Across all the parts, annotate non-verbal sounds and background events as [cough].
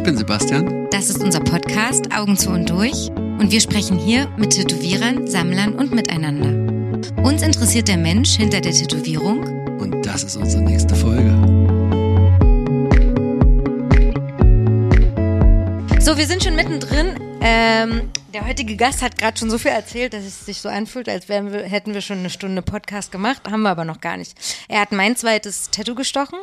Ich bin Sebastian. Das ist unser Podcast Augen zu und durch und wir sprechen hier mit Tätowierern, Sammlern und miteinander. Uns interessiert der Mensch hinter der Tätowierung Und das ist unsere nächste Folge. So, wir sind schon mittendrin. Ähm, der heutige Gast hat gerade schon so viel erzählt, dass es sich so anfühlt, als wären wir, hätten wir schon eine Stunde Podcast gemacht. Haben wir aber noch gar nicht. Er hat mein zweites Tattoo gestochen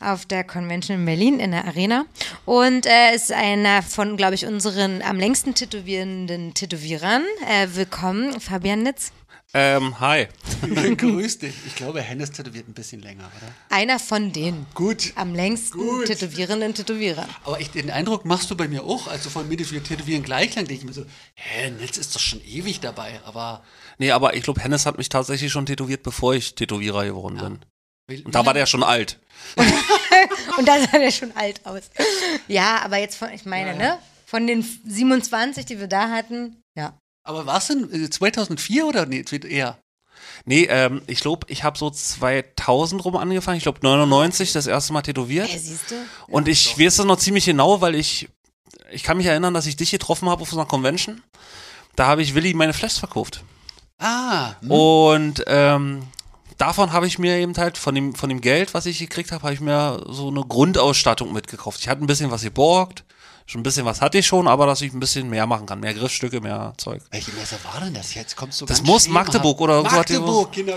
auf der Convention in Berlin in der Arena und er ist einer von, glaube ich, unseren am längsten tätowierenden Tätowierern. Äh, willkommen, Fabian Nitz. Ähm, hi. [laughs] Grüß dich. Ich glaube, Hennes tätowiert ein bisschen länger, oder? Einer von den Gut. am längsten Gut. tätowierenden Tätowierern. Aber ich, den Eindruck machst du bei mir auch, als du von mir wir tätowieren gleich lang, denke ich mir so, hä, Netz ist doch schon ewig dabei, aber Nee, aber ich glaube, Hennes hat mich tatsächlich schon tätowiert, bevor ich Tätowierer geworden bin. wie, Und da war der schon alt. [laughs] Und da sah der schon alt aus. Ja, aber jetzt von, ich meine, ne? Von den 27, die wir da hatten, ja. Aber war es denn äh, 2004 oder nee, eher? Nee, ähm, ich glaube, ich habe so 2000 rum angefangen. Ich glaube 99 das erste Mal tätowiert. Ja, siehst du? Und ich weiß das noch ziemlich genau, weil ich, ich kann mich erinnern, dass ich dich getroffen habe auf so einer Convention. Da habe ich Willi meine Flash verkauft. Ah, hm. Und ähm, davon habe ich mir eben halt, von dem, von dem Geld, was ich gekriegt habe, habe ich mir so eine Grundausstattung mitgekauft. Ich hatte ein bisschen was geborgt, schon ein bisschen was hatte ich schon, aber dass ich ein bisschen mehr machen kann. Mehr Griffstücke, mehr Zeug. welche Messe war denn das jetzt? Kommst du Das ganz muss. Magdeburg oder so hat die- Magdeburg, genau.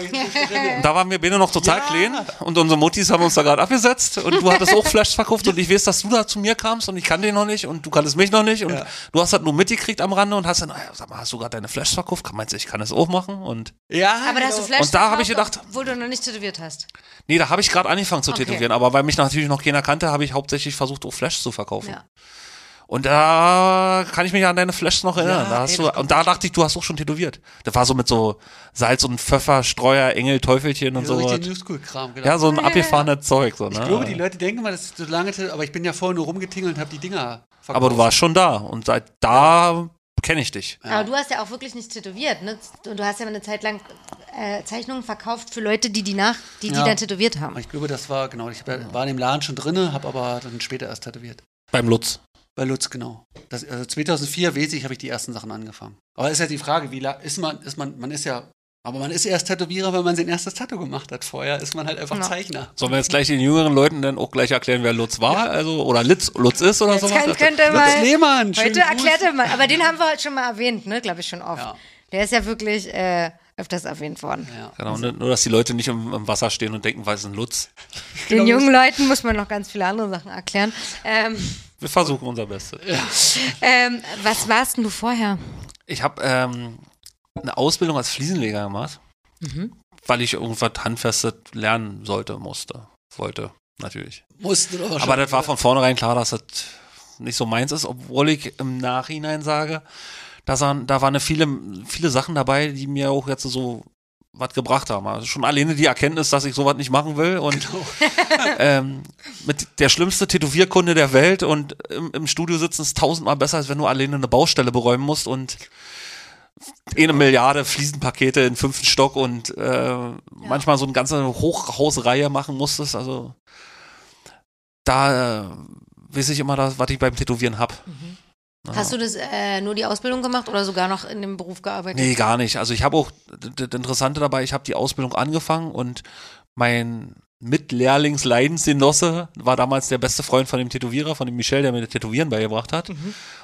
da waren wir beide noch total Ja. klein und unsere Muttis haben uns da gerade abgesetzt und du hattest auch Flash verkauft und ich weiß, dass du da zu mir kamst und ich kannte ihn noch nicht und du kanntest mich noch nicht und Ja. du hast das nur mitgekriegt am Rande und hast dann, "Ah, sag mal, hast du gerade deine Flash verkauft? Kann- Meinst du, ich kann das auch machen? Und ja, Aber da hast du genau. Flash Und da hab ich verkauft, gedacht- Obwohl du noch nicht tätowiert hast. nee, da habe ich gerade angefangen zu Okay. tätowieren, aber weil mich natürlich noch keiner kannte, habe ich hauptsächlich versucht, auch Flash zu verkaufen. Ja. Und da kann ich mich an deine Flash noch erinnern. Ja, da hast ey, du, und da dachte ich, du hast auch schon tätowiert. Das war so mit so Salz und Pfeffer, Streuer, Engel, Teufelchen und so so. richtig Newschool-Kram, genau. Ja, so ein abgefahrenes Zeug. So, ne? ich glaube, die Leute denken mal, das ist so lange, aber ich bin ja vorher nur rumgetingelt und habe die Dinger verkauft. Aber du warst schon da und seit da kenne ich dich. Aber du hast ja auch wirklich nicht tätowiert, ne? Und du hast ja eine Zeit lang äh, Zeichnungen verkauft für Leute, die die nach, die, die Ja. dann tätowiert haben. Ich glaube, das war, genau, ich war in dem Laden schon drinne, habe aber dann später erst tätowiert. Beim Lutz. Bei Lutz, genau. Das, also 2004, weiß ich, habe ich die ersten Sachen angefangen. Aber ist ja die Frage, wie ist man, ist man, man ist ja, aber man ist erst Tätowierer, wenn man sein erstes Tattoo gemacht hat. Vorher ist man halt einfach Ja. Zeichner. Sollen wir jetzt gleich den jüngeren Leuten dann auch gleich erklären, wer Lutz war? Also, oder Litz, Lutz ist oder Jetzt so? kann, könnte Lutz mal. Lehmann, Heute erklärt er mal. Aber den haben wir heute schon mal erwähnt, ne? Glaube ich schon oft. Ja. Der ist ja wirklich äh, öfters erwähnt worden. Ja. Genau, nur, nur, dass die Leute nicht im, im Wasser stehen und denken, was ist ein Lutz? Den Genau, jungen Leuten muss man noch ganz viele andere Sachen erklären. Ähm, Wir versuchen unser Bestes. ähm, was warst denn du vorher? Ich habe ähm, eine Ausbildung als Fliesenleger gemacht, weil ich irgendwas Handfestes lernen sollte, musste, wollte, natürlich. Musste doch Aber das war von vornherein klar, dass das nicht so meins ist, obwohl ich im Nachhinein sage, dass an, da waren viele, viele Sachen dabei, die mir auch jetzt so was gebracht haben. Also schon alleine die Erkenntnis, dass ich sowas nicht machen will und [laughs] ähm, mit der schlimmste Tätowierkunde der Welt und im, im Studio sitzen ist tausendmal besser, als wenn du alleine eine Baustelle beräumen musst und eine Milliarde Fliesenpakete in fünften Stock und äh, manchmal so eine ganze Hochhausreihe machen musstest. Also da äh, weiß ich immer, das, was ich beim Tätowieren hab. Hast du das äh, nur die Ausbildung gemacht oder sogar noch in dem Beruf gearbeitet? Nee, gar nicht. Also ich habe auch, das Interessante dabei, ich habe die Ausbildung angefangen und mein Mitlehrlingsleidensgenosse war damals der beste Freund von dem Tätowierer, von dem Michel, der mir das Tätowieren beigebracht hat.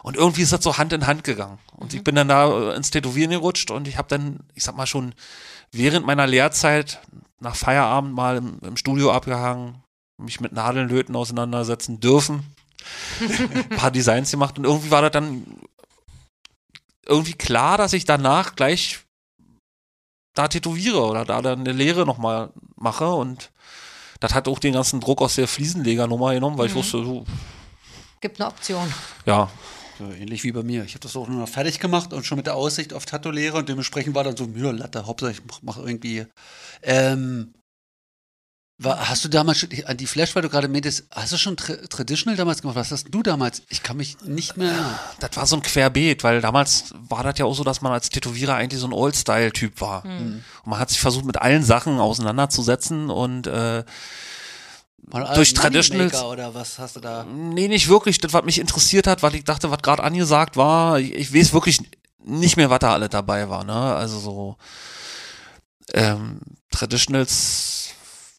Und irgendwie ist das so Hand in Hand gegangen. Und ich bin dann da äh, ins Tätowieren gerutscht und ich habe dann, ich sag mal schon, während meiner Lehrzeit nach Feierabend mal im, im Studio abgehangen, mich mit Nadelnlöten auseinandersetzen dürfen. Ein [laughs] paar Designs gemacht und irgendwie war das dann irgendwie klar, dass ich danach gleich da tätowiere oder da dann eine Lehre nochmal mache und das hat auch den ganzen Druck aus der Fliesenlegernummer genommen, weil ich wusste, so, Gibt eine Option. ja, So ähnlich wie bei mir. Ich habe das auch nur noch fertig gemacht und schon mit der Aussicht auf Tattoo-Lehre und dementsprechend war dann so, mir Latte, Hauptsache ich mach, mach irgendwie. Ähm, war, hast du damals schon, an die Flash, weil du gerade meintest, hast du schon tra Traditional damals gemacht? Was hast du damals? Ich kann mich nicht mehr erinnern. das war so ein Querbeet, weil damals war das ja auch so, dass man als Tätowierer eigentlich so ein Old-Style-Typ war. Und man hat sich versucht, mit allen Sachen auseinanderzusetzen und äh, Mal durch als Traditionals. Oder was hast du da? Nee, nicht wirklich. Das, was mich interessiert hat, weil ich dachte, was gerade angesagt war, ich, ich weiß wirklich nicht mehr, was da alle dabei war. Ne? Also so ähm, Traditionals,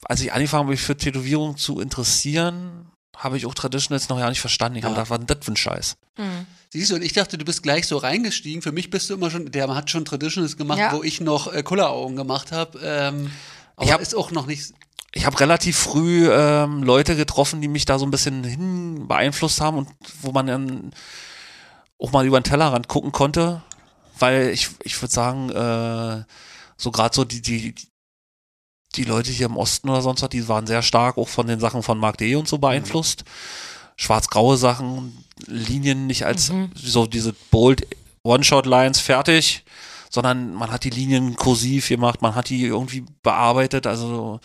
als ich angefangen habe, mich für Tätowierung zu interessieren, habe ich auch Traditionals noch gar nicht verstanden. Ich habe Ja. gedacht, was ist denn das für ein Scheiß? Mhm. Siehst du, und ich dachte, du bist gleich so reingestiegen. Für mich bist du immer schon, der hat schon Traditionals gemacht, Ja. wo ich noch äh, Kulleraugen gemacht habe. Ähm, aber Ich hab- ist auch noch nicht. Ich habe relativ früh ähm, Leute getroffen, die mich da so ein bisschen hin beeinflusst haben und wo man dann auch mal über den Tellerrand gucken konnte, weil ich, ich würde sagen, äh, so gerade so die, die, die Leute hier im Osten oder sonst was, die waren sehr stark auch von den Sachen von Mark D. und so beeinflusst. Schwarz-graue Sachen, Linien nicht als Mhm. so diese bold One-Shot-Lines fertig, sondern man hat die Linien kursiv gemacht, man hat die irgendwie bearbeitet. Also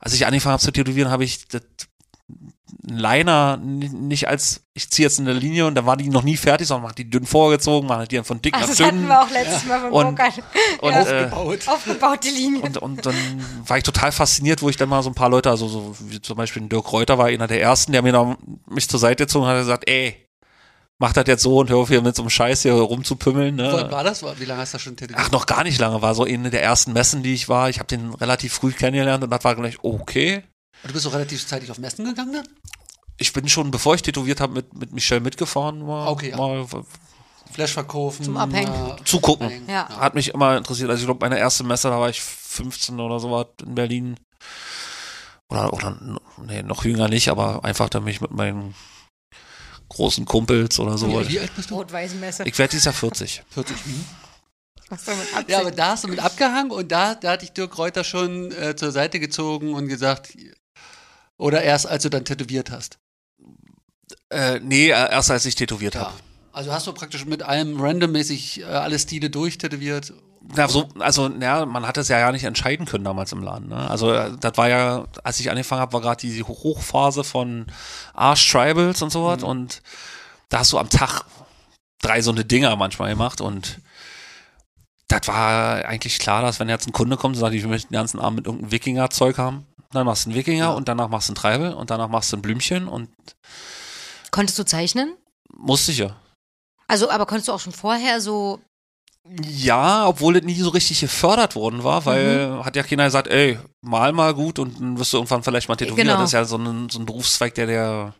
als ich angefangen habe zu tätowieren, habe ich das Liner nicht als, ich ziehe jetzt eine Linie und da war die noch nie fertig, sondern man hat die dünn vorgezogen, man hat die dann von dick Ach, nach das hatten dünn wir auch letztes Mal beim Und- [laughs] und, Ja. äh, Aufgebaut. Aufgebaute Linie. und, und dann war ich total fasziniert, wo ich dann mal so ein paar Leute, also so wie zum Beispiel Dirk Reuter war einer der ersten, der mir dann mich zur Seite gezogen hat und gesagt, ey, mach das jetzt so und hör auf hier mit so einem Scheiß hier rumzupümmeln. Wann Ne? war das? Wie lange hast du das schon tätowiert? Ach, noch gar nicht lange, war so eine der ersten Messen, die ich war. Ich habe den relativ früh kennengelernt und das war gleich, okay. Du bist auch relativ zeitig auf Messen gegangen dann? Ich bin schon, bevor ich tätowiert habe, mit, mit Michelle mitgefahren. Mal, Okay, ja. mal Flash verkaufen. Zum Abhängen. äh, zugucken. abhängen. Ja. Hat mich immer interessiert. Also ich glaube, meine erste Messe, da war ich 15 oder so was in Berlin. Oder, oder nee, noch jünger nicht, aber einfach da mich mit meinen großen Kumpels oder so. Wie, wie alt bist du? Rot-Weiß Messe. Ich werde dieses Jahr 40. 40. [laughs] Mhm. Ja, aber da hast du mit abgehangen und da, da hatte ich Dirk Reuter schon äh, zur Seite gezogen und gesagt, oder erst als du dann tätowiert hast. Äh, nee, äh, erst als ich tätowiert habe. Also hast du praktisch mit allem randommäßig äh, alle Stile durchtätowiert. Na, so, also, ja, man hat es ja gar nicht entscheiden können damals im Laden. Ne? Also, äh, das war ja, als ich angefangen habe, war gerade die Hochphase von Arsch Tribals und sowas. Und da hast du am Tag drei so eine Dinger manchmal gemacht. Und das war eigentlich klar, dass wenn jetzt ein Kunde kommt und sagt, ich möchte den ganzen Abend mit irgendeinem Wikinger-Zeug haben, dann machst du einen Wikinger und danach machst du ein Treibel und danach machst du ein Blümchen und Konntest du zeichnen? musste ich ja. Also, aber konntest du auch schon vorher so. Ja, obwohl es nie so richtig gefördert worden war, weil hat ja keiner gesagt, ey, mal mal gut und dann wirst du irgendwann vielleicht mal tätowieren. Genau. Das ist ja so ein, so ein Berufszweig, der, der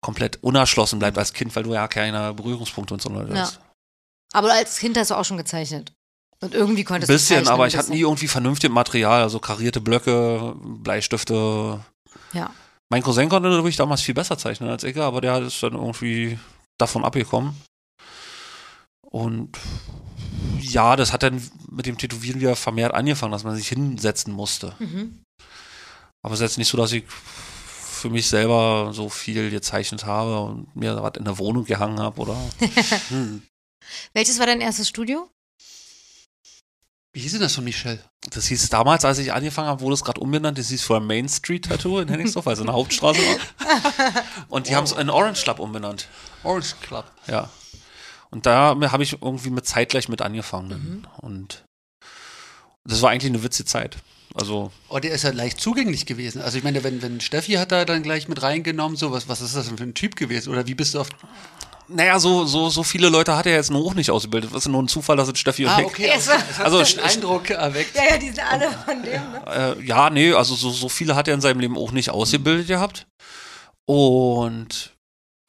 komplett unerschlossen bleibt als Kind, weil du ja keine Berührungspunkte und so weiter Ja. hast. Aber als Kind hast du auch schon gezeichnet. Und irgendwie konntest du bisschen, aber ich hatte nie irgendwie vernünftiges Material, also karierte Blöcke, Bleistifte. Ja. Mein Cousin konnte natürlich damals viel besser zeichnen als ich, aber der ist dann irgendwie davon abgekommen. Und ja, das hat dann mit dem Tätowieren wieder vermehrt angefangen, dass man sich hinsetzen musste. Mhm. Aber es ist jetzt nicht so, dass ich für mich selber so viel gezeichnet habe und mir was in der Wohnung gehangen habe oder. [laughs] Hm. Welches war dein erstes Studio? Wie hieß denn das von Michelle? Das hieß damals, als ich angefangen habe, wurde es gerade umbenannt. Das hieß vorher Main Street Tattoo in Hennigsdorf, also eine Hauptstraße war. Und die haben es in Orange Club umbenannt. Orange Club. Ja. Und da habe ich irgendwie mit zeitgleich mit angefangen. Und das war eigentlich eine witzige Zeit. Also, Oh, der ist ja leicht zugänglich gewesen. Also ich meine, wenn, wenn Steffi hat da dann gleich mit reingenommen, so, was, was ist das denn für ein Typ gewesen? Oder wie bist du auf. Naja, so, so, so viele Leute hat er jetzt nur auch nicht ausgebildet. Das ist nur ein Zufall, dass es Steffi und Ah, okay. Also, war- es hat Also, den st- Eindruck erweckt. Ja, ja, die sind alle von dem, ne? Äh, ja, nee, also so, so viele hat er in seinem Leben auch nicht ausgebildet gehabt. Und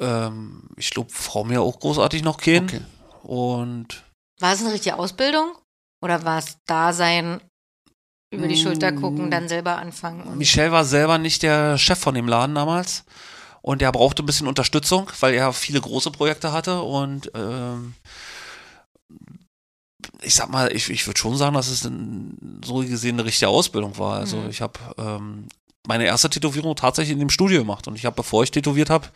ähm, ich glaube, Frau mir auch großartig noch kennen. Okay. Und War es eine richtige Ausbildung? Oder war es Dasein, über die Schulter gucken, Mm. dann selber anfangen? Und Michel war selber nicht der Chef von dem Laden damals. Und er brauchte ein bisschen Unterstützung, weil er viele große Projekte hatte. Und ähm, ich sag mal, ich, ich würde schon sagen, dass es ein, so gesehen eine richtige Ausbildung war. Also Mhm. ich habe ähm, meine erste Tätowierung tatsächlich in dem Studio gemacht. Und ich habe, bevor ich tätowiert habe,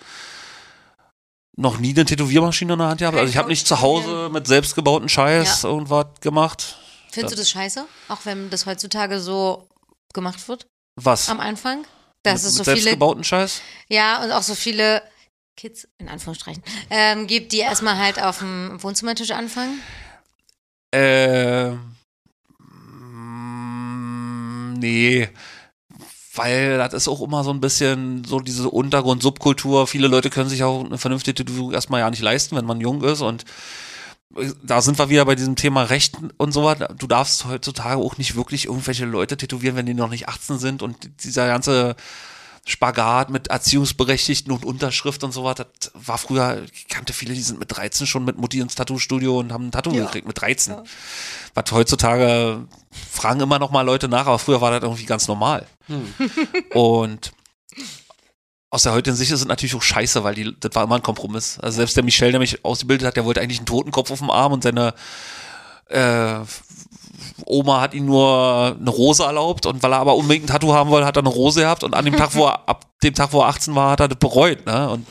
noch nie eine Tätowiermaschine in der Hand gehabt. Also ich habe nicht zu Hause mit selbstgebauten Scheiß irgendwas gemacht. Findest du das scheiße? Auch wenn das heutzutage so gemacht wird Was? am Anfang? Dass mit, es so mit viele, selbstgebauten Scheiß? ja, und auch so viele Kids, in Anführungsstrichen, ähm, gibt, die erstmal halt auf dem Wohnzimmertisch anfangen. Äh, nee. weil das ist auch immer so ein bisschen so diese Untergrund-Subkultur. Viele Leute können sich auch eine vernünftige Tätowierung erstmal ja nicht leisten, wenn man jung ist und da sind wir wieder bei diesem Thema Rechten und so weiter. Du darfst heutzutage auch nicht wirklich irgendwelche Leute tätowieren, wenn die noch nicht 18 sind und dieser ganze Spagat mit Erziehungsberechtigten und Unterschrift und so weiter, das war früher, ich kannte viele, die sind mit 13 schon mit Mutti ins Tattoo-Studio und haben ein Tattoo Ja. gekriegt, mit 13. Was heutzutage fragen immer noch mal Leute nach, aber früher war das irgendwie ganz normal. Und aus der heutigen Sicht ist es natürlich auch scheiße, weil die, das war immer ein Kompromiss. Also selbst der Michel, der mich ausgebildet hat, der wollte eigentlich einen Totenkopf auf dem Arm und seine äh, Oma hat ihm nur eine Rose erlaubt und weil er aber unbedingt ein Tattoo haben wollte, hat er eine Rose gehabt und an dem Tag, wo er, ab dem Tag, wo er 18 war, hat er das bereut, ne? Und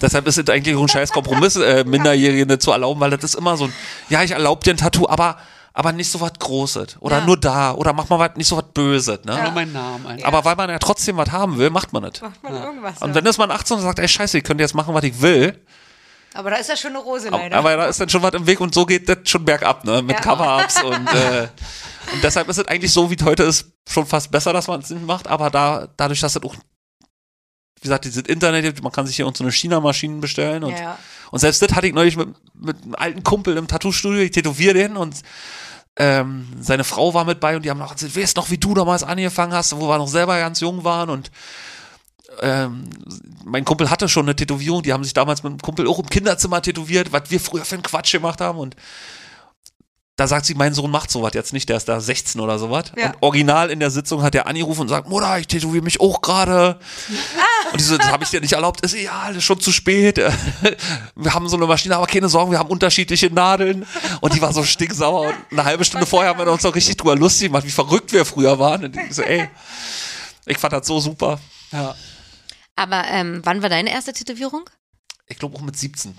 deshalb ist es eigentlich auch ein scheiß Kompromiss, äh, Minderjährigen zu erlauben, weil das ist immer so ein, ja, ich erlaube dir ein Tattoo, aber, aber nicht so was Großes oder Ja. nur da oder mach mal was, nicht so was Böses, ne? Nur meinen Namen ein. Aber weil man ja trotzdem was haben will, macht man das. Macht man irgendwas. Und ja. wenn das mal 18 und sagt, ey, scheiße, ich könnte jetzt machen, was ich will, aber da ist ja schon eine Rose leider. aber da ist dann schon was im Weg und so geht das schon bergab, ne? Mit Ja. Cover-Ups [laughs] und, äh, und deshalb ist es eigentlich so, wie es heute ist, schon fast besser, dass man es nicht macht, aber da, dadurch, dass es auch, wie gesagt, dieses Internet gibt, man kann sich hier uns so eine China-Maschinen bestellen und, ja, ja. und selbst das hatte ich neulich mit, mit einem alten Kumpel im Tattoo-Studio, ich tätowiere den und ähm, seine Frau war mit bei und die haben noch erzählt, weißt noch, wie du damals angefangen hast, wo wir noch selber ganz jung waren? Und ähm, mein Kumpel hatte schon eine Tätowierung, die haben sich damals mit einem Kumpel auch im Kinderzimmer tätowiert, was wir früher für einen Quatsch gemacht haben. Und da sagt sie, mein Sohn macht sowas jetzt nicht, der ist da 16 oder sowas. Ja. Und original in der Sitzung hat er angerufen und sagt, Mutter, ich tätowiere mich auch gerade. [laughs] Und die so, das habe ich dir nicht erlaubt. Ist egal, ist schon zu spät. [laughs] Wir haben so eine Maschine, aber keine Sorgen, wir haben unterschiedliche Nadeln. Und die war so stinksauer. Und eine halbe Stunde vorher haben wir uns noch richtig drüber lustig gemacht, wie verrückt wir früher waren. Und ich so, ey, ich fand das so super. Ja. Aber ähm, wann war deine erste Tätowierung? Ich glaube auch mit 17.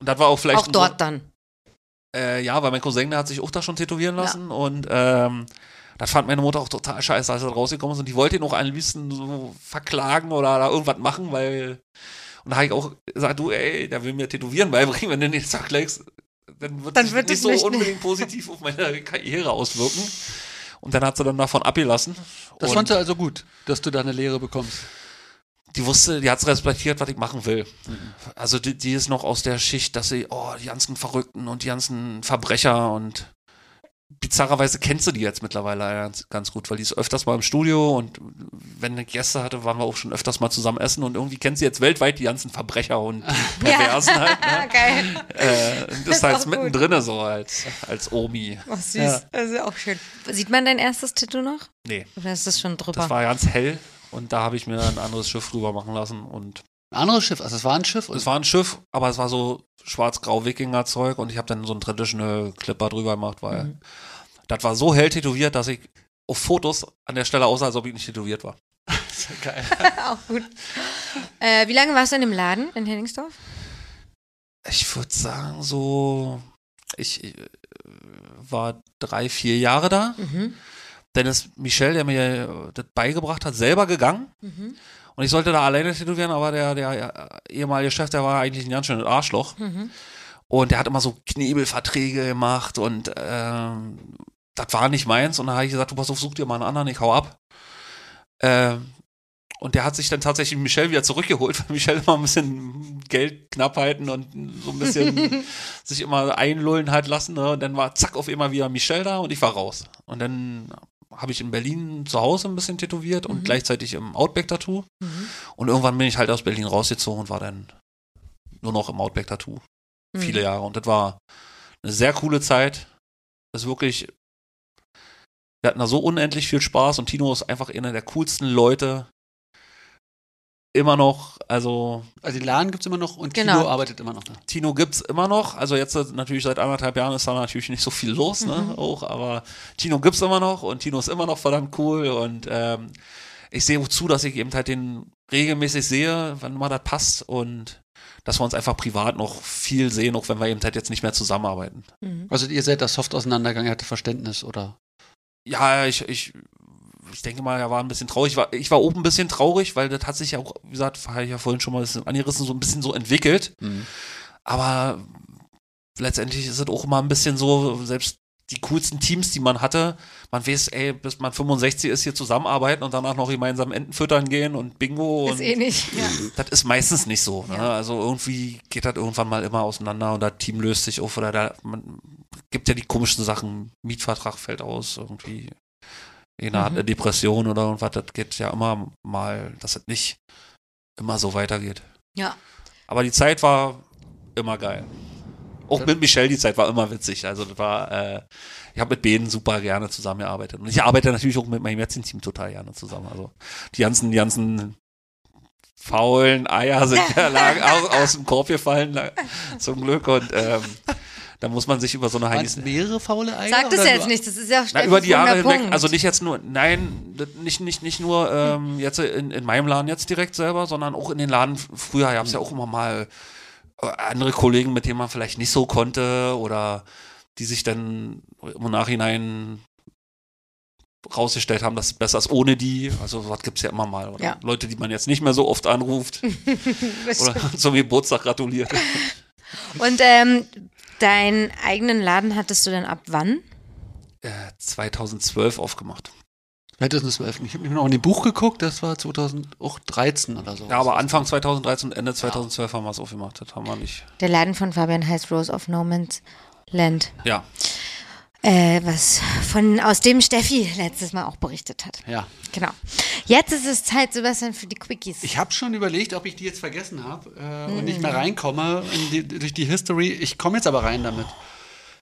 Und das war auch vielleicht Auch dort dann. Äh, ja, weil mein Cousin, der hat sich auch da schon tätowieren lassen und ähm, das fand meine Mutter auch total scheiße, als er rausgekommen ist und die wollte ihn auch am liebsten so verklagen oder da irgendwas machen, weil und da habe ich auch gesagt, du ey, der will mir tätowieren beibringen, wenn du den jetzt verklagst, dann wird Dann das wird nicht es so nicht- unbedingt [laughs] positiv auf meine Karriere auswirken. Und dann hat sie dann davon abgelassen. Das fandst du also gut, dass du da eine Lehre bekommst. Die wusste, die hat's respektiert, was ich machen will. Also die, die ist noch aus der Schicht, dass sie, oh, die ganzen Verrückten und die ganzen Verbrecher und bizarrerweise kennst du die jetzt mittlerweile ganz, ganz gut, weil die ist öfters mal im Studio und wenn eine Gäste hatte, waren wir auch schon öfters mal zusammen essen und irgendwie kennt sie jetzt weltweit die ganzen Verbrecher und [laughs] Perversen halt. Ne? [laughs] Geil. Äh, und ist ist halt mittendrin so als, als Omi. Oh, süß. Ja. Das ist auch schön. Sieht man dein erstes Tattoo noch? Nee, Oder ist das schon drüber? das war ganz hell und da habe ich mir ein anderes Schiff drüber machen lassen und Ein anderes Schiff, also es war ein Schiff. Es war ein Schiff, aber es war so schwarz-grau Wikinger-Zeug und ich habe dann so einen Traditional Clipper drüber gemacht, weil Mhm. das war so hell tätowiert, dass ich auf Fotos an der Stelle aussah, als ob ich nicht tätowiert war. [laughs] geil. [laughs] auch gut. Äh, wie lange warst du in dem Laden in Henningsdorf? Ich würde sagen, so, ich äh, war drei, vier Jahre da. Mhm. Dann ist Michel, der mir äh, das beigebracht hat, selber gegangen. Mhm. Und ich sollte da alleine tätowieren, aber der, der äh, ehemalige Chef, der war eigentlich ein ganz schönes Arschloch. Mhm. Und der hat immer so Knebelverträge gemacht und ähm, das war nicht meins. Und da habe ich gesagt, du pass auf, such dir mal einen anderen, ich hau ab. Ähm, und der hat sich dann tatsächlich Michel wieder zurückgeholt, [laughs] weil Michel immer ein bisschen Geldknappheiten und so ein bisschen [laughs] sich immer einlullen hat lassen. Ne? Und dann war zack auf immer wieder Michel da und ich war raus. Und dann habe ich in Berlin zu Hause ein bisschen tätowiert und Mhm. gleichzeitig im Outback-Tattoo. Mhm. Und irgendwann bin ich halt aus Berlin rausgezogen und war dann nur noch im Outback-Tattoo viele Mhm. Jahre. Und das war eine sehr coole Zeit. Das ist wirklich, wir hatten da so unendlich viel Spaß und Tino ist einfach einer der coolsten Leute. Immer noch, also Also den Laden gibt es immer noch und Genau. Kino arbeitet immer noch da. Tino gibt's immer noch. Also jetzt natürlich seit anderthalb Jahren ist da natürlich nicht so viel los, ne? Mhm. Auch, aber Tino gibt's immer noch und Tino ist immer noch verdammt cool und ähm, ich sehe zu, dass ich eben halt den regelmäßig sehe, wenn mal das passt und dass wir uns einfach privat noch viel sehen, auch wenn wir eben halt jetzt nicht mehr zusammenarbeiten. Mhm. Also ihr seid da soft auseinandergegangen, ihr hattet Verständnis, oder? Ja, ich, ich, ich denke mal, er war ein bisschen traurig. Ich war, ich war oben ein bisschen traurig, weil das hat sich ja auch, wie gesagt, habe ich ja vorhin schon mal ein bisschen angerissen, so ein bisschen so entwickelt. Aber letztendlich ist es auch immer ein bisschen so, selbst die coolsten Teams, die man hatte. Man weiß, ey, bis man 65 ist, hier zusammenarbeiten und danach noch gemeinsam Enten füttern gehen und Bingo. Ist und eh nicht. Ja. das ist meistens nicht so. Ne? Also irgendwie geht das irgendwann mal immer auseinander und das Team löst sich auf oder da man gibt ja die komischen Sachen, Mietvertrag fällt aus, irgendwie einer hat eine Depression oder irgendwas, das geht ja immer mal, dass es nicht immer so weitergeht. ja. Aber die Zeit war immer geil. Auch mit Michelle, die Zeit war immer witzig. Also das war, äh, ich habe mit Benen super gerne zusammengearbeitet. Und ich arbeite natürlich auch mit meinem jetzigen Team total gerne zusammen. Also die ganzen, die ganzen faulen Eier sind [laughs] ja lang aus, aus dem Korb gefallen, zum Glück. Und ähm, [laughs] da muss man sich über so eine Heinis mehrere faule Eier? Sag das jetzt nicht, das ist ja na, über die Jahre hinweg, Punkt. also nicht jetzt nur, nein, nicht, nicht, nicht nur ähm, jetzt in, in meinem Laden jetzt direkt selber, sondern auch in den Laden früher gab es ja auch immer mal äh, andere Kollegen, mit denen man vielleicht nicht so konnte oder die sich dann im Nachhinein rausgestellt haben, dass es besser ist ohne die. Also was gibt es ja immer mal. Oder Ja. Leute, die man jetzt nicht mehr so oft anruft [laughs] oder [laughs] zum Geburtstag gratuliert. Und ähm, deinen eigenen Laden hattest du dann ab wann? Äh, 2012 aufgemacht. 2012. Ich habe noch in dem Buch geguckt, das war 2013 oder so. Ja, aber Anfang 2013 und Ende 2012 haben wir es aufgemacht. Das haben wir nicht. Der Laden von Fabian heißt Rose of No Man's Land. Ja. Äh, was von aus dem Steffi letztes Mal auch berichtet hat. Ja. Genau. Jetzt ist es Zeit, Sebastian, für die Quickies. Ich habe schon überlegt, ob ich die jetzt vergessen habe äh, und nicht mehr reinkomme in die, durch die History. Ich komme jetzt aber rein damit.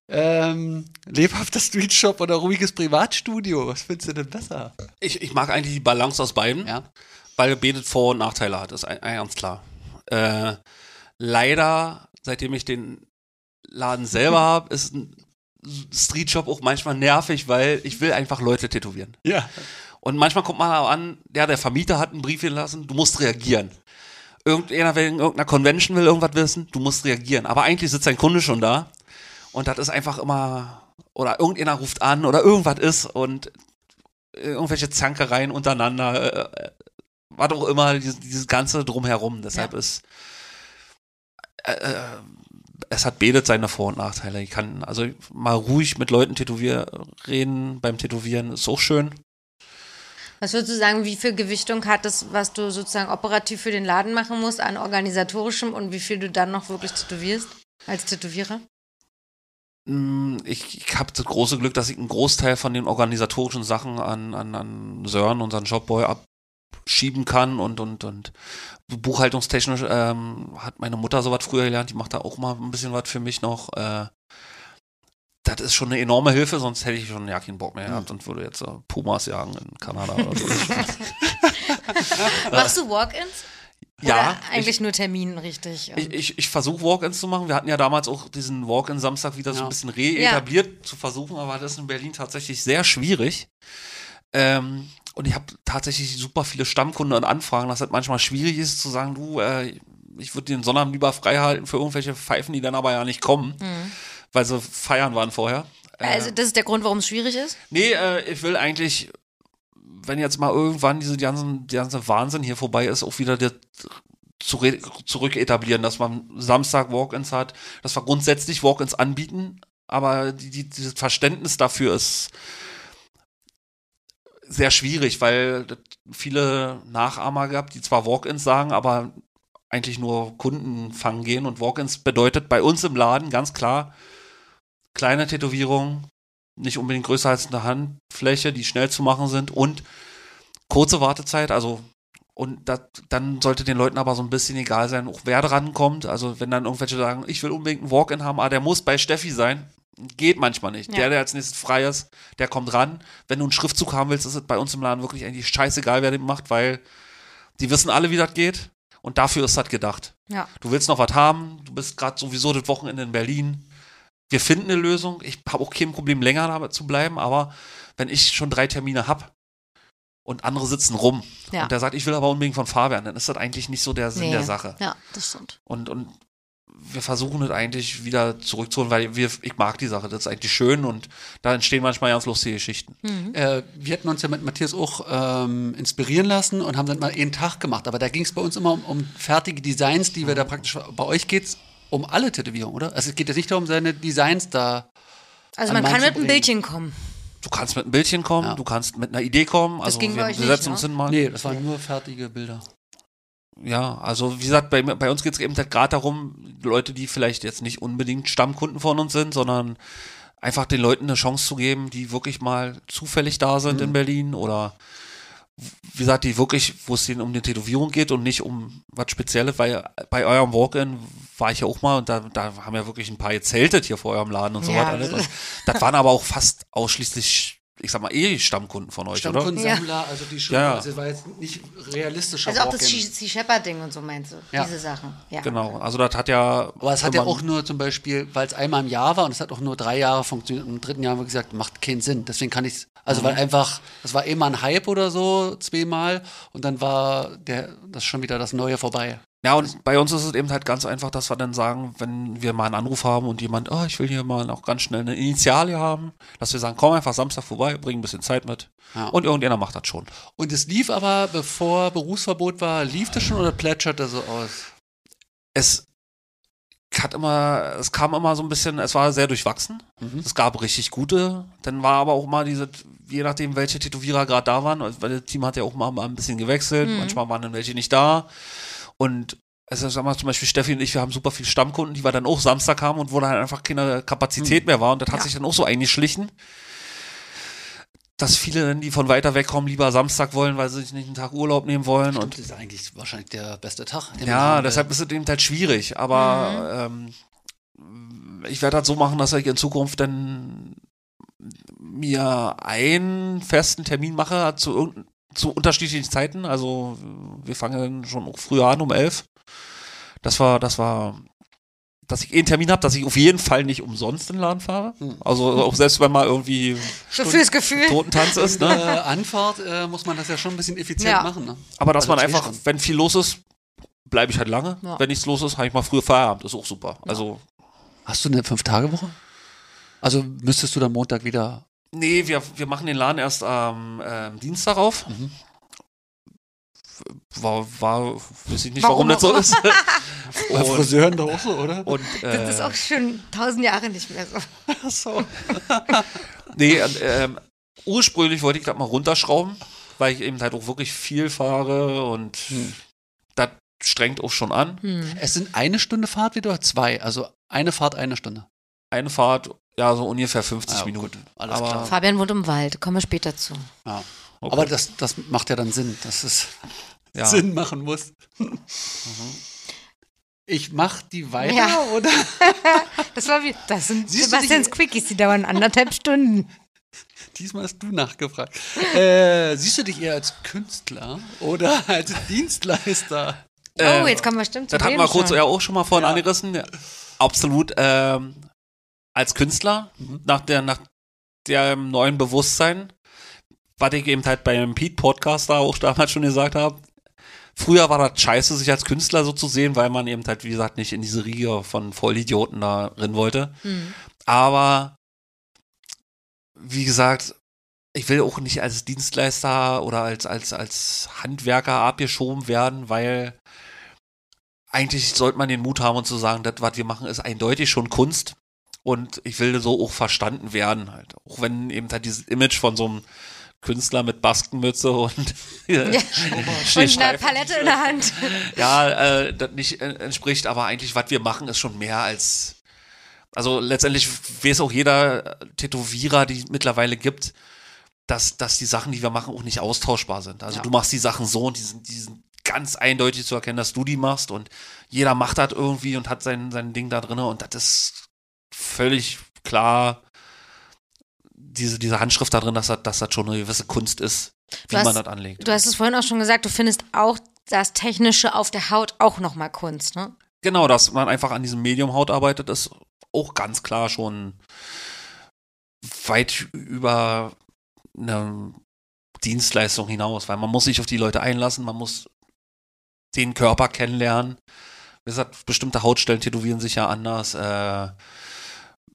Ähm, lebhafter Streetshop oder ruhiges Privatstudio? Was findest du denn besser? Ich, ich mag eigentlich die Balance aus beiden, Ja. weil Betet Vor- und Nachteile hat, ist ein, ein, ganz klar. Äh, leider, seitdem ich den Laden selber [laughs] habe, ist ein Streetshop auch manchmal nervig, weil ich will einfach Leute tätowieren. Ja. Und manchmal kommt man auch an, ja, der Vermieter hat einen Brief gelassen, du musst reagieren. Irgendeiner will in irgendeiner Convention will irgendwas wissen, du musst reagieren. Aber eigentlich sitzt dein Kunde schon da und das ist einfach immer, oder irgendeiner ruft an oder irgendwas ist und irgendwelche Zankereien untereinander, äh, äh, was auch immer, dieses, dieses ganze drumherum. Deshalb Ja. ist, äh, äh, es hat betet seine Vor- und Nachteile. Ich kann also mal ruhig mit Leuten tätowieren, reden beim Tätowieren ist auch schön. Was würdest du sagen, wie viel Gewichtung hat das, was du sozusagen operativ für den Laden machen musst, an organisatorischem und wie viel du dann noch wirklich tätowierst als Tätowierer? Mm, Ich, ich habe das große Glück, dass ich einen Großteil von den organisatorischen Sachen an, an, an Sören, unseren Jobboy, abschieben kann und, und, und buchhaltungstechnisch ähm, hat meine Mutter sowas früher gelernt, die macht da auch mal ein bisschen was für mich noch. Äh, das ist schon eine enorme Hilfe, sonst hätte ich schon ja keinen Bock mehr gehabt und würde jetzt äh, Pumas jagen in Kanada oder so. [laughs] Machst du Walk-ins? ja, Oder eigentlich nur Termin, richtig? Ich, ich, ich versuche Walk-ins zu machen. Wir hatten ja damals auch diesen Walk-in-Samstag wieder so Ja. ein bisschen reetabliert zu versuchen, aber das ist in Berlin tatsächlich sehr schwierig. Ähm, und ich habe tatsächlich super viele Stammkunden und Anfragen, dass das manchmal schwierig ist zu sagen, du, äh, ich würde den Sonnabend lieber frei halten für irgendwelche Pfeifen, die dann aber ja nicht kommen, weil sie feiern waren vorher. Äh, also das ist der Grund, warum es schwierig ist? Nee, äh, ich will eigentlich, wenn jetzt mal irgendwann diese ganzen, der ganze Wahnsinn hier vorbei ist, auch wieder der zurück, zurück etablieren, dass man Samstag Walk-ins hat, dass wir grundsätzlich Walk-ins anbieten, aber die, die, dieses Verständnis dafür ist sehr schwierig, weil viele Nachahmer gab, die zwar Walk-ins sagen, aber eigentlich nur Kunden fangen gehen und Walk-ins bedeutet bei uns im Laden ganz klar kleine Tätowierung, nicht unbedingt größer als eine Handfläche, die schnell zu machen sind und kurze Wartezeit, also und das, dann sollte den Leuten aber so ein bisschen egal sein, auch wer dran kommt. Also wenn dann irgendwelche sagen, ich will unbedingt einen Walk-in haben, ah, der muss bei Steffi sein, geht manchmal nicht. Ja. Der, der als nächstes frei ist, der kommt ran. Wenn du einen Schriftzug haben willst, ist es bei uns im Laden wirklich eigentlich scheißegal, wer den macht, weil die wissen alle, wie das geht. Und dafür ist das gedacht. Ja. Du willst noch was haben, du bist gerade sowieso das Wochenende in Berlin. Wir finden eine Lösung. Ich habe auch kein Problem, länger da zu bleiben, aber wenn ich schon drei Termine habe und andere sitzen rum Ja. und der sagt, ich will aber unbedingt von Fabian, dann ist das eigentlich nicht so der Sinn Nee. der Sache. Ja, das stimmt. Und, und wir versuchen es eigentlich wieder zurückzuholen, weil wir, ich mag die Sache, das ist eigentlich schön und da entstehen manchmal ganz lustige Geschichten. Äh, wir hatten uns ja mit Matthias auch ähm, inspirieren lassen und haben dann mal einen Tag gemacht. Aber da ging es bei uns immer um, um fertige Designs, die wir da praktisch. Bei euch geht es um alle Tätowierungen, oder? Also es geht jetzt nicht darum, seine Designs da Also an man kann mit einem. Bildchen kommen. Du kannst mit einem Bildchen kommen, Ja. du kannst mit einer Idee kommen. Also ging bei wir, euch wir nicht, setzen ne? uns hin mal. Nee, das waren nur fertige Bilder. Ja, also wie gesagt, bei, bei uns geht es eben halt gerade darum, Leute, die vielleicht jetzt nicht unbedingt Stammkunden von uns sind, sondern einfach den Leuten eine Chance zu geben, die wirklich mal zufällig da sind Mhm. in Berlin oder wie gesagt, die wirklich, wo es denen um die Tätowierung geht und nicht um was Spezielles, weil bei eurem Walk-In war ich ja auch mal und da, da haben ja wirklich ein paar gezeltet hier vor eurem Laden und so Ja. Und das waren aber auch fast ausschließlich, ich sag mal, eh Stammkunden von euch, oder? Stammkundensammler, also die schon, Ja, ja. also es war jetzt nicht realistischer Also auch das. Sea Shepherd-Ding und so meinst du? Ja. Diese Sachen. Ja. Genau, also das hat ja. Aber es hat ja auch nur zum Beispiel, weil es einmal im Jahr war und es hat auch nur drei Jahre funktioniert. Und im dritten Jahr haben wir gesagt, macht keinen Sinn. Deswegen kann ich es, also Mhm. weil einfach, das war immer ein Hype oder so, zweimal. Und dann war der, das schon wieder das Neue vorbei. Ja, und bei uns ist es eben halt ganz einfach, dass wir dann sagen, wenn wir mal einen Anruf haben und jemand, oh, ich will hier mal auch ganz schnell eine Initialie haben, dass wir sagen, komm einfach Samstag vorbei, bring ein bisschen Zeit mit. Ja. Und irgendjemand macht das schon. Und es lief aber, bevor Berufsverbot war, lief das schon oder plätscherte so aus? Es hat immer, es kam immer so ein bisschen, es war sehr durchwachsen. Mhm. Es gab richtig gute, dann war aber auch mal diese, je nachdem, welche Tätowierer gerade da waren, weil das Team hat ja auch mal, mal ein bisschen gewechselt, Mhm. manchmal waren dann welche nicht da. Und also sag mal zum Beispiel Steffi und ich, wir haben super viele Stammkunden, die wir dann auch Samstag haben und wo dann einfach keine Kapazität mehr war. Und das hat Ja. sich dann auch so eingeschlichen, dass viele dann, die von weiter weg kommen, lieber Samstag wollen, weil sie sich nicht einen Tag Urlaub nehmen wollen. Und Und das ist eigentlich wahrscheinlich der beste Tag. ja, deshalb ist es eben halt schwierig. Aber ähm, ich werde das so machen, dass ich in Zukunft dann mir einen festen Termin mache zu, irgendein- zu unterschiedlichen Zeiten. Also wir fangen schon auch früher an um elf. Das war, das war, dass ich eh einen Termin habe, dass ich auf jeden Fall nicht umsonst in den Laden fahre. Hm. Also auch selbst wenn mal irgendwie So fürs Gefühl. Totentanz ist, äh, ne? Anfahrt äh, muss man das ja schon ein bisschen effizient Ja. machen. Ne? Aber dass Also man zwei einfach, Stunden. wenn viel los ist, bleibe ich halt lange. Ja. Wenn nichts los ist, habe ich mal früher Feierabend. Ist auch super. Also Hast du eine Fünf-Tage-Woche? Also müsstest du dann Montag wieder. Nee, wir, wir machen den Laden erst am ähm, Dienstag auf. Mhm. War, war, weiß ich nicht, Warum warum, das so ist. Bei [laughs] Friseuren doch auch so, oder? und, Das ist äh, auch schon tausend Jahre nicht mehr so. so. [laughs] nee, und, ähm, ursprünglich wollte ich das mal runterschrauben, weil ich eben halt auch wirklich viel fahre und Hm. das strengt auch schon an. Hm. Es sind eine Stunde Fahrt wieder oder zwei? Also eine Fahrt, eine Stunde. Eine Fahrt, ja, so ungefähr 50 Ah, Minuten. gut, alles Aber, klar. Fabian wohnt im Wald, kommen wir später zu. Ja. okay. Aber das, das macht ja dann Sinn, dass es ja. Sinn machen muss. Ich mach die weiter, Ja. oder? [laughs] Das war wie, das sind Siehst Sebastians die- Quickies, die dauern anderthalb Stunden. Diesmal hast du nachgefragt. Äh, siehst du dich eher als Künstler oder [laughs] als Dienstleister? oh, Äh, jetzt kommen wir stimmt zu Das hatten wir kurz schon. ja auch schon mal vorhin Ja. angerissen. Ja. Absolut ähm, als Künstler, Mhm. nach der, nach dem neuen Bewusstsein, was ich eben halt beim Pete-Podcast da auch damals schon gesagt habe. Früher war das scheiße, sich als Künstler so zu sehen, weil man eben halt, wie gesagt, nicht in diese Riege von Vollidioten da drin wollte. Hm. Aber wie gesagt, ich will auch nicht als Dienstleister oder als, als, als Handwerker abgeschoben werden, weil eigentlich sollte man den Mut haben und zu sagen, das, was wir machen, ist eindeutig schon Kunst. Und ich will so auch verstanden werden halt. Auch wenn eben halt dieses Image von so einem Künstler mit Baskenmütze und [laughs] Ja. Und eine Schneestreifen- Palette in der Hand. ja, äh, das nicht entspricht, aber eigentlich, was wir machen, ist schon mehr als. Also letztendlich weiß auch jeder Tätowierer, die es mittlerweile gibt, dass, dass die Sachen, die wir machen, auch nicht austauschbar sind. Also Ja. du machst die Sachen so und die sind, die sind ganz eindeutig zu erkennen, dass du die machst und jeder macht das irgendwie und hat sein, sein Ding da drin und das ist völlig klar, diese, diese Handschrift da drin, dass das, dass das schon eine gewisse Kunst ist, wie hast- man das anlegt. Du hast es vorhin auch schon gesagt, du findest auch das Technische auf der Haut auch nochmal Kunst, ne? Genau, dass man einfach an diesem Medium Haut arbeitet, ist auch ganz klar schon weit über eine Dienstleistung hinaus, weil man muss sich auf die Leute einlassen, man muss den Körper kennenlernen. Wie gesagt, bestimmte Hautstellen tätowieren sich ja anders, äh,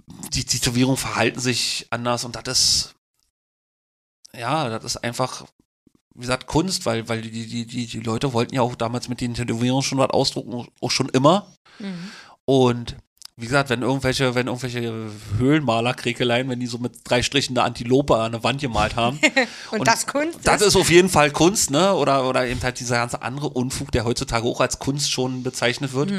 die Tätowierungen verhalten sich anders und das ist, ja, das ist einfach, wie gesagt, Kunst, weil, weil die, die, die, die Leute wollten ja auch damals mit den Tätowierungen schon was ausdrucken, auch schon immer. Mhm. Und wie gesagt, wenn irgendwelche, wenn irgendwelche Höhlenmaler-Krekeleien, wenn die so mit drei Strichen eine Antilope an der Wand gemalt haben. [laughs] Und, das Kunst Das ist? auf jeden Fall Kunst, ne? Oder, oder eben halt dieser ganze andere Unfug, der heutzutage auch als Kunst schon bezeichnet wird.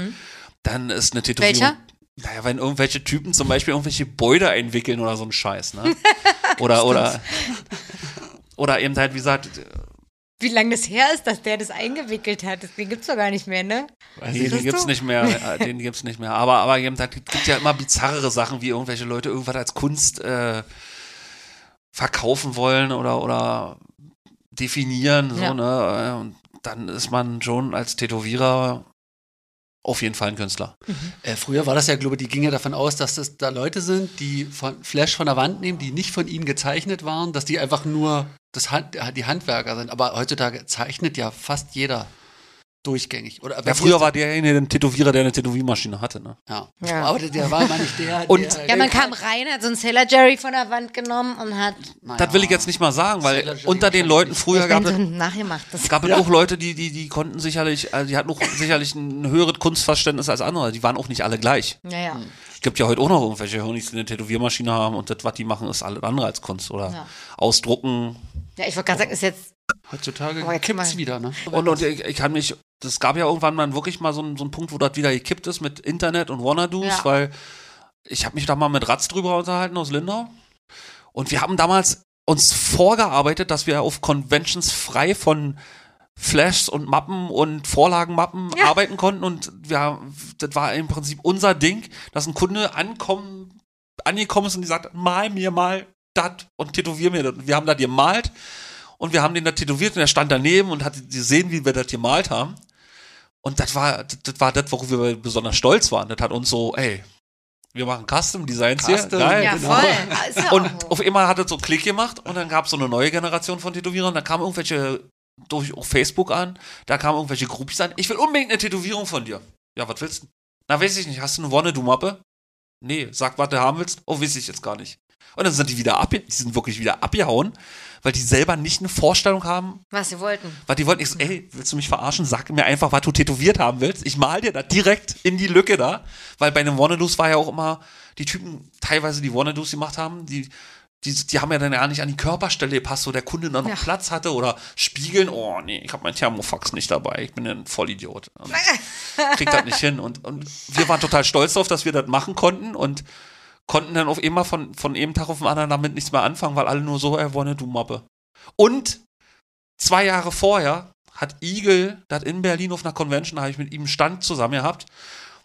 Dann ist eine Tätowierung. Mhm. Welcher? Naja, wenn irgendwelche Typen zum Beispiel irgendwelche Beude entwickeln oder so ein Scheiß, ne? [laughs] Oder, oder, oder eben halt, wie gesagt, Wie lange das her ist, dass der das eingewickelt hat. Den gibt's doch gar nicht mehr, ne? Nee, den gibt's du? nicht mehr, äh, [laughs] den gibt's nicht mehr. Aber, aber eben, da gibt ja immer bizarrere Sachen, wie irgendwelche Leute irgendwas als Kunst äh, verkaufen wollen oder, oder definieren, so, Ja. ne? äh, Und dann ist man schon als Tätowierer auf jeden Fall ein Künstler. Äh, früher war das ja, glaube ich, die ging ja davon aus, dass das da Leute sind, die von Flash von der Wand nehmen, die nicht von ihnen gezeichnet waren, dass die einfach nur das Hand, die Handwerker sind. Aber heutzutage zeichnet ja fast jeder durchgängig. Oder Ja, früher war derjenige ein Tätowierer, der eine Tätowiermaschine hatte, ne? Ja. Ja. Aber der, der war immer nicht der. Und- der, Ja, man kam rein, hat so einen Sailor Jerry von der Wand genommen und hat Naja. Das will ich jetzt nicht mal sagen, weil unter den Leuten nicht. früher gab so es ein nachgemachtes. gab es auch Leute, die, die, die konnten sicherlich, also die hatten auch sicherlich ein höheres Kunstverständnis als andere. Die waren auch nicht alle gleich. Ja, ja. Es gibt ja heute auch noch irgendwelche Hirnis, die eine Tätowiermaschine haben und das, was die machen, ist alles andere als Kunst. Oder Ja. ausdrucken. Ja, ich wollte gerade sagen, ist jetzt Heutzutage jetzt kippt's mal- wieder, ne? Und, und ich, ich kann mich, das gab ja irgendwann mal wirklich mal so, einen- so einen Punkt, wo das wieder gekippt ist mit Internet und Wannadoos, Ja. weil ich habe mich da mal mit Ratz drüber unterhalten aus Lindau. Und wir haben damals uns vorgearbeitet, dass wir auf Conventions frei von Flashs und Mappen und Vorlagenmappen Ja. arbeiten konnten. Und wir, das war im Prinzip unser Ding, dass ein Kunde ankommen, angekommen ist und die sagt, mal mir mal das und tätowier mir das. Und Wir haben das gemalt und wir haben den da tätowiert und er stand daneben und hat gesehen, wie wir das gemalt haben. Und das war, das, war das, worauf wir besonders stolz waren. Das hat uns so, ey, wir machen Custom Designs Custom, hier. Geil. ja genau. voll. Und auf einmal hat es so Klick gemacht und dann gab es so eine neue Generation von Tätowierern. Da kamen irgendwelche durch Facebook an, da kamen irgendwelche Groupies an. Ich will unbedingt eine Tätowierung von dir. Ja, was willst du? Na, weiß ich nicht. Hast du eine Wonne-Du-Mappe? Nee, sag, was du haben willst. Oh, weiß ich jetzt gar nicht. Und dann sind die wieder ab, die sind wirklich wieder abgehauen, weil die selber nicht eine Vorstellung haben, was sie wollten. weil die wollten nicht so, ey, willst du mich verarschen? Sag mir einfach, was du tätowiert haben willst. Ich mal dir da direkt in die Lücke da. Weil bei den Wannadoos war ja auch immer, die Typen, teilweise die Wannadoos gemacht haben, die, die, die haben ja dann ja nicht an die Körperstelle gepasst, wo der Kunde dann noch Ja. Platz hatte oder spiegeln. Oh, nee, ich habe mein Thermofax nicht dabei. Ich bin ein Vollidiot. Und [laughs] krieg das nicht hin. Und, und wir waren total stolz darauf, dass wir das machen konnten und konnten dann auf einmal von, von einem Tag auf den anderen damit nichts mehr anfangen, weil alle nur so, er wollte du Mappe. Und zwei Jahre vorher hat Eagle, das in Berlin auf einer Convention, da habe ich mit ihm einen Stand zusammen gehabt,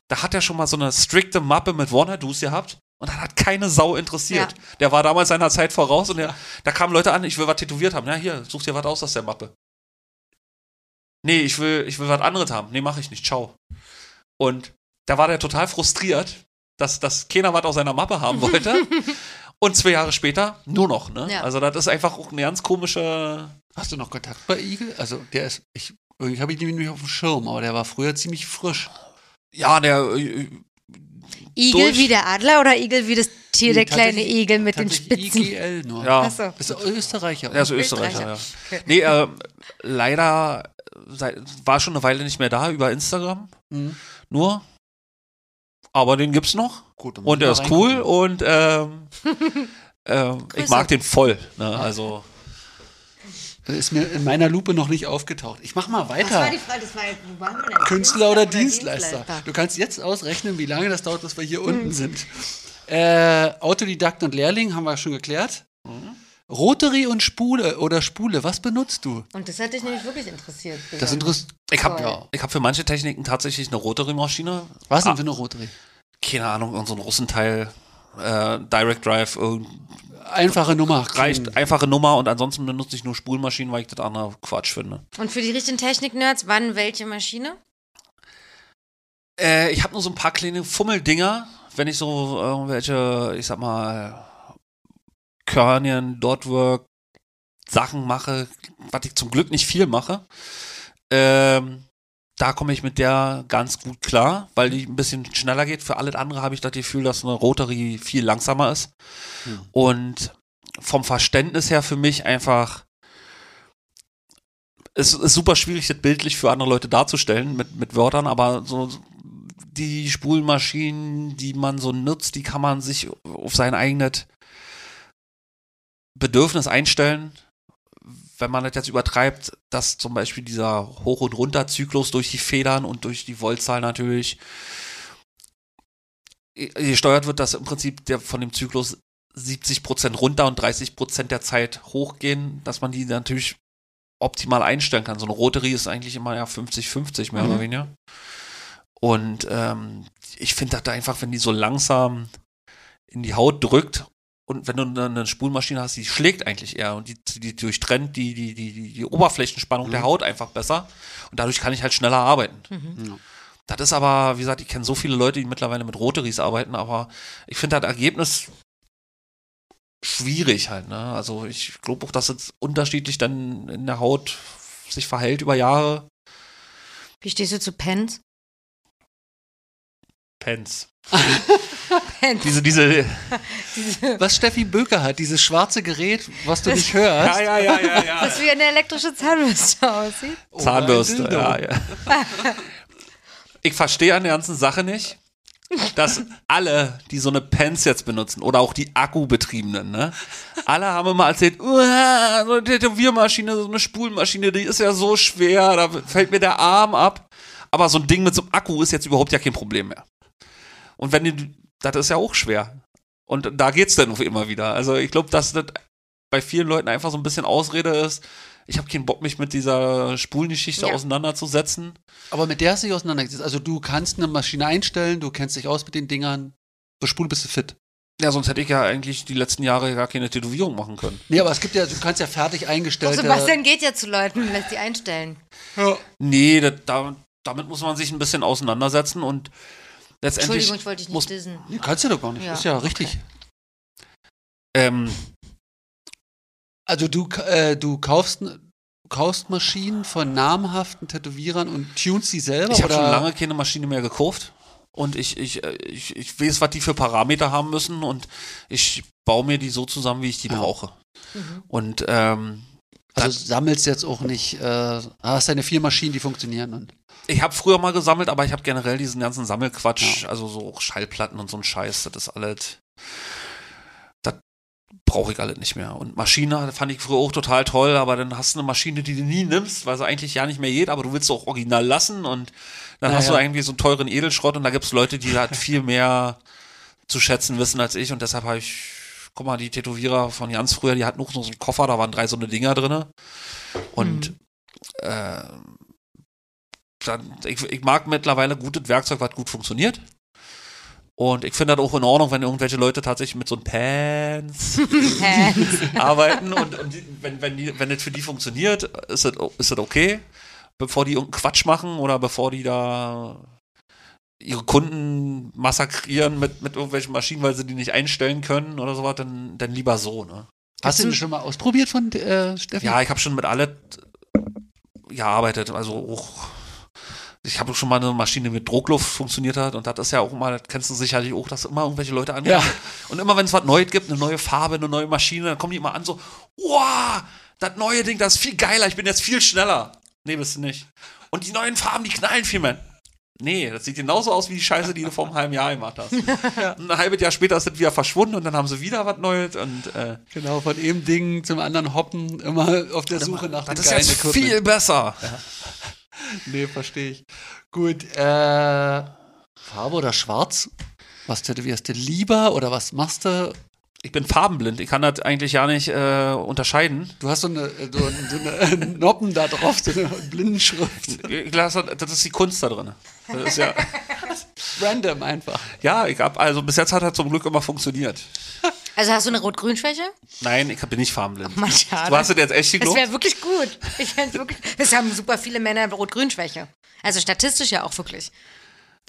da hat er schon mal so eine strikte Mappe mit Wannadoos gehabt und das hat keine Sau interessiert. Ja. Der war damals seiner Zeit voraus und der, da kamen Leute an, ich will was tätowiert haben. Ja, hier, such dir was aus aus der Mappe. Nee, ich will, ich will was anderes haben. Nee, mache ich nicht. Ciao. Und da war der total frustriert, dass, dass keiner was aus seiner Mappe haben wollte. [laughs] Und zwei Jahre später nur noch, ne? Ja. Also das ist einfach auch eine ganz komische. Hast du noch Kontakt bei Igel? Also der ist, ich, irgendwie habe ich ihn nicht auf dem Schirm, aber der war früher ziemlich frisch. Ja, der. äh, Igel Durch- wie der Adler oder Igel wie das Tier, der kleine Igel mit den Spitzen? IGL nur. Ja, Achso. Ist er Österreicher. er ist Österreicher, ja. Österreicher. Nee, äh, leider sei, war schon eine Weile nicht mehr da über Instagram. Mhm. Nur. Aber den gibt's noch. Gut, Und er mal ist cool und ähm, [laughs] ähm, ich mag den voll. Ne? Also. Das ist mir in meiner Lupe noch nicht aufgetaucht. Ich mach mal Was war weiter. die Frage? Das war wo waren wir denn? Künstler oder Dienstleister? Du kannst jetzt ausrechnen, wie lange das dauert, bis wir hier unten sind. Äh, Autodidakt und Lehrling haben wir schon geklärt. Rotary und Spule oder Spule, was benutzt du? Und das hat dich nämlich wirklich interessiert. Das interessiert. Ich habe ich hab für manche Techniken tatsächlich eine Rotary-Maschine. Was denn Ah. für eine Rotary? Keine Ahnung, irgendein so ein Russenteil. Äh, Direct Drive, Einfache Nummer. reicht einfache Nummer und ansonsten benutze ich nur Spulmaschinen, weil ich das andere Quatsch finde. Und für die richtigen Technik-Nerds, wann welche Maschine? Äh, ich habe nur so ein paar kleine Fummeldinger, wenn ich so irgendwelche, ich sag mal, Körnien, Dotwork, Sachen mache, was ich zum Glück nicht viel mache. Ähm, da komme ich mit der ganz gut klar, weil die ein bisschen schneller geht. Für alles andere habe ich das Gefühl, dass eine Rotary viel langsamer ist. Hm. Und vom Verständnis her für mich einfach es ist super schwierig, das bildlich für andere Leute darzustellen mit, mit Wörtern, aber so die Spulmaschinen, die man so nutzt, die kann man sich auf sein eigenes Bedürfnis einstellen. Wenn man das jetzt übertreibt, dass zum Beispiel dieser Hoch- und Runterzyklus durch die Federn und durch die Voltzahl natürlich gesteuert wird, dass im Prinzip der von dem Zyklus 70% runter und 30% der Zeit hochgehen, dass man die natürlich optimal einstellen kann. So eine Rotary ist eigentlich immer ja 50-50 mehr Mhm. oder weniger. Und ähm, ich finde das da einfach, wenn die so langsam in die Haut drückt und wenn du eine, Spulmaschine hast, die schlägt eigentlich eher und die, die durchtrennt die, die, die, die, Oberflächenspannung der Haut einfach besser und dadurch kann ich halt schneller arbeiten. Ja. Das ist aber, wie gesagt, ich kenne so viele Leute, die mittlerweile mit Rotaries arbeiten, aber ich finde das Ergebnis schwierig halt, ne? Also ich glaube auch, dass es unterschiedlich dann in der Haut sich verhält über Jahre. Wie stehst du zu Pens? Pens. [laughs] Pens. Diese, [laughs] diese. Was Steffi Böker hat, dieses schwarze Gerät, was du nicht hörst. ja, ja, ja, ja. Was wie eine elektrische Zahnbürste aussieht. Zahnbürste, Dildo. ja, ja. [laughs] Ich verstehe an der ganzen Sache nicht, dass alle, die so eine Pens jetzt benutzen oder auch die Akkubetriebenen, ne? Alle haben immer erzählt, "Uah, so eine Tätowiermaschine, so eine Spulmaschine, die ist ja so schwer, da fällt mir der Arm ab. Aber so ein Ding mit so einem Akku ist jetzt überhaupt ja kein Problem mehr. Und wenn die, das ist ja auch schwer. Und da geht's dann immer wieder. Also ich glaube, dass das bei vielen Leuten einfach so ein bisschen Ausrede ist. Ich habe keinen Bock, mich mit dieser Spulengeschichte Ja. auseinanderzusetzen. Aber mit der hast du dich auseinandergesetzt. Also du kannst eine Maschine einstellen, du kennst dich aus mit den Dingern. Bei Spule bist du fit. Ja, sonst hätte ich ja eigentlich die letzten Jahre gar keine Tätowierung machen können. Nee, aber es gibt ja, du kannst ja fertig Doch, eingestellte. Sebastian geht ja zu Leuten und lässt die einstellen. Ja. Nee, da, damit muss man sich ein bisschen auseinandersetzen und letztendlich Entschuldigung, ich wollte dich nicht muss, dissen. Nee, kannst du doch gar nicht. Ja, ist ja okay. richtig. ähm, Also du, äh, du kaufst, kaufst Maschinen von namhaften Tätowierern und tunst sie selber? ich habe schon lange keine Maschine mehr gekauft und ich, ich, äh, ich, ich weiß, was die für Parameter haben müssen und ich baue mir die so zusammen, wie ich die Ja. brauche. Mhm. Und ähm, Also sammelst jetzt auch nicht, äh, hast deine vier Maschinen, die funktionieren. Und ich habe früher mal gesammelt, aber ich habe generell diesen ganzen Sammelquatsch, Ja. also so Schallplatten und so ein Scheiß, das ist alles, das brauche ich alles nicht mehr. Und Maschine fand ich früher auch total toll, aber dann hast du eine Maschine, die du nie nimmst, weil sie eigentlich ja nicht mehr geht, aber du willst sie auch original lassen und dann Ja, hast du irgendwie so einen teuren Edelschrott und da gibt es Leute, die halt viel mehr zu schätzen wissen als ich und deshalb habe ich, guck mal, die Tätowierer von ganz früher, die hatten auch noch so einen Koffer, da waren drei so eine Dinger drinne und äh, dann, ich, ich mag mittlerweile gutes Werkzeug, was gut funktioniert. Und ich finde das auch in Ordnung, wenn irgendwelche Leute tatsächlich mit so einem Pants [laughs] Pens. arbeiten und, und die, wenn, wenn, die, wenn das für die funktioniert, ist das, ist das okay. Bevor die irgendeinen Quatsch machen oder bevor die da ihre Kunden massakrieren mit, mit irgendwelchen Maschinen, weil sie die nicht einstellen können oder sowas, dann, dann lieber so, ne? hast du den schon mal ausprobiert von äh, Steffi? Ja, ich habe schon mit alle gearbeitet, also auch ich habe schon mal eine Maschine mit Druckluft funktioniert hat und das ist ja auch mal, das kennst du sicherlich auch, dass immer irgendwelche Leute ankommen. Ja. Und immer wenn es was Neues gibt, eine neue Farbe, eine neue Maschine, dann kommen die immer an so, wow, das neue Ding, das ist viel geiler, ich bin jetzt viel schneller. Nee, bist du nicht. Und die neuen Farben, die knallen viel mehr. Nee, das sieht genauso aus wie die Scheiße, die du vor einem halben Jahr gemacht hast. [laughs] Und ein halbes Jahr später ist das wieder verschwunden und dann haben sie wieder was Neues und äh, Genau, von einem Ding zum anderen hoppen, immer auf der Suche nach das dem ist geilen jetzt Equipment. viel besser. [laughs] Nee, verstehe ich. Gut, äh, Farbe oder Schwarz? Was tätowierst du lieber oder was machst du? Ich bin farbenblind. Ich kann das eigentlich ja nicht äh, unterscheiden. Du hast so eine, äh, so, so eine [laughs] Noppen da drauf, so eine Blindenschrift. Ich lasse, das ist die Kunst da drin. Das ist ja, [laughs] Random einfach. ja, ich hab, also bis jetzt hat er zum Glück immer funktioniert. Also hast du eine Rot-Grün-Schwäche? Nein, ich bin nicht farbenblind. Mann, schade. Du hast es jetzt echt Das geglaubt? wäre wirklich gut. Ich wirklich. Es haben super viele Männer Rot-Grün-Schwäche. Also statistisch ja auch wirklich.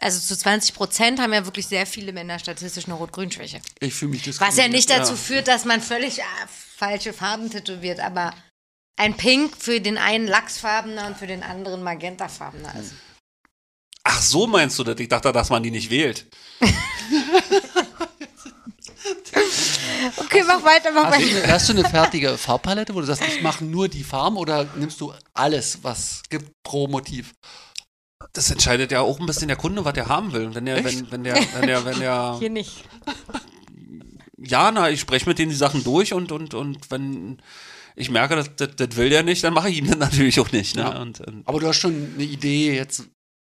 Also zu 20 Prozent haben ja wirklich sehr viele Männer statistisch eine Rot-Grün-Schwäche. Ich fühle mich Was ja diskriminiert. nicht dazu führt, dass man völlig ah, falsche Farben tätowiert, aber ein Pink für den einen lachsfarbener und für den anderen magentafarbener ist. Ach, so meinst du das? Ich dachte, dass man die nicht wählt. [laughs] Okay, mach weiter, mach Hast du, weiter. eine, hast du eine fertige Farbpalette, wo du sagst, ich mache nur die Farben oder nimmst du alles, was es gibt pro Motiv? das entscheidet ja auch ein bisschen der Kunde, was er haben will. Wenn der, wenn, wenn der, wenn der, wenn der, Hier nicht. ja, na, ich spreche mit denen die Sachen durch und, und, und wenn ich merke, das, das, das will der nicht, dann mache ich ihm das natürlich auch nicht. Ne? Ja. Und, und, Aber du hast schon eine Idee, jetzt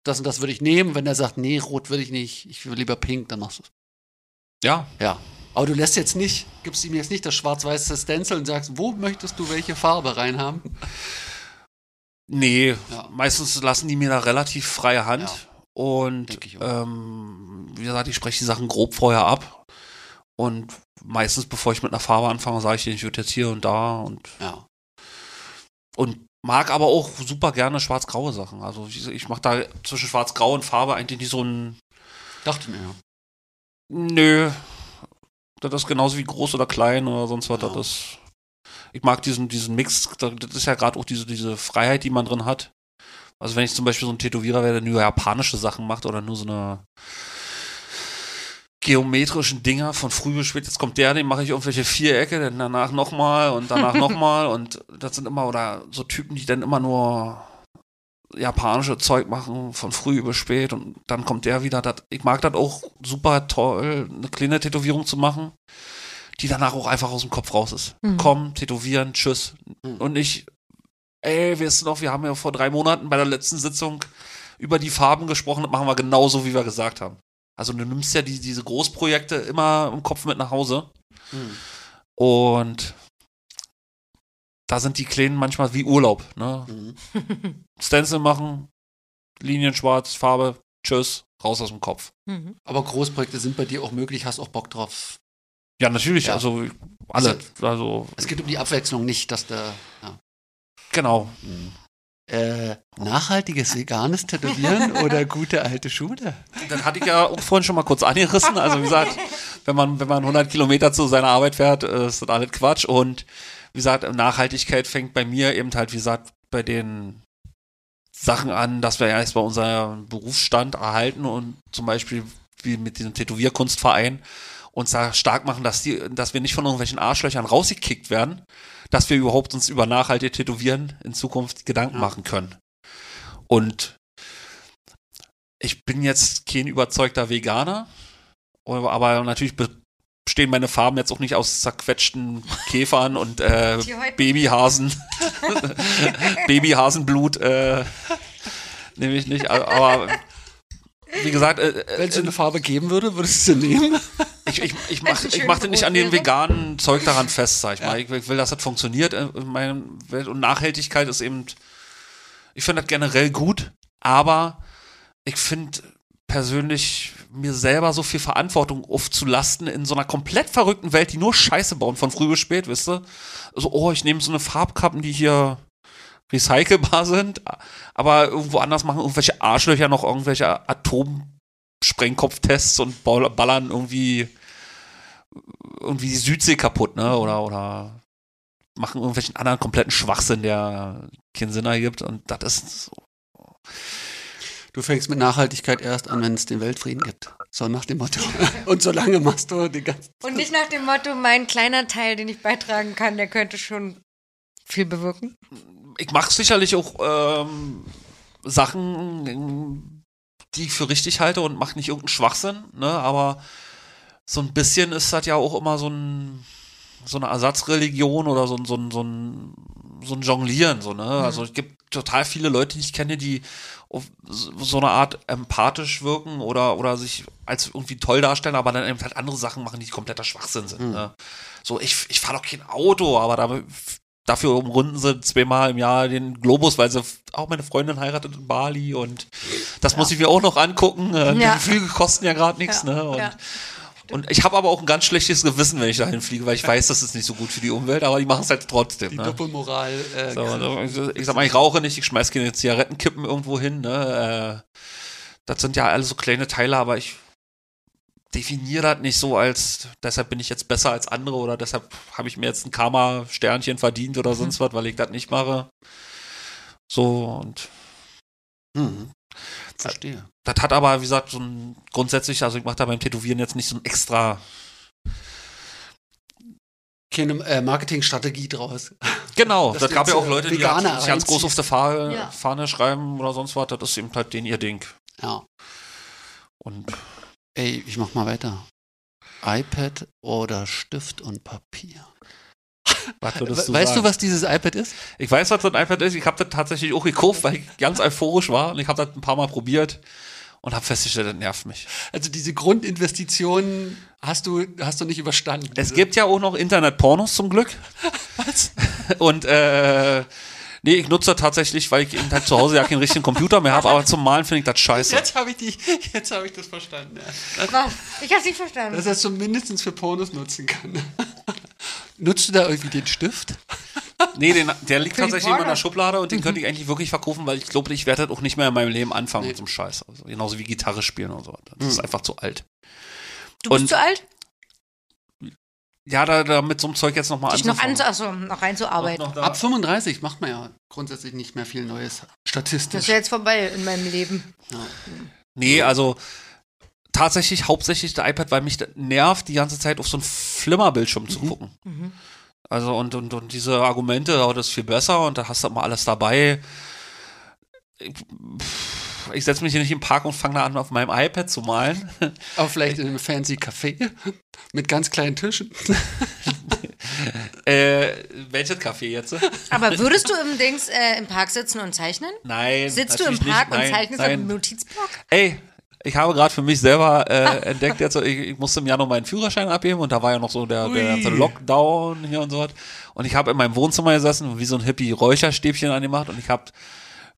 das und das würde ich nehmen. Wenn er sagt, nee, rot will ich nicht, ich will lieber pink, dann machst du es. ja, Ja. Aber du lässt jetzt nicht, gibst ihm jetzt nicht das schwarz-weiße Stencil und sagst, wo möchtest du welche Farbe reinhaben? nee, Ja. meistens lassen die mir da relativ freie Hand. Ja. Und ähm, wie gesagt, ich spreche die Sachen grob vorher ab. Und meistens, bevor ich mit einer Farbe anfange, sage ich, ich würde jetzt hier und da und Ja. und mag aber auch super gerne schwarz-graue Sachen. Also ich, ich mache da zwischen schwarz-grau und Farbe eigentlich nicht so ein Dachte mir, ja. Nö. Das ist genauso wie groß oder klein oder sonst was. Ja. Das ist, ich mag diesen, diesen Mix, das ist ja gerade auch diese, diese Freiheit, die man drin hat. Also wenn ich zum Beispiel so ein Tätowierer wäre, der nur japanische Sachen macht oder nur so eine geometrischen Dinger von früh bis spät, jetzt kommt der, den mache ich irgendwelche Vierecke, dann danach nochmal und danach nochmal [laughs] und das sind immer, oder so Typen, die dann immer nur japanische Zeug machen, von früh bis spät und dann kommt der wieder. Dat, ich mag das auch super toll, eine kleine Tätowierung zu machen, die danach auch einfach aus dem Kopf raus ist. Mhm. Komm, tätowieren, tschüss. Mhm. Und nicht, ey, weißt du noch, wir haben ja vor drei Monaten bei der letzten Sitzung über die Farben gesprochen, das machen wir genauso, wie wir gesagt haben. Also du nimmst ja die, diese Großprojekte immer im Kopf mit nach Hause Hm. und da sind die Kleinen manchmal wie Urlaub. Ne? Mhm. Stencil machen, Linien schwarz, Farbe, tschüss, raus aus dem Kopf. Mhm. Aber Großprojekte sind bei dir auch möglich, hast auch Bock drauf. Ja, natürlich, Ja. also alle. Also, Es geht um die Abwechslung, nicht, dass der. Ja. genau. Äh, nachhaltiges veganes Tätowieren [laughs] oder gute alte Schule? Das hatte ich ja auch vorhin schon mal kurz angerissen. Also wie gesagt, wenn man, wenn man 100 Kilometer zu seiner Arbeit fährt, äh, ist das alles Quatsch. Und wie gesagt, Nachhaltigkeit fängt bei mir eben halt, wie gesagt, bei den Sachen an, dass wir erstmal unseren Berufsstand erhalten und zum Beispiel wie mit diesem Tätowierkunstverein uns da stark machen, dass die, dass wir nicht von irgendwelchen Arschlöchern rausgekickt werden, dass wir überhaupt uns über nachhaltige Tätowieren in Zukunft Gedanken Ja. machen können. Und ich bin jetzt kein überzeugter Veganer, aber natürlich bestehen meine Farben jetzt auch nicht aus zerquetschten Käfern und äh, Babyhasen, [laughs] Babyhasenblut, äh, nehme ich nicht, aber wie gesagt, äh, Wenn es äh, eine Farbe geben würde, würdest du sie nehmen? ich, ich, ich mache ich mach das nicht an dem wäre. veganen Zeug daran fest, sag ich mal. Ich, ich will, dass das funktioniert in meiner Welt. Und Nachhaltigkeit ist eben, ich finde das generell gut, aber ich finde persönlich mir selber so viel Verantwortung aufzulasten in so einer komplett verrückten Welt, die nur Scheiße bauen von früh bis spät, wisst ihr? Also, oh, ich nehme so eine Farbkappen, die hier recycelbar sind, aber irgendwo anders machen irgendwelche Arschlöcher noch irgendwelche Atomsprengkopftests und ball- ballern irgendwie irgendwie die Südsee kaputt, ne? Oder oder machen irgendwelchen anderen kompletten Schwachsinn, der keinen Sinn ergibt und das ist so. Du fängst mit Nachhaltigkeit erst an, wenn es den Weltfrieden gibt. So nach dem Motto. [laughs] Und solange machst du den ganzen. Und nicht nach dem Motto, mein kleiner Teil, den ich beitragen kann, der könnte schon viel bewirken. ich mache sicherlich auch ähm, Sachen, die ich für richtig halte und mache nicht irgendeinen Schwachsinn, ne? Aber so ein bisschen ist das ja auch immer so ein so eine Ersatzreligion oder so ein so ein so ein, so ein Jonglieren, so ne? Also es gibt total viele Leute, die ich kenne, die so eine Art empathisch wirken oder oder sich als irgendwie toll darstellen, aber dann eben halt andere Sachen machen, die kompletter Schwachsinn sind. Ne? So ich ich fahre doch kein Auto, aber da dafür umrunden sie zweimal im Jahr den Globus, weil sie auch meine Freundin heiratet in Bali und das muss ich mir auch noch angucken. Äh, Ja. Die Flüge kosten ja gerade nichts, Ja, ne? Und, ja. Und ich habe aber auch ein ganz schlechtes Gewissen, wenn ich dahin fliege, weil ich weiß, das ist nicht so gut für die Umwelt, aber die machen es halt trotzdem. Die Ne? Doppelmoral. Äh, So, also ich sag mal, ich rauche nicht, ich schmeiß keine Zigarettenkippen irgendwo hin. Ne? Äh, das sind ja alle so kleine Teile, aber ich definiere das nicht so als, deshalb bin ich jetzt besser als andere oder deshalb habe ich mir jetzt ein Karma-Sternchen verdient oder sonst was, weil ich das nicht mache. So, und hm. Verstehe. das hat aber, wie gesagt, so ein grundsätzlich, also ich mache da beim Tätowieren jetzt nicht so ein extra keine äh, Marketingstrategie draus. Genau, das du gab ja auch äh, Leute, die das ganz groß auf der Fahne, Ja. Fahne schreiben oder sonst was. Das ist eben halt den ihr Ding. Ja. Und Ey, ich mach mal weiter. iPad oder Stift und Papier. Du weißt sagen? du, was dieses iPad ist? Ich weiß, was das iPad ist. Ich habe das tatsächlich auch gekauft, weil ich ganz euphorisch war und ich habe das ein paar Mal probiert und habe festgestellt, das nervt mich. Also diese Grundinvestitionen hast du, hast du nicht überstanden. Es gibt ja auch noch Internet-Pornos zum Glück. [laughs] Was? Und äh, nee, ich nutze das tatsächlich, weil ich eben halt zu Hause ja keinen richtigen Computer mehr habe, aber zum Malen finde ich das scheiße. Jetzt habe ich, die- jetzt hab ich das verstanden. Ja. Was? Ich hab's nicht verstanden. Dass er es zumindest für Pornos nutzen kann. Nutzt du da irgendwie den Stift? [laughs] Nee, den, der liegt tatsächlich in meiner. Schublade und den [laughs] könnte ich eigentlich wirklich verkaufen, weil ich glaube, ich werde das auch nicht mehr in meinem Leben anfangen Nee. mit so einem Scheiß. Also, genauso wie Gitarre spielen und so. Das ist einfach zu alt. du bist und- zu alt, Ja, da, da mit so einem Zeug jetzt nochmal dich noch, anzufangen. anzu achso, noch reinzuarbeiten. Noch da- Ab 35 macht man ja grundsätzlich nicht mehr viel Neues Das statistisch. ist ja jetzt vorbei in meinem Leben. Nee, also tatsächlich hauptsächlich der iPad, weil mich nervt, die ganze Zeit auf so einen Flimmerbildschirm zu gucken. Mhm. Also und, und, und diese Argumente, oh, das ist viel besser und da hast du mal alles dabei. Ich, ich setze mich hier nicht im Park und fange da an, auf meinem iPad zu malen. [laughs] Aber vielleicht in einem fancy Café [laughs] mit ganz kleinen Tischen. [laughs] äh, welches Café jetzt? Aber würdest du im Dings äh, im Park sitzen und zeichnen? Nein. Sitzt du im Park nicht. und Nein, zeichnest auf nein. Notizblock? Ey, ich habe gerade für mich selber äh, entdeckt, jetzt, ich, ich musste im Januar meinen Führerschein abgeben und da war ja noch so der, der ganze Lockdown hier und so was. Und ich habe in meinem Wohnzimmer gesessen und wie so ein Hippie Räucherstäbchen angemacht und ich habe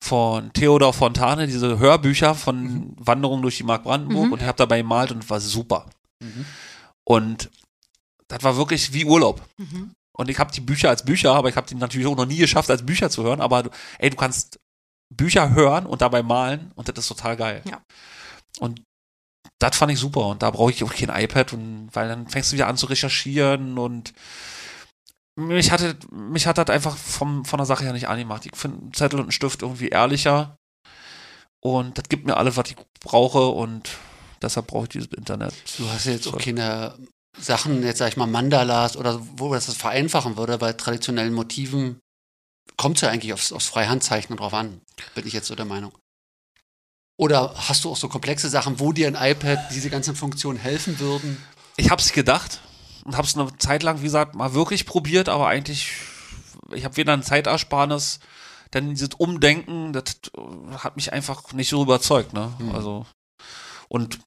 von Theodor Fontane diese Hörbücher von Wanderung durch die Mark Brandenburg und ich habe dabei gemalt und war super. Und das war wirklich wie Urlaub. Und ich habe die Bücher als Bücher, aber ich habe die natürlich auch noch nie geschafft, als Bücher zu hören. Aber ey, du kannst Bücher hören und dabei malen und das ist total geil. Ja. Und das fand ich super und da brauche ich auch kein iPad und weil dann fängst du wieder an zu recherchieren und mich hatte mich hat das einfach vom, von der Sache her nicht angemacht. Ich finde einen Zettel und einen Stift irgendwie ehrlicher und das gibt mir alles, was ich brauche und deshalb brauche ich dieses Internet. Du hast ja jetzt auch keine Sachen, jetzt sag ich mal Mandalas oder wo das das vereinfachen würde, bei traditionellen Motiven kommt es ja eigentlich aufs, aufs Freihandzeichnen drauf an, bin ich jetzt so der Meinung. Oder hast du auch so komplexe Sachen, wo dir ein iPad diese ganzen Funktionen helfen würden? Ich hab's gedacht und hab's eine Zeit lang, wie gesagt, mal wirklich probiert, aber eigentlich, ich habe weder ein Zeitersparnis, denn dieses Umdenken, das hat mich einfach nicht so überzeugt, ne? Hm. Also, und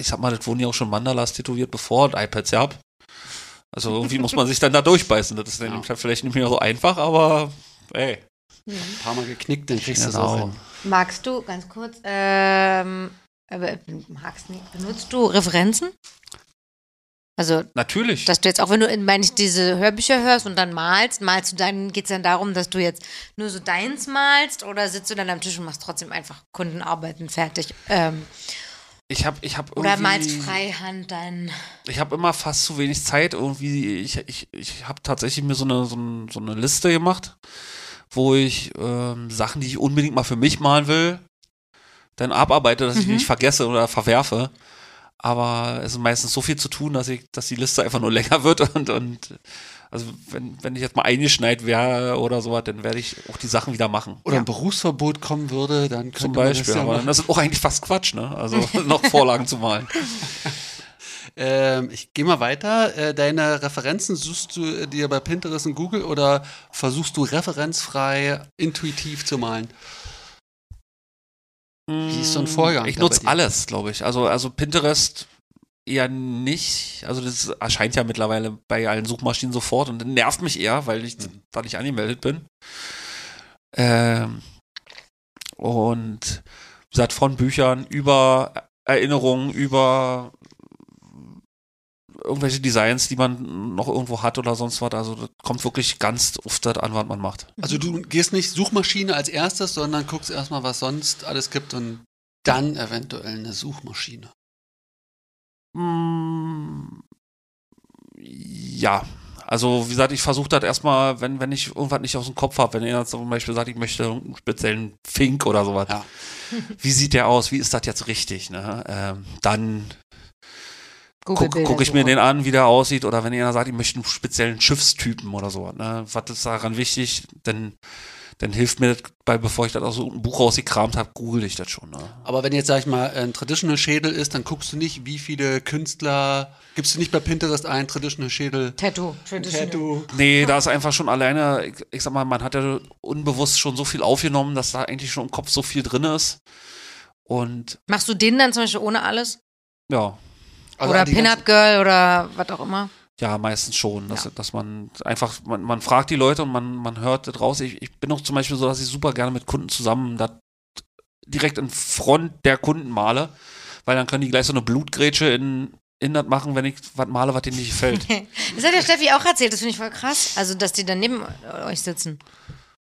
ich sag mal, das wurden ja auch schon Mandalas tätowiert, bevor es iPads gab. Also irgendwie muss man [laughs] sich dann da durchbeißen. Das ist Ja. vielleicht nicht mehr so einfach, aber ey. Ein paar Mal geknickt, dann kriegst du es auch Genau. hin. Magst du, ganz kurz, ähm, magst nicht, benutzt du Referenzen? Also, Natürlich. dass du jetzt auch, wenn du in, meine ich, diese Hörbücher hörst und dann malst, malst du dann, geht es dann darum, dass du jetzt nur so deins malst oder sitzt du dann am Tisch und machst trotzdem einfach Kundenarbeiten fertig? Ähm, ich habe ich hab oder malst Freihand dann? ich habe immer fast zu wenig Zeit irgendwie. Ich, ich, ich habe tatsächlich mir so eine, so, ein, so eine Liste gemacht, wo ich ähm, Sachen, die ich unbedingt mal für mich malen will, dann abarbeite, dass ich die Mhm. nicht vergesse oder verwerfe. Aber es ist meistens so viel zu tun, dass ich, dass die Liste einfach nur [laughs] länger wird und, und also wenn, wenn ich jetzt mal eingeschneit wäre oder sowas, dann werde ich auch die Sachen wieder machen. Oder ein Berufsverbot kommen würde, dann könnte Zum man Beispiel. das ja aber machen. das ist auch eigentlich fast Quatsch, ne? Also [laughs] noch Vorlagen zu malen. Ähm, ich gehe mal weiter. Äh, deine Referenzen suchst du äh, dir bei Pinterest und Google oder versuchst du referenzfrei intuitiv zu malen? Wie ist so ein Vorgang Ich da nutze alles, glaube ich. Also, also Pinterest eher nicht. Also das erscheint ja mittlerweile bei allen Suchmaschinen sofort und das nervt mich eher, weil ich, Mhm. weil ich angemeldet bin. Ähm, und wie gesagt, von Büchern über Erinnerungen, über irgendwelche Designs, die man noch irgendwo hat oder sonst was. Also das kommt wirklich ganz oft das an, was man macht. Also du gehst nicht Suchmaschine als erstes, sondern guckst erstmal, was sonst alles gibt und dann eventuell eine Suchmaschine. Mm, Ja, also wie gesagt, ich versuche das erstmal, wenn, wenn ich irgendwas nicht aus dem Kopf habe, wenn jetzt zum Beispiel sagt, ich möchte einen speziellen Fink oder sowas. Ja. Wie sieht der aus? Wie ist das jetzt richtig? Ne? Ähm, dann guck, Google-Bilder guck ich mir den an, wie der aussieht. Oder wenn einer sagt, ich möchte einen speziellen Schiffstypen oder so. Ne? Was ist daran wichtig? Dann, dann hilft mir das bei, bevor ich das aus so einem Buch rausgekramt habe, google ich das schon. Ne? Aber wenn jetzt, sag ich mal, ein Traditional Schädel ist, dann guckst du nicht, wie viele Künstler, gibst du nicht bei Pinterest ein Traditional Schädel? Tattoo. Traditional. Tattoo. Nee, da ist einfach schon alleine, ich, ich sag mal, man hat ja unbewusst schon so viel aufgenommen, dass da eigentlich schon im Kopf so viel drin ist. Und Machst du den dann zum Beispiel ohne alles? ja, Also oder die ganzen- Pin-Up Girl oder was auch immer? Ja, meistens schon, dass, Ja. dass man einfach, man, man fragt die Leute und man, man hört das raus. Ich, ich bin auch zum Beispiel so, dass ich super gerne mit Kunden zusammen das direkt in Front der Kunden male, weil dann können die gleich so eine Blutgrätsche in, in das machen, wenn ich was male, was denen nicht gefällt. [laughs] Das hat ja Steffi auch erzählt, das finde ich voll krass. Also, dass die dann neben euch sitzen.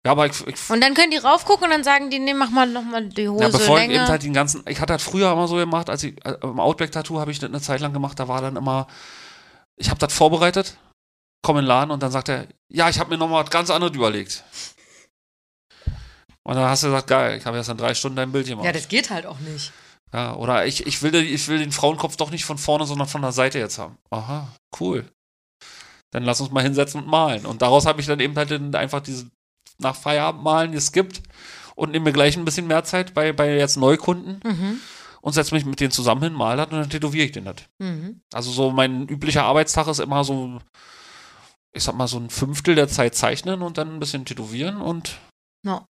Ja, aber ich, ich Und dann können die raufgucken und dann sagen die, nee, mach mal nochmal die Hose ja, bevor ich eben länger. halt den ganzen, ich hatte das früher immer so gemacht, als ich äh, im Outback-Tattoo habe ich das eine Zeit lang gemacht, da war dann immer, ich habe das vorbereitet, komme in den Laden und dann sagt er, ja, ich habe mir nochmal was ganz anderes überlegt. Und dann hast du gesagt, geil, ich habe erst in drei Stunden dein Bild gemacht. ja, das geht halt auch nicht. Ja, oder ich, ich, will, den- ich will den Frauenkopf doch nicht von vorne, sondern von der Seite jetzt haben. Aha, cool. Dann lass uns mal hinsetzen und malen. Und daraus habe ich dann eben halt dann einfach diese nach Feierabend malen geskippt und nehme mir gleich ein bisschen mehr Zeit bei, bei jetzt Neukunden Mhm. und setze mich mit denen zusammen hin, mal das und dann tätowiere ich den das. Mhm. Also so mein üblicher Arbeitstag ist immer so, ich sag mal, so ein Fünftel der Zeit zeichnen und dann ein bisschen tätowieren und Ja.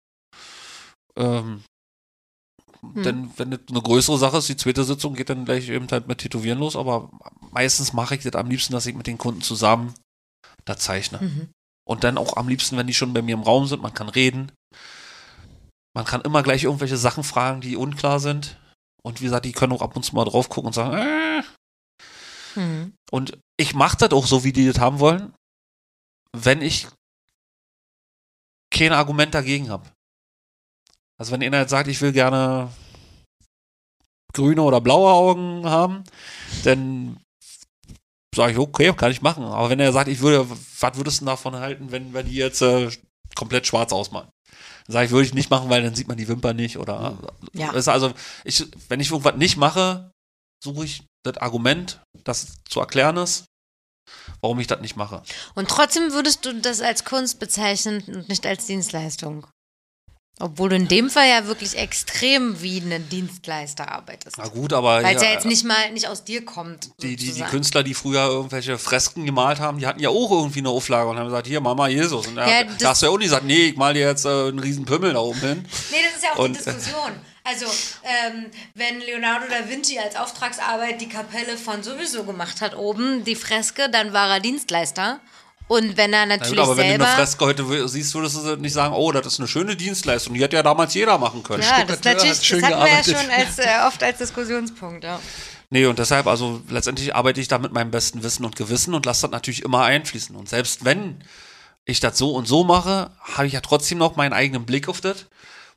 ähm, Hm. dann, wenn das eine größere Sache ist, die zweite Sitzung geht dann gleich eben halt mit Tätowieren los, aber meistens mache ich das am liebsten, dass ich mit den Kunden zusammen da zeichne. Mhm. Und dann auch am liebsten, wenn die schon bei mir im Raum sind, man kann reden. Man kann immer gleich irgendwelche Sachen fragen, die unklar sind. Und wie gesagt, die können auch ab und zu mal drauf gucken und sagen, äh. Mhm. Und ich mache das auch so, wie die das haben wollen, wenn ich kein Argument dagegen habe. Also wenn einer jetzt sagt, ich will gerne grüne oder blaue Augen haben, dann sage ich, okay, kann ich machen. Aber wenn er sagt, ich würde, was würdest du davon halten, wenn wir die jetzt äh, komplett schwarz ausmalen? Dann sage ich, würde ich nicht machen, weil dann sieht man die Wimpern nicht oder Ja. Das ist also, ich, wenn ich irgendwas nicht mache, suche ich das Argument, das zu erklären ist, warum ich das nicht mache. Und trotzdem würdest du das als Kunst bezeichnen und nicht als Dienstleistung. Obwohl du in dem Fall ja wirklich extrem wie ein Dienstleister arbeitest. Na gut, aber Weil es ja, ja, jetzt nicht mal nicht aus dir kommt. die, die, die. Künstler, die früher irgendwelche Fresken gemalt haben, die hatten ja auch irgendwie eine Auflage und haben gesagt, hier, Mama Jesus. Und Ja, das- da hast du ja auch nicht gesagt, nee, ich mal dir jetzt äh, einen riesen Pümmel da oben hin. Nee, das ist ja auch Und- die Diskussion. Also, ähm, wenn Leonardo da Vinci als Auftragsarbeit die Kapelle von sowieso gemacht hat oben, die Freske, dann war er Dienstleister. Und wenn er Na gut, natürlich aber wenn du eine Freske heute siehst, würdest du nicht sagen, oh, das ist eine schöne Dienstleistung. Die hätte ja damals jeder machen können. ja, das, natürlich, hat schön das hatten wir ja gearbeitet. schon als, äh, oft als Diskussionspunkt. Ja. Nee, und deshalb, also letztendlich arbeite ich da mit meinem besten Wissen und Gewissen und lasse das natürlich immer einfließen. Und selbst wenn ich das so und so mache, habe ich ja trotzdem noch meinen eigenen Blick auf das.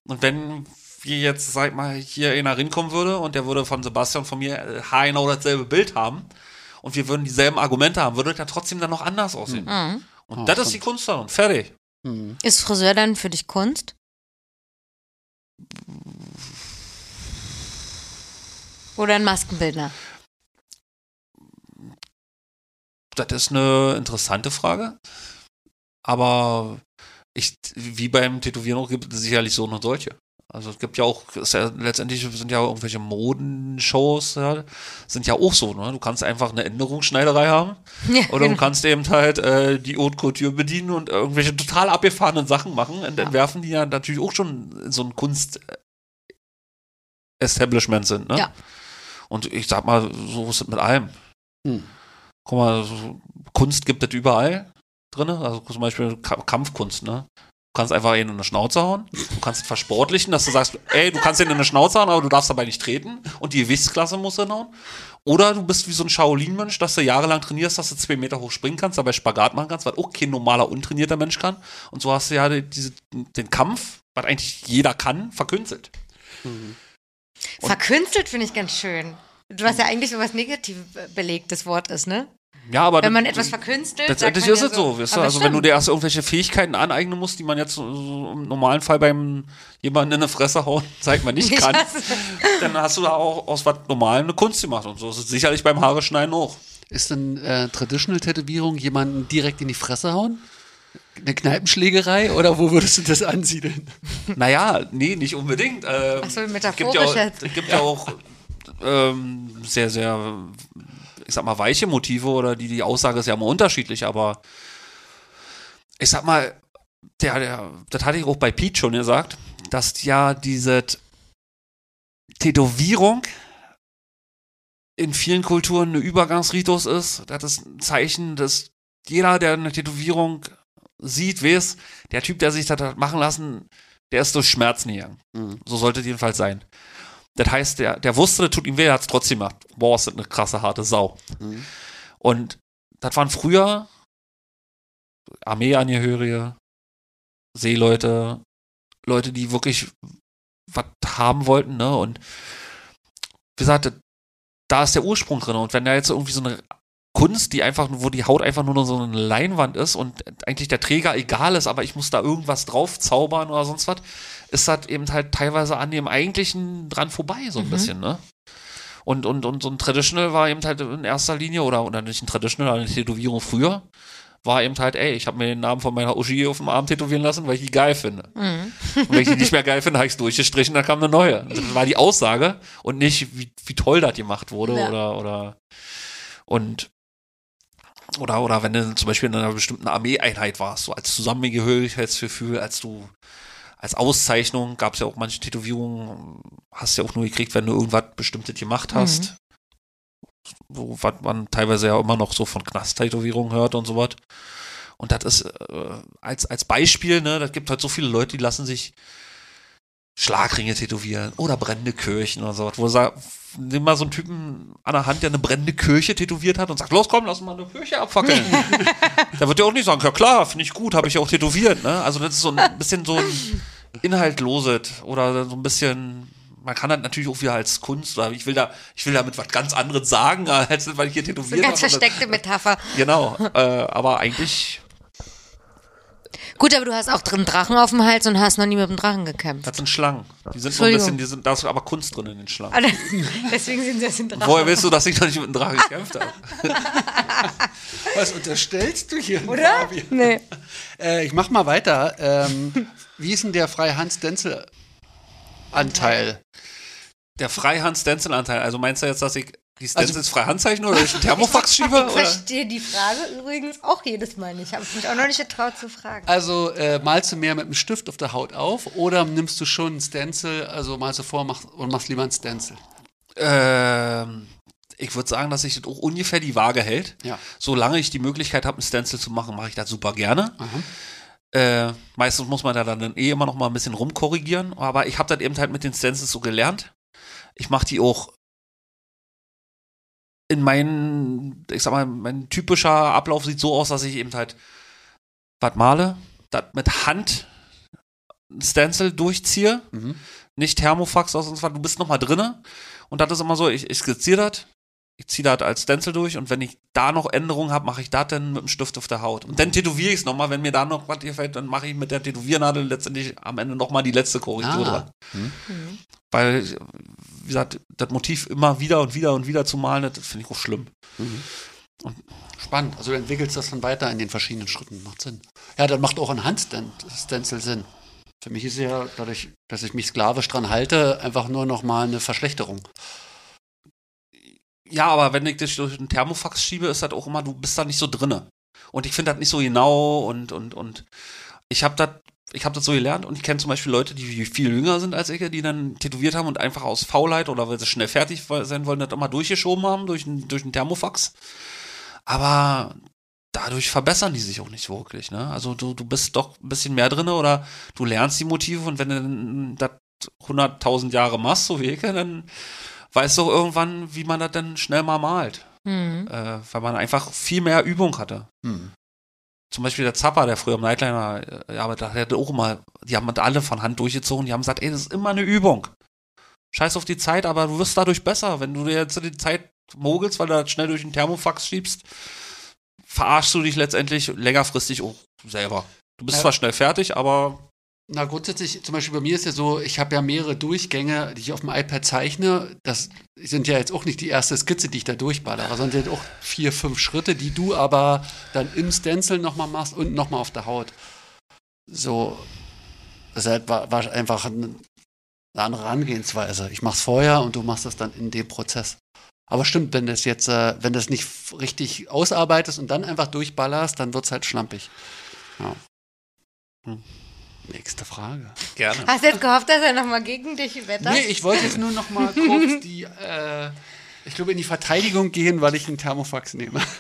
Und wenn wir jetzt, sag ich mal, hier einer rinkommen würde und der würde von Sebastian von mir äh, haargenau dasselbe Bild haben und wir würden dieselben Argumente haben, würde das ja trotzdem dann noch anders aussehen. Mhm. Und Oh, das ist stimmt. die Kunst daran. Fertig. Mhm. Ist Friseur dann für dich Kunst? Oder ein Maskenbildner? Das ist eine interessante Frage. Aber ich, wie beim Tätowieren auch, gibt es sicherlich so und solche. Also es gibt ja auch, ist ja, letztendlich sind ja irgendwelche Modenshows, ja, sind ja auch so, ne? Du kannst einfach eine Änderungsschneiderei haben [laughs] Ja, oder du genau. kannst eben halt äh, die Haute Couture bedienen und irgendwelche total abgefahrenen Sachen machen und Ja. entwerfen, die ja natürlich auch schon in so ein Kunst-Establishment sind, ne? Ja. Und ich sag mal, so ist es mit allem. Hm. Guck mal, so Kunst gibt es überall drin. Also zum Beispiel Ka- Kampfkunst, ne? Du kannst einfach ihn in eine Schnauze hauen. Du kannst es versportlichen, dass du sagst, ey, du kannst ihn in eine Schnauze hauen, aber du darfst dabei nicht treten. Und die Gewichtsklasse muss er hauen. Oder du bist wie so ein Shaolin-Mensch, dass du jahrelang trainierst, dass du zwei Meter hoch springen kannst, dabei Spagat machen kannst, was auch kein normaler, untrainierter Mensch kann. Und so hast du ja die, diese, den Kampf, was eigentlich jeder kann, verkünstelt. Mhm. Verkünstelt finde ich ganz schön. Was ja eigentlich so was negativ belegtes Wort ist, ne? Ja, aber Wenn man das- etwas verkünstelt, Letztendlich ist man es ja so, weißt du? Also wenn du dir erst irgendwelche Fähigkeiten aneignen musst, die man jetzt so, im normalen Fall beim jemanden in die Fresse hauen, [laughs] zeigt man nicht Ich kann, dann hast du da auch aus was Normalem eine Kunst gemacht und so ist es sicherlich beim Haare schneiden auch. Ist denn äh, Traditional-Tätowierung jemanden direkt in die Fresse hauen? Eine Kneipenschlägerei oder wo würdest du das ansiedeln? [laughs] Naja, nee, nicht unbedingt. Äh, Ach so, gibt ja metaphorisch auch, gibt ja auch ähm, sehr, sehr, ich sag mal, weiche Motive oder die, die Aussage ist ja immer unterschiedlich, aber ich sag mal, der, der, das hatte ich auch bei Pete schon gesagt, dass ja diese Tätowierung in vielen Kulturen eine Übergangsritus ist. Das ist ein Zeichen, dass jeder, der eine Tätowierung sieht, weiß, der Typ, der sich das hat machen lassen, der ist durch Schmerzen gegangen. Mhm. So sollte es jedenfalls sein. Das heißt, der, der wusste, das tut ihm weh, er hat es trotzdem gemacht. Boah, ist das eine krasse, harte Sau. Mhm. Und das waren früher Armeeangehörige, Seeleute, Leute, die wirklich was haben wollten, ne? Und wie gesagt, da ist der Ursprung drin. Und wenn da jetzt irgendwie so eine Kunst, die einfach, wo die Haut einfach nur so eine Leinwand ist und eigentlich der Träger egal ist, aber ich muss da irgendwas drauf zaubern oder sonst was, ist das eben halt teilweise an dem eigentlichen dran vorbei, so ein Mhm. bisschen, ne? Und, und, und so ein Traditional war eben halt in erster Linie, oder, oder nicht ein Traditional, aber eine Tätowierung früher, war eben halt, ey, ich habe mir den Namen von meiner Uschi auf dem Arm tätowieren lassen, weil ich die geil finde. Mhm. Und wenn ich die nicht mehr geil finde, habe ich es durchgestrichen, dann kam eine neue. Das war die Aussage und nicht, wie, wie toll das gemacht wurde Ja. oder, oder, und, oder, oder wenn du zum Beispiel in einer bestimmten Armeeeinheit warst, so als Zusammengehörigkeitsgefühl, als du, als Auszeichnung, gab es ja auch manche Tätowierungen, hast du ja auch nur gekriegt, wenn du irgendwas Bestimmtes gemacht hast. So, was man teilweise ja immer noch so von Knast-Tätowierungen hört und sowas. Und das ist äh, als, als Beispiel, ne, das gibt halt so viele Leute, die lassen sich Schlagringe tätowieren oder brennende Kirchen oder sowas, wo sa- nimm mal so einen Typen an der Hand, der eine brennende Kirche tätowiert hat und sagt, los komm, lass mal eine Kirche abfackeln. [laughs] da wird der auch nicht sagen, ja klar, finde ich gut, habe ich auch tätowiert, ne? Also das ist so ein bisschen so ein inhaltloses oder so ein bisschen man kann das natürlich auch wieder als Kunst oder ich will da ich will damit was ganz anderes sagen [laughs] als das, weil ich hier So eine tätowiert ganz habe. versteckte Metapher. [laughs] Genau, äh, aber eigentlich Gut, aber du hast auch drin Drachen auf dem Hals und hast noch nie mit dem Drachen gekämpft. das sind Schlangen. Die sind so ein bisschen, die sind, da ist aber Kunst drin in den Schlangen. Aber [laughs] Deswegen sind sie jetzt ein Drachen. Woher willst du, dass ich noch nicht mit einem Drachen gekämpft habe? Was unterstellst du hier? Oder? Fabian? Nee. Äh, ich mach mal weiter. Ähm, wie ist denn der Freihand-Stencil-Anteil? Der Freihand-Stencil-Anteil. Also meinst du jetzt, dass ich die Stencils Freihand zeichne oder durch einen Thermofax schiebe? Ich Oder? verstehe die Frage übrigens auch jedes Mal nicht. Habe ich mich auch noch nicht getraut zu fragen. Also äh, malst du mehr mit einem Stift auf der Haut auf oder nimmst du schon einen Stencil, also malst du vor mach, und machst lieber einen Stencil? Ähm, ich würde sagen, dass sich das auch ungefähr die Waage hält. Ja. Solange ich die Möglichkeit habe, einen Stencil zu machen, mache ich das super gerne. Äh, meistens muss man da dann eh immer noch mal ein bisschen rumkorrigieren, aber ich habe das eben halt mit den Stencils so gelernt. Ich mache die auch in meinen, ich sag mal, mein typischer Ablauf sieht so aus, dass ich eben halt was male, das mit Hand Stencil durchziehe, Mhm. nicht Thermofax oder sonst was, du bist noch mal drinne und das ist immer so, ich, ich skizziere das, ich ziehe das als Stencil durch und wenn ich da noch Änderungen habe, mache ich das dann mit dem Stift auf der Haut. Und dann tätowiere ich es nochmal, wenn mir da noch was gefällt, dann mache ich mit der Tätowiernadel letztendlich am Ende nochmal die letzte Korrektur Ah. dran. Mhm. Weil, wie gesagt, das Motiv immer wieder und wieder und wieder zu malen, das finde ich auch schlimm. Spannend. Also du entwickelst das dann weiter in den verschiedenen Schritten. Macht Sinn. Ja, dann macht auch ein Handstencil Sinn. Für mich ist ja dadurch, dass ich mich sklavisch dran halte, einfach nur noch mal eine Verschlechterung. Ja, aber wenn ich dich durch einen Thermofax schiebe, ist das auch immer, du bist da nicht so drinne. Und ich finde das nicht so genau und, und, und ich habe das ich habe das so gelernt und ich kenne zum Beispiel Leute, die viel jünger sind als ich, die dann tätowiert haben und einfach aus Faulheit oder weil sie schnell fertig sein wollen, das immer durchgeschoben haben durch einen, durch einen Thermofax. Aber dadurch verbessern die sich auch nicht wirklich. Ne? Also du, du bist doch ein bisschen mehr drin oder du lernst die Motive und wenn du das 100.000 Jahre machst, so wie ich, dann weißt du auch irgendwann, wie man das dann schnell mal malt. Mhm. Äh, weil man einfach viel mehr Übung hatte. Hm. Zum Beispiel der Zappa, der früher im Nightliner äh, gearbeitet hat, der hatte auch immer, die haben alle von Hand durchgezogen, die haben gesagt, ey, das ist immer eine Übung. Scheiß auf die Zeit, aber du wirst dadurch besser. Wenn du dir jetzt die Zeit mogelst, weil du das schnell durch den Thermofax schiebst, verarschst du dich letztendlich längerfristig auch selber. Du bist Ja. zwar schnell fertig, aber Na, grundsätzlich, zum Beispiel bei mir ist ja so, ich habe ja mehrere Durchgänge, die ich auf dem iPad zeichne. Das sind ja jetzt auch nicht die erste Skizze, die ich da durchballere, sondern sind auch vier, fünf Schritte, die du aber dann im Stencil nochmal machst und nochmal auf der Haut. So, das war, war einfach ein- eine andere Herangehensweise. Ich mach's vorher und du machst das dann in dem Prozess. Aber stimmt, wenn das jetzt, äh, wenn das nicht richtig ausarbeitest und dann einfach durchballerst, dann wird's halt schlampig. Ja. Hm. Nächste Frage. gerne. Hast du jetzt gehofft, dass er nochmal gegen dich wettert? Nee, ich wollte jetzt nur noch mal [laughs] kurz die, äh, ich glaube, in die Verteidigung gehen, weil ich einen Thermofax nehme. [laughs]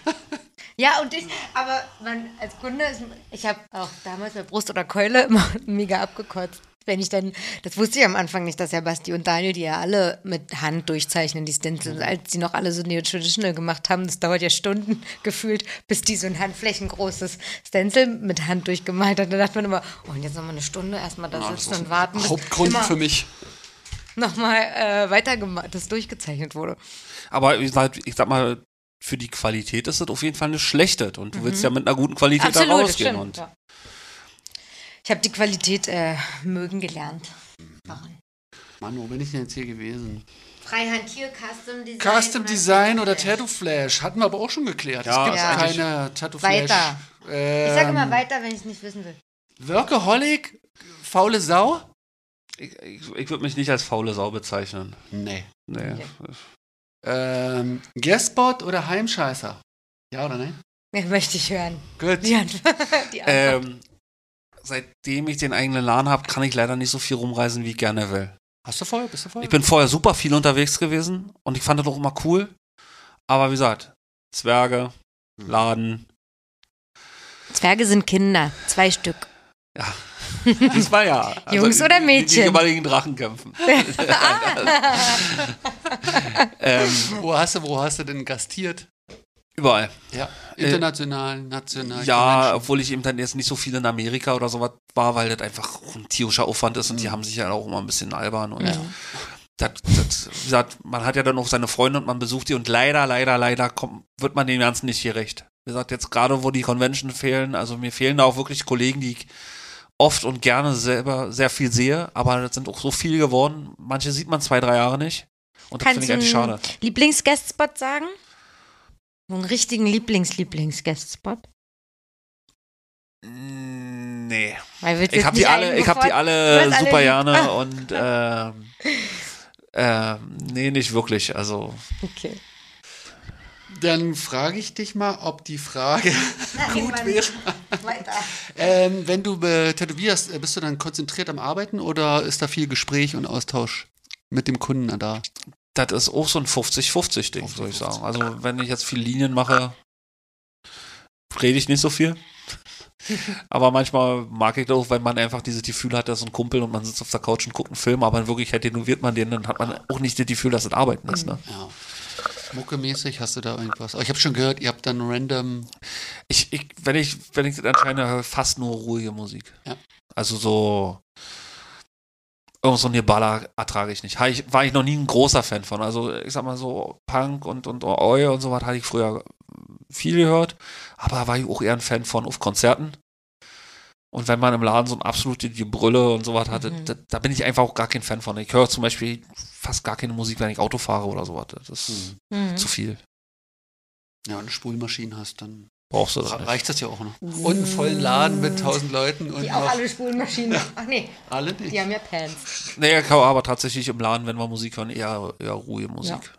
Ja, und ich, aber man, als Kunde, ist, ich habe auch damals bei Brust oder Keule immer [laughs] mega abgekotzt. Wenn ich dann, das wusste ich am Anfang nicht, dass ja Basti und Daniel, die ja alle mit Hand durchzeichnen, die Stencils, als die noch alle so Neo-Traditional gemacht haben, das dauert ja Stunden [laughs] gefühlt, bis die so ein handflächengroßes Stencil mit Hand durchgemalt hat. Da dachte man immer, oh, und jetzt nochmal eine Stunde erstmal da sitzen und warten, Hauptgrund für mich. nochmal äh, weitergemacht, das durchgezeichnet wurde. Aber wie gesagt, ich sag mal, für die Qualität ist das auf jeden Fall eine schlechte. Und du willst ja mit einer guten Qualität da Mhm. Absolut, das rausgehen. stimmt. Und Ja. Ich habe die Qualität äh, mögen gelernt. Mann, wo bin ich denn jetzt hier gewesen? Freihand hier, Custom Design. Custom Design oder Tattoo Flash hatten wir aber auch schon geklärt. Ja, es gibt eigentlich- keine Tattoo Flash. Weiter. Ähm, Ich sage immer weiter, wenn ich es nicht wissen will. Workaholic, faule Sau? ich, ich, ich würde mich nicht als faule Sau bezeichnen. Nee. Nee. Ähm, Guestbot oder Heimscheißer? Ja oder nein? Ja, möchte ich hören. Gut. Die, Ant [laughs] die Antwort. Ähm, seitdem ich den eigenen Laden habe, kann ich leider nicht so viel rumreisen, wie ich gerne will. Hast du vorher? Bist du vorher? Ich bin vorher super viel unterwegs gewesen und ich fand das auch immer cool. Aber wie gesagt, Zwerge, Hm. Laden, Zwerge sind Kinder. Zwei Stück. ja. [laughs] Diesmal ja. Also Jungs oder die- Die, Mädchen? die jeweiligen Drachen kämpfen. [laughs] [laughs] ähm, wo, hast du, wo hast du denn gastiert? Überall. Ja. International, national. Ja, Menschen. obwohl ich eben dann jetzt nicht so viel in Amerika oder sowas war, weil das einfach ein tierischer Aufwand ist und die haben sich ja auch immer ein bisschen albern und Ja. das, das, wie gesagt, man hat ja dann auch seine Freunde und man besucht die und leider, leider, leider kommt, wird man dem Ganzen nicht gerecht. Wie gesagt, jetzt gerade wo die Convention fehlen, also mir fehlen da auch wirklich Kollegen, die ich oft und gerne selber sehr viel sehe, aber das sind auch so viele geworden. Manche sieht man zwei, drei Jahre nicht. Und das finde ich eigentlich schade. Lieblingsguestspot sagen? So einen richtigen Lieblings-Lieblings-Guestspot? Nee. Ich habe die alle, ich habe die alle super gerne und ähm, ähm, nee, nicht wirklich. Also Okay. Dann frage ich dich mal, ob die Frage [laughs] gut wäre. Weiter. Ähm, wenn du äh, tätowierst, äh, bist du dann konzentriert am Arbeiten oder ist da viel Gespräch und Austausch mit dem Kunden da? Das ist auch so ein 50-50-Ding, soll ich sagen. Also wenn ich jetzt viel Linien mache, rede ich nicht so viel. Aber manchmal mag ich das auch, wenn man einfach dieses Gefühl hat, dass ein Kumpel und man sitzt auf der Couch und guckt einen Film, aber in Wirklichkeit renoviert man den, dann hat man auch nicht das Gefühl, dass es Arbeiten ist. Ne? Ja. Muckemäßig hast du da irgendwas? Aber ich habe schon gehört, ihr habt dann random. Ich, ich, wenn ich, wenn ich das ich fast nur ruhige Musik. Ja. Also so irgend so ein Baller ertrage ich nicht. Ich, war ich noch nie ein großer Fan von. Also ich sag mal so Punk und, und Oi und so was hatte ich früher viel gehört, aber war ich auch eher ein Fan von auf Konzerten. Und wenn man im Laden so ein absolute Gebrülle und sowas hatte, Mhm. da, da bin ich einfach auch gar kein Fan von. Ich höre zum Beispiel fast gar keine Musik, wenn ich Auto fahre oder sowas. Das ist Mhm. zu viel. Ja, eine Spulmaschine hast, dann Brauchst du das nicht. reicht das ja auch noch. Und einen vollen Laden mit tausend Leuten und Die auch noch alle Spulmaschinen. [laughs] Ach nee, alle nicht. die haben ja Pants. Höre aber tatsächlich im Laden, wenn wir Musik hören, eher, eher ruhige Musik.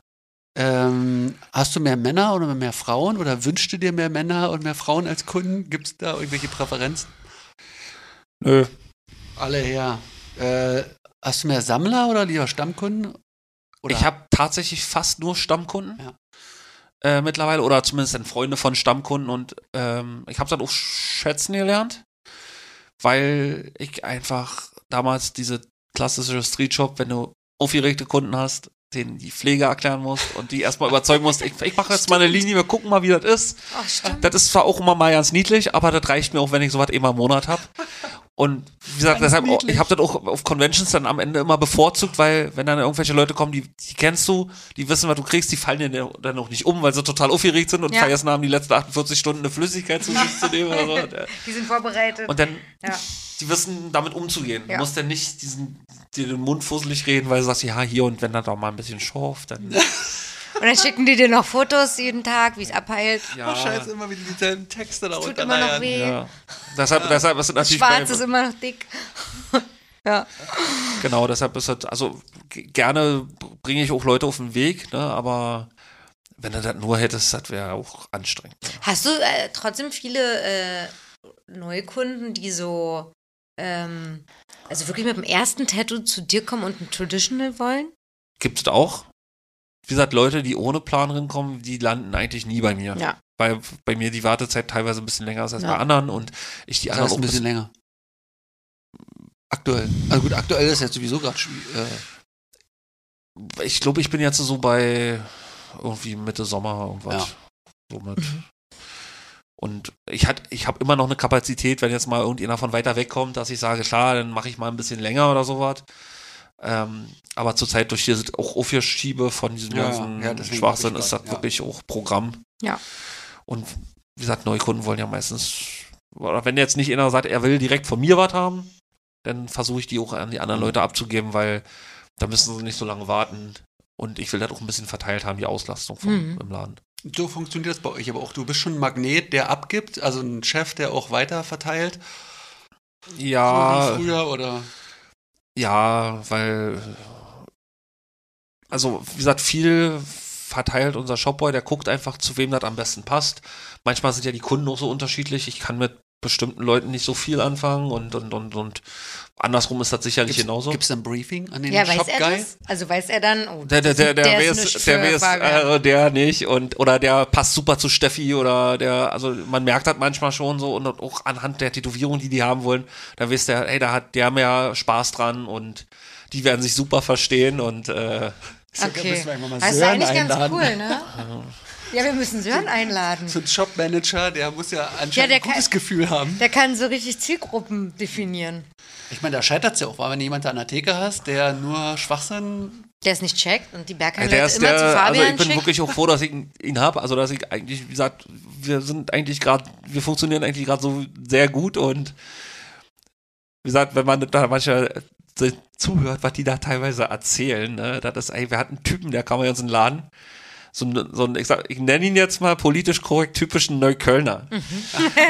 Ähm, hast du mehr Männer oder mehr Frauen oder wünschst du dir mehr Männer und mehr Frauen als Kunden? Gibt es da irgendwelche Präferenzen? Nö. Alle her. Äh, hast du mehr Sammler oder lieber Stammkunden? Oder Ich habe tatsächlich fast nur Stammkunden Ja. Äh, mittlerweile oder zumindest dann Freunde von Stammkunden und ähm, ich habe es dann auch schätzen gelernt, weil ich einfach damals diese klassische Street Shop, wenn du aufgeregte Kunden hast, denen die Pflege erklären musst und die erstmal überzeugen musst, ich, ich mache jetzt mal eine Linie, wir gucken mal, wie das ist. Ach. Das ist zwar auch immer mal ganz niedlich, aber das reicht mir auch, wenn ich sowas immer im Monat habe. Und wie gesagt, Ganz deshalb, auch- niedlich. ich habe das auch auf Conventions dann am Ende immer bevorzugt, weil wenn dann irgendwelche Leute kommen, die, die kennst du, die wissen, was du kriegst, die fallen dir dann auch nicht um, weil sie total aufgeregt sind und Ja. vergessen haben, die letzten 48 Stunden eine Flüssigkeit zu sich zu nehmen oder so. [laughs] Die sind vorbereitet. Und dann, ja. die wissen damit umzugehen. Ja. Du musst dann nicht diesen, dir den Mund fusselig reden, weil du sagst, ja, hier und wenn da doch mal ein bisschen schorf, dann. [laughs] Und dann schicken die dir noch Fotos jeden Tag, wie es abheilt. Ja, Oh, scheiße, immer wieder dieselben Texte da Tut immer noch weh. ja. Deshalb, deshalb ist es natürlich Schwarz ist immer noch dick. [laughs] ja. Genau, deshalb ist das, also gerne bringe ich auch Leute auf den Weg, ne, aber wenn du das nur hättest, das wäre auch anstrengend. Ne? Hast du äh, trotzdem viele äh, Neukunden, die so, ähm, also wirklich mit dem ersten Tattoo zu dir kommen und ein Traditional wollen? Gibt es auch. Wie gesagt, Leute, die ohne Plan reinkommen, die landen eigentlich nie bei mir. Ja. Weil bei mir die Wartezeit teilweise ein bisschen länger ist als Ja. bei anderen und ich die Das anderen ist auch ein bisschen länger. Aktuell. Also gut, aktuell ist jetzt sowieso gerade äh, ich glaube, ich bin jetzt so bei irgendwie Mitte Sommer irgendwas. Ja. Somit. Und ich, hat- ich habe immer noch eine Kapazität, wenn jetzt mal irgendjemand von weiter weg kommt, dass ich sage, klar, dann mache ich mal ein bisschen länger oder sowas. Ähm, aber zurzeit durch diese auch Aufschiebe von diesem Ja, ganzen ja, Schwachsinn ist das ja. wirklich auch Programm. Ja. Und wie gesagt, Neukunden wollen ja meistens, oder wenn jetzt nicht einer sagt, er will direkt von mir was haben, dann versuche ich die auch an die anderen Mhm. Leute abzugeben, weil da müssen sie nicht so lange warten. Und ich will das auch ein bisschen verteilt haben, die Auslastung vom, Mhm. im Laden. so funktioniert das bei euch aber auch. Du bist schon ein Magnet, der abgibt, also ein Chef, der auch weiter verteilt. Ja, So wie früher oder. Ja, weil, also wie gesagt, viel verteilt unser Shopboy, der guckt einfach, zu wem das am besten passt. Manchmal sind ja die Kunden auch so unterschiedlich. Ich kann mit bestimmten Leuten nicht so viel anfangen und, und, und, und andersrum ist das sicherlich genauso. Gibt es ein Briefing an den Ja, weiß er Shop-Guy? das? Also weiß er dann, oh, Der, der, der, der, ist der, für weiß, Fabian. äh, der nicht und oder der passt super zu Steffi oder der, also man merkt das manchmal schon so und auch anhand der Tätowierung, die die haben wollen, da weiß der, ey, da hat der mehr Spaß dran und die werden sich super verstehen und äh, Okay. müssen wir mal Das ist Sören eigentlich ganz einladen. cool, ne? [laughs] Ja, wir müssen Sören einladen. So ein Shop-Manager, der muss ja anscheinend Ja, der ein gutes kann- Gefühl haben. Der kann so richtig Zielgruppen definieren. Ich meine, da scheitert es ja auch, weil wenn du jemanden an der Theke hast, der nur Schwachsinn. Der es nicht checkt und die Bergheim Leute ist immer der, zu also Fabian ich bin schickt. wirklich auch froh, dass ich ihn- ihn habe, also dass ich eigentlich, wie gesagt, wir sind eigentlich gerade, wir funktionieren eigentlich gerade so sehr gut und wie gesagt, wenn man da manchmal zuhört, was die da teilweise erzählen, ne, das ist, ey, wir hatten einen Typen, der kam bei uns in den Laden, so ein, so ein ich, sag, ich nenne ihn jetzt mal politisch korrekt typischen Neuköllner.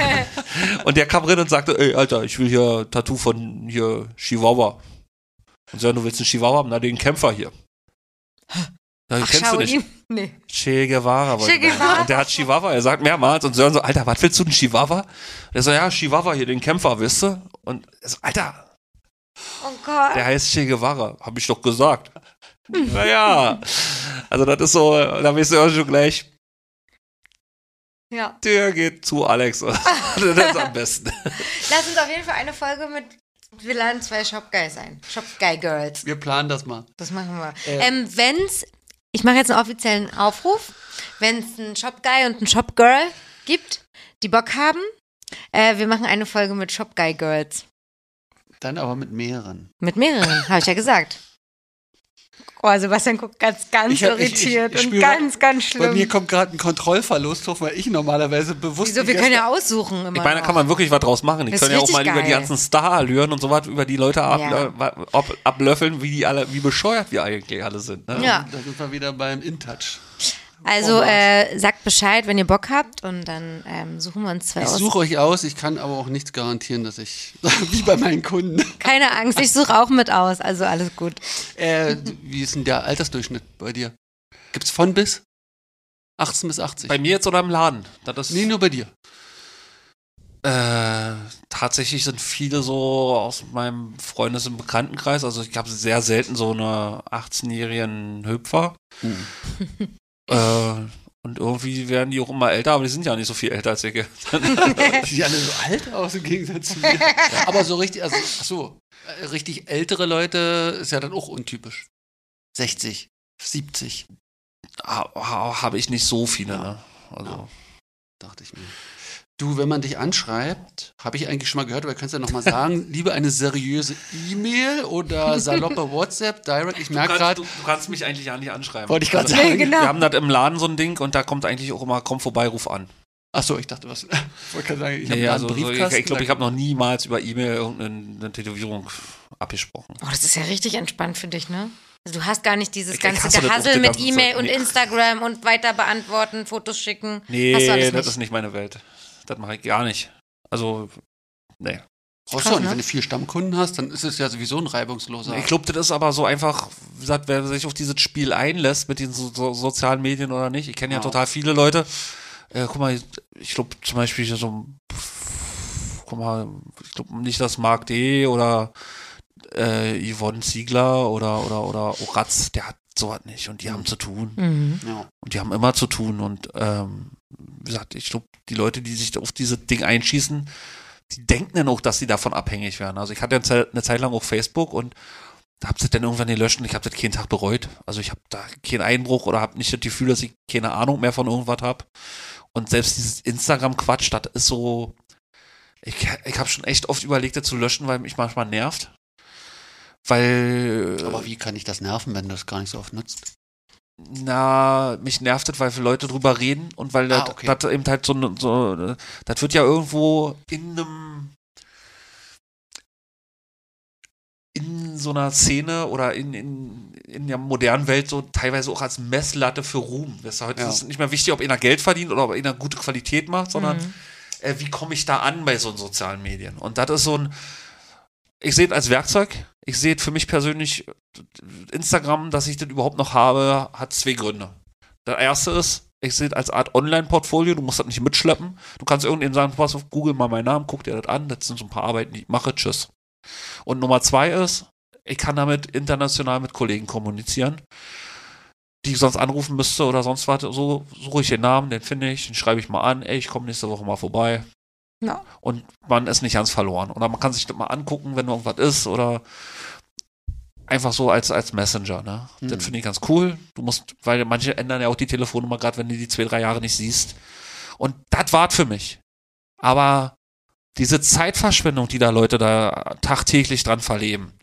[laughs] und der kam rein und sagte, ey, Alter, ich will hier Tattoo von hier Chihuahua. Und so, du willst einen Chihuahua haben? Na, den Kämpfer hier. Ja, Ach, kennst du nicht. Shaolin? Nee. Che Guevara. Che. Guevara. Und der hat Chihuahua, er sagt mehrmals und Sören so, Alter, was willst du denn Chihuahua? Der so, ja, Chihuahua hier, den Kämpfer, wisst du? Und er so, Alter, Oh Gott. der heißt Che Guevara, hab ich doch gesagt. Naja, also das ist so, da weißt du auch schon gleich, Ja. der geht zu Alex. [laughs] das ist am besten. Lass uns auf jeden Fall eine Folge mit. Wir laden zwei Shop Guys ein. Shop Guy Girls. Wir planen das mal. Das machen wir. Äh. Ähm, wenn's. Ich mache jetzt einen offiziellen Aufruf. Wenn es einen Shop Guy und einen Shop Girl gibt, die Bock haben, äh, wir machen eine Folge mit Shop Guy Girls. Dann aber mit mehreren. Mit mehreren, habe ich ja gesagt. Oh, Sebastian guckt ganz, ganz Ich ich- irritiert ich- ich und ganz, ganz Bei mir schlimm. kommt gerade ein Kontrollverlust hoch, weil ich normalerweise bewusst. Wieso? Wir können ja aussuchen immer. Ich meine, da kann man wirklich was draus machen. Können ist ja auch mal richtig über die geil. ganzen Star-Allüren und so was, über die Leute ab, Ja. ab, ab, ablöffeln, wie die alle, wie bescheuert wir eigentlich alle sind. Ne? Ja. Da sind wir wieder beim InTouch. Also äh, sagt Bescheid, wenn ihr Bock habt und dann ähm, suchen wir uns zwei Ich aus. suche euch aus, ich kann aber auch nichts garantieren, dass ich, [laughs] wie bei meinen Kunden. Keine Angst, ich suche auch mit aus, also alles gut. Äh, wie ist denn der Altersdurchschnitt bei dir? Gibt's von bis? 18 bis 80? Bei mir jetzt oder im Laden? Das nee, nur bei dir. Äh, tatsächlich sind viele so aus meinem Freundes- und Bekanntenkreis. Also ich habe sehr selten so eine 18-jährigen Hüpfer. Hm. [laughs] Äh, und irgendwie werden die auch immer älter, aber die sind ja nicht so viel älter als ich. [laughs] Die sehen alle so alt aus im Gegensatz zu mir. [laughs] Aber so richtig, also, ach so, äh, richtig ältere Leute ist ja dann auch untypisch. 60, 70, ha, ha, habe ich nicht so viele, ne? Also. dachte ich mir. Du, wenn man dich anschreibt, habe ich eigentlich schon mal gehört, aber kannst du ja nochmal sagen, [laughs] lieber eine seriöse E-Mail oder saloppe WhatsApp, Direct. Ich Du merke kannst, gerade, du, du kannst mich eigentlich ja nicht anschreiben. wollte ich gerade Also, sagen. Nee, genau. Wir haben das im Laden so ein Ding und da kommt eigentlich auch immer, komm vorbei, ruf an. Achso, ich dachte, was. [laughs] Ich wollte gerade sagen, ich habe Nee, da also, einen so, ich Briefkasten. ich glaube, ich habe noch niemals über E-Mail irgendeine eine Tätowierung abgesprochen. Oh, das ist ja richtig entspannt für dich, ne? Also du hast gar nicht dieses Ich- ganze Gehassel mit E-Mail und nee. Instagram und weiter beantworten, Fotos schicken. Nee, hast du alles das nicht. ist nicht meine Welt. Das mache ich gar nicht. Also, nee. Brauchst du nicht. ne? Wenn du vier Stammkunden hast, dann ist es ja sowieso ein reibungsloser. Ich glaube, das ist aber so einfach, wie gesagt, wer sich auf dieses Spiel einlässt mit den so, so, sozialen Medien oder nicht. Ich kenne ja Ja. total viele Leute. Äh, guck mal, ich glaube zum Beispiel hier so, guck mal, ich glaube nicht, dass Marc D. oder äh, Yvonne Ziegler oder, oder, oder Oratz, der hat sowas nicht und die haben zu tun. Mhm. ja. Und die haben immer zu tun. Und ähm, wie gesagt, ich glaube, die Leute, die sich auf dieses Ding einschießen, die denken dann auch, dass sie davon abhängig werden. Also ich hatte eine Zeit, lang auch Facebook und da hab das dann irgendwann gelöscht und ich habe das keinen Tag bereut. Also ich habe da keinen Einbruch oder habe nicht das Gefühl, dass ich keine Ahnung mehr von irgendwas habe. Und selbst dieses Instagram-Quatsch, das ist so, ich, ich habe schon echt oft überlegt, das zu löschen, weil mich manchmal nervt. Weil Aber wie kann ich das nerven, wenn du das gar nicht so oft nutzt? Na, mich nervt das, weil viele Leute drüber reden und weil Ah, das, okay. das eben halt so, ne- so, äh, das wird ja irgendwo in einem, in so einer Szene oder in, in, in der modernen Welt so teilweise auch als Messlatte für Ruhm. Weißt du, heute Ja. ist es nicht mehr wichtig, ob einer Geld verdient oder ob einer gute Qualität macht, sondern Mhm. äh, wie komme ich da an bei so sozialen Medien? Und das ist so ein, ich sehe es als Werkzeug. Ich sehe für mich persönlich, Instagram, dass ich das überhaupt noch habe, hat zwei Gründe. Der erste ist, ich sehe es als Art Online-Portfolio, du musst das nicht mitschleppen. Du kannst irgendjemandem sagen, pass auf, google mal meinen Namen, guck dir das an, das sind so ein paar Arbeiten, die ich mache, tschüss. Und Nummer zwei ist, ich kann damit international mit Kollegen kommunizieren, die ich sonst anrufen müsste oder sonst was. So suche ich den Namen, den finde ich, den schreibe ich mal an, ey, ich komme nächste Woche mal vorbei. Ja. Und man ist nicht ganz verloren. Oder man kann sich das mal angucken, wenn irgendwas ist oder einfach so als, als Messenger, ne? Mhm. Das finde ich ganz cool. Du musst, weil manche ändern ja auch die Telefonnummer, gerade wenn du die zwei, drei Jahre nicht siehst. Und das war's für mich. Aber diese Zeitverschwendung, die da Leute da tagtäglich dran verleben,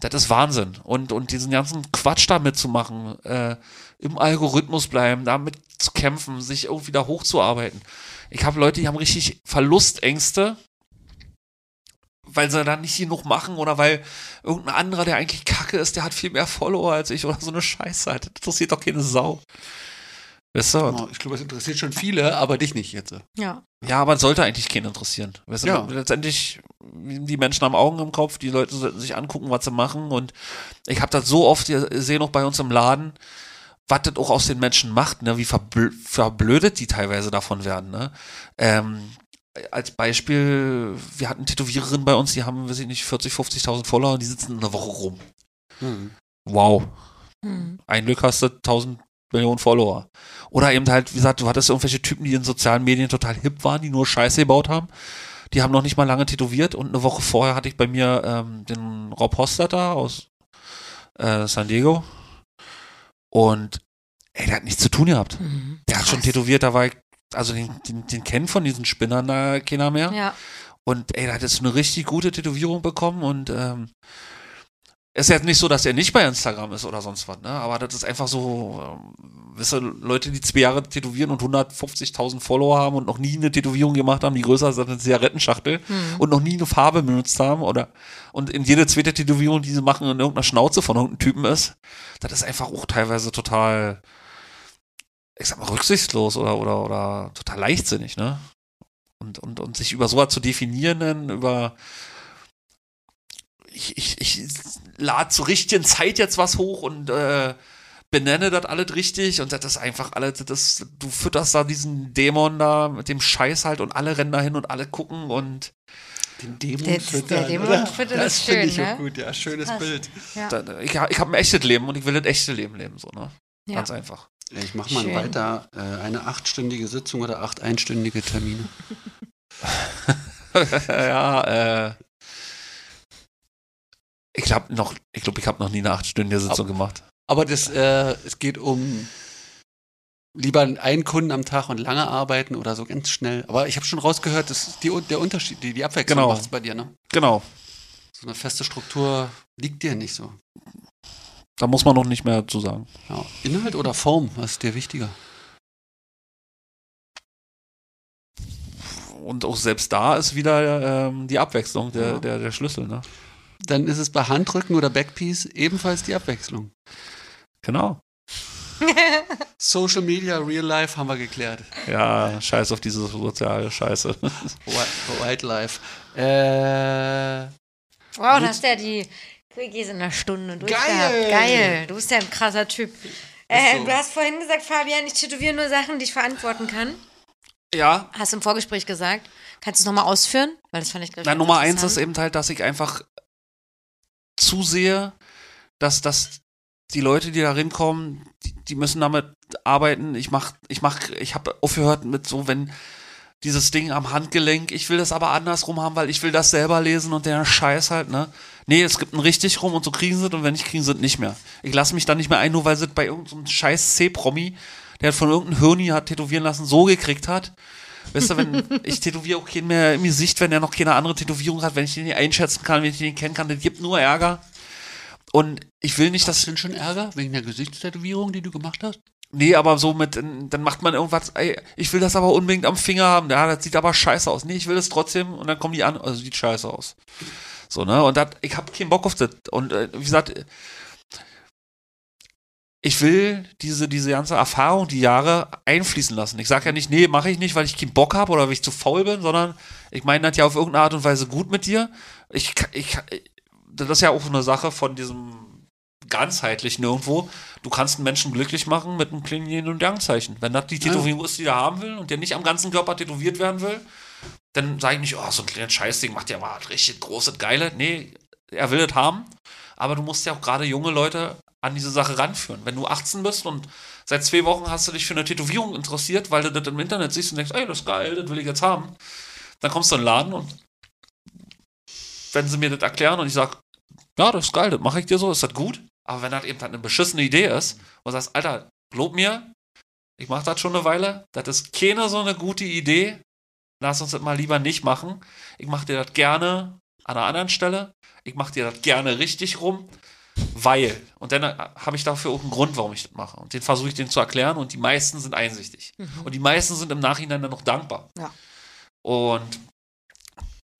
das ist Wahnsinn. Und, und diesen ganzen Quatsch da mitzumachen, äh, im Algorithmus bleiben, damit zu kämpfen, sich irgendwie da hochzuarbeiten. Ich habe Leute, die haben richtig Verlustängste, weil sie dann nicht genug machen oder weil irgendein anderer, der eigentlich kacke ist, der hat viel mehr Follower als ich oder so eine Scheiße. Das interessiert doch keine Sau. Weißt du? Und Oh, ich glaube, es interessiert schon viele, aber dich nicht jetzt. Ja. Ja, aber es sollte eigentlich keinen interessieren. Weißt du, Ja. letztendlich, die Menschen haben Augen im Kopf, die Leute sollten sich angucken, was sie machen. Und ich habe das so oft gesehen, auch bei uns im Laden, was das auch aus den Menschen macht, ne? wie verbl verblödet die teilweise davon werden. Ne? Ähm, als Beispiel, wir hatten Tätowiererinnen bei uns, die haben, weiß ich nicht, 40, 50.000 Follower und die sitzen eine Woche rum. Mhm. Wow. Mhm. Ein Glück hast du 1000 Millionen Follower. Oder eben halt, wie gesagt, du hattest irgendwelche Typen, die in sozialen Medien total hip waren, die nur Scheiße gebaut haben. Die haben noch nicht mal lange tätowiert und eine Woche vorher hatte ich bei mir ähm, den Rob Hostetter aus äh, San Diego. Und ey, der hat nichts zu tun gehabt. Mhm. Der hat schon tätowiert, da war ich, also den, den, den kennen von diesen Spinnern da keiner mehr. Ja. Und ey, da hat jetzt eine richtig gute Tätowierung bekommen und ähm, ist jetzt nicht so, dass er nicht bei Instagram ist oder sonst was, ne? Aber das ist einfach so, ähm, wisst ihr, Leute, die zwei Jahre tätowieren und 150.000 Follower haben und noch nie eine Tätowierung gemacht haben, die größer ist als eine Zigarettenschachtel Mhm. und noch nie eine Farbe benutzt haben oder und in jede zweite Tätowierung, die sie machen, in irgendeiner Schnauze von irgendeinem Typen ist, das ist einfach auch teilweise total, ich sag mal, rücksichtslos oder, oder, oder total leichtsinnig, ne? Und, und, und sich über sowas zu definieren, über ich, ich, ich lade zur richtigen Zeit jetzt was hoch und äh, benenne das alles richtig und das ist einfach alles, das, du fütterst da diesen Dämon da mit dem Scheiß halt und alle rennen da hin und alle gucken und Den Dämon Der- füttern, der Dämon füttern Das ist schön, ich ne? auch gut, ja. Schönes Krass. Bild. Ja. da, ich, ich habe ein echtes Leben und ich will das echte Leben leben, so, ne? Ja. Ganz einfach. Ich mache mal Schön. weiter. Äh, eine achtstündige Sitzung oder acht einstündige Termine. [laughs] [laughs] ja, äh. Ich glaube noch, ich glaube, ich habe noch nie eine achtstündige Sitzung gemacht. Aber das, äh, es geht um lieber einen Kunden am Tag und lange arbeiten oder so ganz schnell. Aber ich habe schon rausgehört, dass die, der Unterschied, die, die Abwechslung Genau. macht's bei dir, ne? Genau. So eine feste Struktur liegt dir nicht so. Da muss man noch nicht mehr zu sagen. Ja. Inhalt oder Form, was ist dir wichtiger? Und auch selbst da ist wieder ähm, die Abwechslung der, Ja. der, der Schlüssel, ne? Dann ist es bei Handrücken oder Backpiece ebenfalls die Abwechslung. Genau. [laughs] Social Media, Real Life haben wir geklärt. Ja, scheiß auf diese soziale Scheiße. Wi- Wildlife. Äh, Wow, du hast ja die Quickies in einer Stunde durchgehabt. Geil. Geil. Du bist ja ein krasser Typ. Äh, so. Du hast vorhin gesagt, Fabian, ich tätowiere nur Sachen, die ich verantworten kann. ja. Hast du im Vorgespräch gesagt. Kannst du es nochmal ausführen? Weil das fand ich, Na, Nummer eins ist eben halt, dass ich einfach zusehe, dass, dass die Leute, die da hinkommen, die, die müssen damit arbeiten. Ich mach, ich mach, ich habe aufgehört mit so, wenn dieses Ding am Handgelenk, ich will das aber andersrum haben, weil ich will das selber lesen und der Scheiß halt, ne? Nee, es gibt ein richtig rum und so kriegen sie es und wenn nicht, kriegen sie es nicht mehr. Ich lasse mich dann nicht mehr ein, nur weil sie bei irgendeinem scheiß C-Promi, der von irgendeinem Hirni hat tätowieren lassen, so gekriegt hat. Weißt du, wenn [laughs] ich tätowiere auch keinen mehr im Gesicht, wenn er noch keine andere Tätowierung hat, wenn ich den nicht einschätzen kann, wenn ich den nicht kennen kann, das gibt nur Ärger. Und ich will nicht, das dass sind schon Ärger wegen der Gesichtstätowierung, die du gemacht hast? Nee, aber so mit, dann macht man irgendwas, ey, ich will das aber unbedingt am Finger haben, ja, das sieht aber scheiße aus. Nee, ich will das trotzdem und dann kommen die an, also sieht scheiße aus. So, ne, und dat, ich hab keinen Bock auf das. Und äh, wie gesagt, ich will diese, diese ganze Erfahrung, die Jahre einfließen lassen. Ich sage ja nicht, nee, mache ich nicht, weil ich keinen Bock habe oder weil ich zu faul bin, sondern ich meine das ja auf irgendeine Art und Weise gut mit dir. Ich, ich, das ist ja auch eine Sache von diesem ganzheitlichen irgendwo. Du kannst einen Menschen glücklich machen mit einem kleinen Yin- und Yang-Zeichen. Wenn das die Tätowierung ist, die er haben will und der nicht am ganzen Körper tätowiert werden will, dann sage ich nicht, oh, so ein kleines Scheißding macht ja mal richtig großes, geile. Nee, er will das haben, aber du musst ja auch gerade junge Leute an diese Sache ranführen. Wenn du 18 bist und seit zwei Wochen hast du dich für eine Tätowierung interessiert, weil du das im Internet siehst und denkst, ey, das ist geil, das will ich jetzt haben, dann kommst du in den Laden und wenn sie mir das erklären und ich sage, ja, das ist geil, das mache ich dir so, ist das gut? Aber wenn das eben dann eine beschissene Idee ist und sagst, Alter, glaub mir, ich mache das schon eine Weile, das ist keine so eine gute Idee, lass uns das mal lieber nicht machen. Ich mache dir das gerne an einer anderen Stelle, ich mache dir das gerne richtig rum, weil. Und dann äh, habe ich dafür auch einen Grund, warum ich das mache. Und den versuche ich denen zu erklären und die meisten sind einsichtig. Und die meisten sind im Nachhinein dann noch dankbar. Ja. Und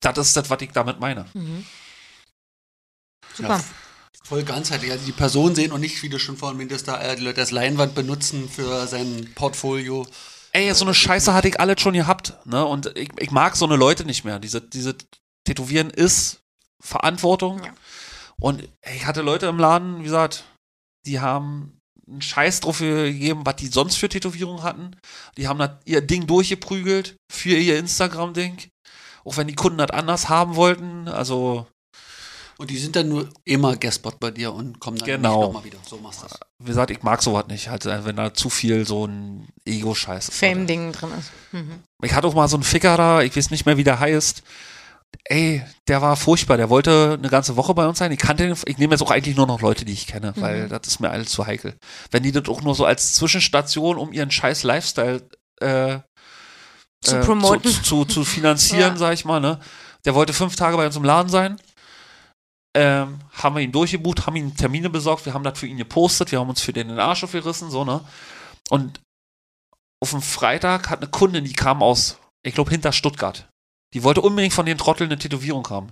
das ist das, was ich damit meine. Mhm. Super. Ja, voll ganzheitlich. Also die Person sehen und nicht, wie du schon vorhin meintest, da äh, die Leute das Leinwand benutzen für sein Portfolio. Ey, so eine Scheiße hatte ich alles schon gehabt, ne? Und ich, ich mag so eine Leute nicht mehr. Diese, diese Tätowieren ist Verantwortung. Ja. Und ich hatte Leute im Laden, wie gesagt, die haben einen Scheiß drauf gegeben, was die sonst für Tätowierungen hatten. Die haben das, ihr Ding durchgeprügelt für ihr Instagram-Ding. Auch wenn die Kunden das anders haben wollten. Also, Und die sind dann nur immer Guestbot bei dir und kommen dann Genau. nicht nochmal wieder. So machst du das. wie gesagt, ich mag sowas nicht. Halt, wenn da zu viel so ein Ego-Scheiß ist. Fame-Ding drin ist. Mhm. Ich hatte auch mal so einen Ficker da, ich weiß nicht mehr, wie der heißt. Ey, der war furchtbar. Der wollte eine ganze Woche bei uns sein. Ich kannte den, ich nehme jetzt auch eigentlich nur noch Leute, die ich kenne, weil das ist mir alles zu heikel. Wenn die das auch nur so als Zwischenstation, um ihren scheiß Lifestyle äh, Zu äh, promoten. zu, zu, zu finanzieren, [laughs] Ja. sag ich mal, ne? Der wollte fünf Tage bei uns im Laden sein. Ähm, haben wir ihn durchgebucht, haben ihm Termine besorgt, wir haben das für ihn gepostet, wir haben uns für den den Arsch aufgerissen, so, ne? Und auf dem Freitag hat eine Kundin, die kam aus, ich glaube, hinter Stuttgart. Die wollte unbedingt von den Trotteln eine Tätowierung haben.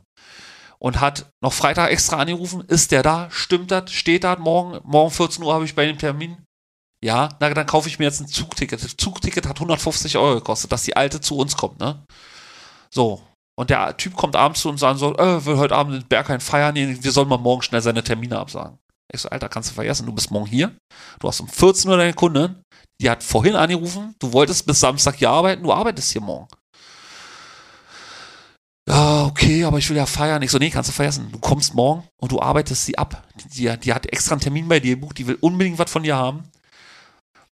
Und hat noch Freitag extra angerufen, ist der da? Stimmt das? Steht das morgen? Morgen 14 Uhr habe ich bei dem Termin. Ja, na dann kaufe ich mir jetzt ein Zugticket. Das Zugticket hat 150 Euro gekostet, dass die Alte zu uns kommt, ne? So. Und der Typ kommt abends zu uns und sagt äh, will heute Abend in Berghain feiern, nee, wir sollen mal morgen schnell seine Termine absagen. Ich so, Alter, kannst du vergessen, du bist morgen hier, du hast um 14 Uhr deine Kundin, die hat vorhin angerufen, du wolltest bis Samstag hier arbeiten, du arbeitest hier morgen. Ja, okay, aber ich will ja feiern. Ich so, nee, kannst du vergessen. Du kommst morgen und du arbeitest sie ab. Die, die hat extra einen Termin bei dir gebucht, die will unbedingt was von dir haben.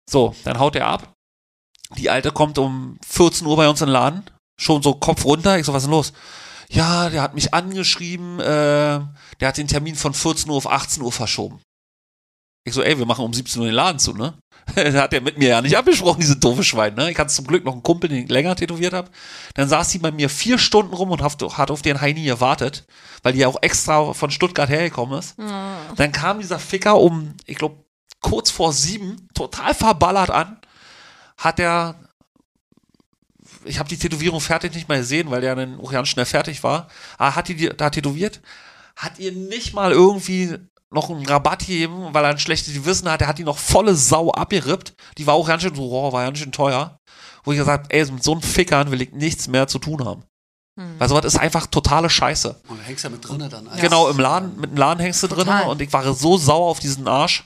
So, dann haut er ab. Die Alte kommt um 14 Uhr bei uns in den Laden, schon so Kopf runter. Ich so, was ist denn los? Ja, der hat mich angeschrieben, äh, der hat den Termin von 14 Uhr auf 18 Uhr verschoben. Ich so, ey, wir machen um 17 Uhr den Laden zu, ne? [laughs] hat er mit mir ja nicht abgesprochen, diese doofe Schwein. Ne? Ich hatte zum Glück noch einen Kumpel, den ich länger tätowiert habe. Dann saß sie bei mir vier Stunden rum und hat, hat auf den Heini gewartet, weil die ja auch extra von Stuttgart hergekommen ist. Dann kam dieser Ficker um, ich glaube, kurz vor sieben, total verballert an. Hat er, ich habe die Tätowierung fertig nicht mehr gesehen, weil der dann auch ganz schnell fertig war. Aber hat die die da tätowiert? Hat ihr nicht mal irgendwie noch einen Rabatt gegeben, weil er ein schlechtes Gewissen hat. Er hat die noch volle Sau abgerippt. Die war auch ganz schön so, oh, war ganz schön teuer. Wo ich gesagt ey, mit so einem Fickern will ich nichts mehr zu tun haben. Weil sowas ist einfach totale Scheiße. Und da hängst du ja mit drinnen dann. Genau, im Laden, mit dem Laden hängst du drin und ich war so sauer auf diesen Arsch.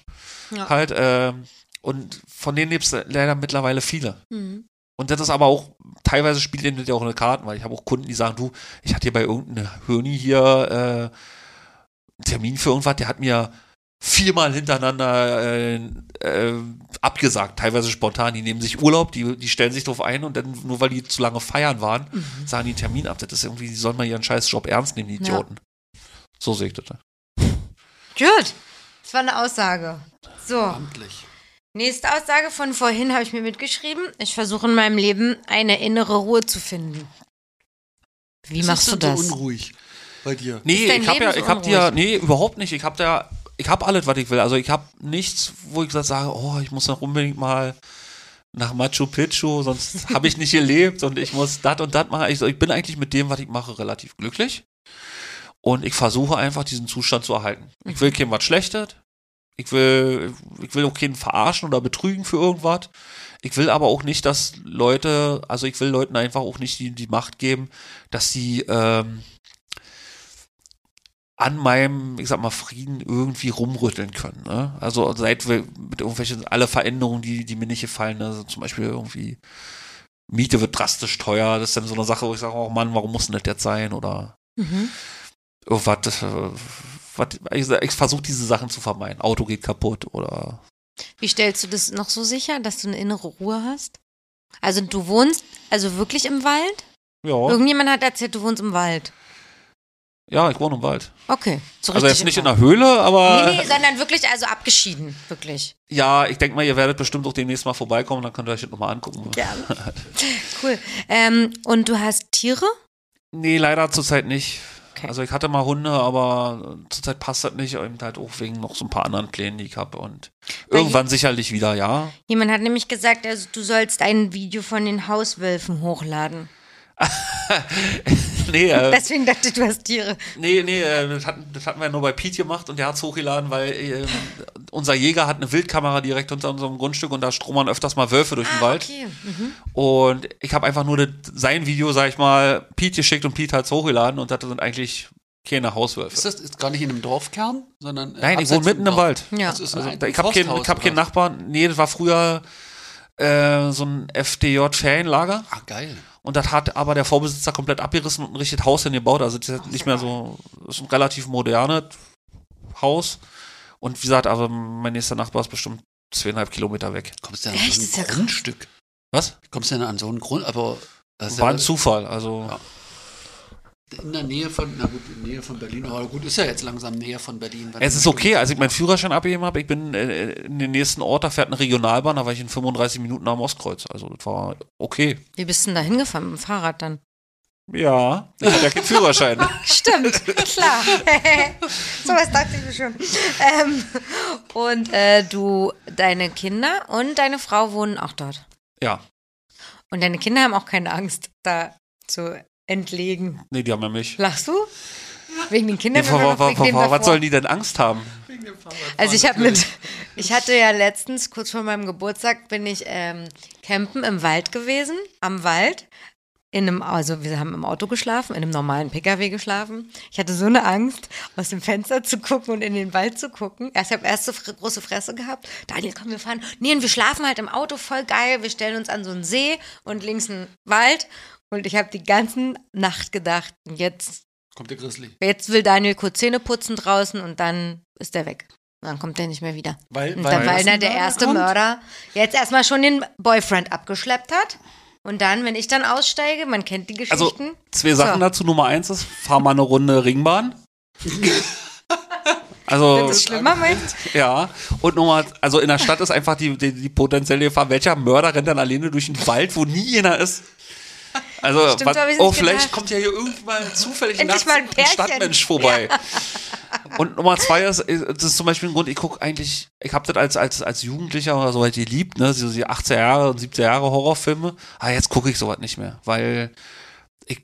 Ja. Halt, ähm, und von denen lebst du leider mittlerweile viele. Mhm. Und das ist aber auch, teilweise spielt denen das ja auch eine Karten, weil ich habe auch Kunden, die sagen, du, ich hatte hier bei irgendeiner Höni hier äh, Termin für irgendwas, der hat mir viermal hintereinander äh, äh, abgesagt, teilweise spontan. Die nehmen sich Urlaub, die, die stellen sich drauf ein und dann, nur weil die zu lange feiern waren, sagen die Termin ab. Das ist irgendwie, die sollen mal ihren scheiß Job ernst nehmen, die Ja. Idioten. So sehe ich das. Gut. Das war eine Aussage. So, Amtlich. nächste Aussage von vorhin habe ich mir mitgeschrieben. Ich versuche in meinem Leben eine innere Ruhe zu finden. Wie Was machst ist du das? So unruhig bei dir. Nee, dein ich habe ja, ich habe dir, unruhig? nee, überhaupt nicht. Ich habe da, ich habe alles, was ich will. Also ich habe nichts, wo ich gesagt sage, oh, ich muss noch unbedingt mal nach Machu Picchu, sonst [laughs] habe ich nicht gelebt und ich muss das und das machen. Ich, ich bin eigentlich mit dem, was ich mache, relativ glücklich. Und ich versuche einfach diesen Zustand zu erhalten. Ich will keinem was Schlechtes. Ich will, ich will auch keinen verarschen oder betrügen für irgendwas. Ich will aber auch nicht, dass Leute, also ich will Leuten einfach auch nicht die, die Macht geben, dass sie ähm, an meinem, ich sag mal, Frieden irgendwie rumrütteln können. Ne? Also seit wir mit irgendwelchen, alle Veränderungen, die, die mir nicht gefallen, ne? also zum Beispiel irgendwie Miete wird drastisch teuer, das ist dann so eine Sache, wo ich sage, oh Mann, warum muss denn das jetzt sein? Oder Mhm. irgendwas, äh, was, ich, ich versuche diese Sachen zu vermeiden. Auto geht kaputt oder Wie stellst du das noch so sicher, dass du eine innere Ruhe hast? Also du wohnst also wirklich im Wald? ja, Irgendjemand hat erzählt, du wohnst im Wald. Ja, ich wohne im Wald. Okay. So Also jetzt nicht in der Höhle, aber Nee, nee, sondern wirklich also abgeschieden, wirklich. ja, ich denke mal, ihr werdet bestimmt auch demnächst mal vorbeikommen, dann könnt ihr euch das nochmal angucken. Gerne. Cool. Ähm, und du hast Tiere? Nee, leider zurzeit nicht. Okay. Also ich hatte mal Hunde, aber zurzeit passt das nicht, eben halt auch wegen noch so ein paar anderen Plänen, die ich habe und Weil irgendwann sicherlich wieder, ja. Jemand hat nämlich gesagt, also du sollst ein Video von den Hauswölfen hochladen. [laughs] [laughs] nee, äh, Deswegen dachte ich, du hast Tiere. nee, nee, äh, das hatten, das hatten wir ja nur bei Pete gemacht und der hat es hochgeladen, weil ähm, unser Jäger hat eine Wildkamera direkt unter unserem Grundstück und da stromern öfters mal Wölfe durch den Wald. Ah, Okay. Mhm. Und ich habe einfach nur das, sein Video, sag ich mal, Pete geschickt und Pete hat es hochgeladen und das sind eigentlich keine Hauswölfe. Ist das ist gar nicht in einem Dorfkern, sondern. äh, Nein, ich wohne mitten im? Wald. Ja. Das ist Also, ich habe keinen, hab keinen oder? Nachbarn. Nee, das war früher äh, so ein FDJ-Ferienlager. Ah, geil. Und das hat aber der Vorbesitzer komplett abgerissen und ein richtiges Haus hingebaut. Also das ist nicht mehr so, das ist ein relativ modernes Haus. Und wie gesagt, also mein nächster Nachbar ist bestimmt zweieinhalb Kilometer weg. Kommst du denn Echt? an so Ist ja ein krass. Grundstück? Was? Kommst du denn an so einen Grund? Aber War ja ein Zufall. Also Ja. In der Nähe von, na gut, in der Nähe von Berlin. Aber gut, ist ja jetzt langsam näher von Berlin. es ist okay, als ich meinen Führerschein abgegeben habe, ich bin äh, in den nächsten Ort, da fährt eine Regionalbahn, da war ich in 35 Minuten am Ostkreuz. Also das war okay. Wie bist du denn da hingefahren mit dem Fahrrad dann? Ja, ich hatte ja keinen Führerschein. [laughs] Stimmt, klar. [laughs] so was dachte ich mir schon. Ähm, und äh, du, deine Kinder und deine Frau wohnen auch dort. Ja, Und deine Kinder haben auch keine Angst, da zu entlegen. nee, die haben ja mich. Lachst du? Wegen den Kindern? Nee, oder vor, noch vor, wegen vor, dem vor, was sollen die denn Angst haben? Also ich habe mit, ich hatte ja letztens, kurz vor meinem Geburtstag, bin ich ähm, campen im Wald gewesen, am Wald. In einem, also wir haben im Auto geschlafen, in einem normalen Pkw geschlafen. Ich hatte so eine Angst, aus dem Fenster zu gucken und in den Wald zu gucken. Erst, ich habe erst so fr große Fresse gehabt. Daniel, komm, wir fahren. Nee, und wir schlafen halt im Auto, voll geil. Wir stellen uns an so einen See und links einen Wald. Und ich habe die ganze Nacht gedacht, jetzt Kommt der Grizzly. Jetzt will Daniel kurz Zähne putzen draußen und dann ist er weg. Dann kommt er nicht mehr wieder. Weil, Und dann, weil er der erste kommt? Mörder jetzt erstmal schon den Boyfriend abgeschleppt hat. Und dann, wenn ich dann aussteige, man kennt die Also, Geschichten. zwei Sachen So. dazu. Nummer eins ist, fahr mal eine Runde Ringbahn. [laughs] Also, Wenn du es schlimmer meinst. ja. Und nochmal, also in der Stadt ist einfach die, die, die potenzielle Gefahr, welcher Mörder rennt dann alleine durch den Wald, wo nie jener ist. Also, Stimmt, was, oh, vielleicht gedacht. kommt ja hier irgendwann zufällig nachts mal ein ein. Stadtmensch vorbei. [laughs] Und Nummer zwei ist, das ist zum Beispiel ein Grund, ich gucke eigentlich, ich habe das als, als, als Jugendlicher oder so halt geliebt, ne, so die 80er Jahre und 70er Jahre Horrorfilme, aber jetzt gucke ich sowas nicht mehr, weil ich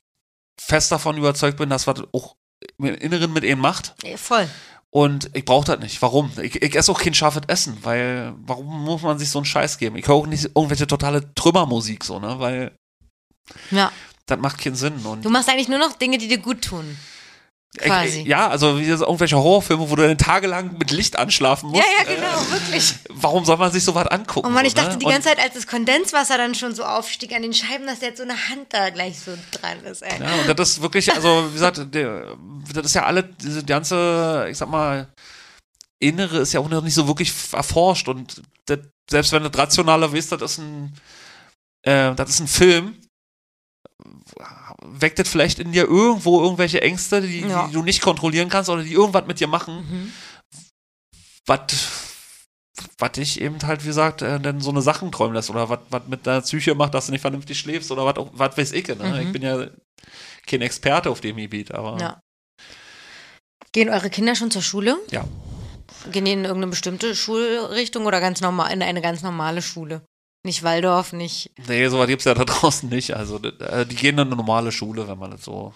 fest davon überzeugt bin, dass was auch im Inneren mit ihnen macht Ja, voll. und ich brauche das nicht. Warum? Ich, ich esse auch kein scharfes Essen, weil warum muss man sich so einen Scheiß geben? Ich höre auch nicht irgendwelche totale Trümmermusik so, ne, weil Ja. das macht keinen Sinn und Du machst eigentlich nur noch Dinge, die dir gut tun. Quasi. Ich, ja, also wie irgendwelche Horrorfilme, wo du dann tagelang mit Licht anschlafen musst. ja, ja, genau, wirklich. Warum soll man sich so was angucken? Und man, so, ich dachte ne? die ganze Zeit, als das Kondenswasser dann schon so aufstieg an den Scheiben, dass jetzt so eine Hand da gleich so dran ist, ey. Ja, und das ist wirklich, also wie gesagt, der, das ist ja alle, diese ganze, ich sag mal, Innere ist ja auch noch nicht so wirklich erforscht und das, selbst wenn das rationaler wisst, das ist ein, äh, das ist ein Film, weckt das vielleicht in dir irgendwo irgendwelche Ängste, die, Ja. die du nicht kontrollieren kannst oder die irgendwas mit dir machen, Mhm. was was dich eben halt, wie gesagt, äh, dann so eine Sachen träumen lässt oder was mit deiner Psyche macht, dass du nicht vernünftig schläfst oder was weiß ich. Ne? Mhm. Ich bin ja kein Experte auf dem Gebiet, aber Ja. Gehen eure Kinder schon zur Schule? Ja. Gehen die in irgendeine bestimmte Schulrichtung oder ganz normal in eine ganz normale Schule? Nicht Waldorf, nicht. nee, sowas gibt's ja da [laughs] draußen nicht. Also äh, die gehen in eine normale Schule, wenn man das so.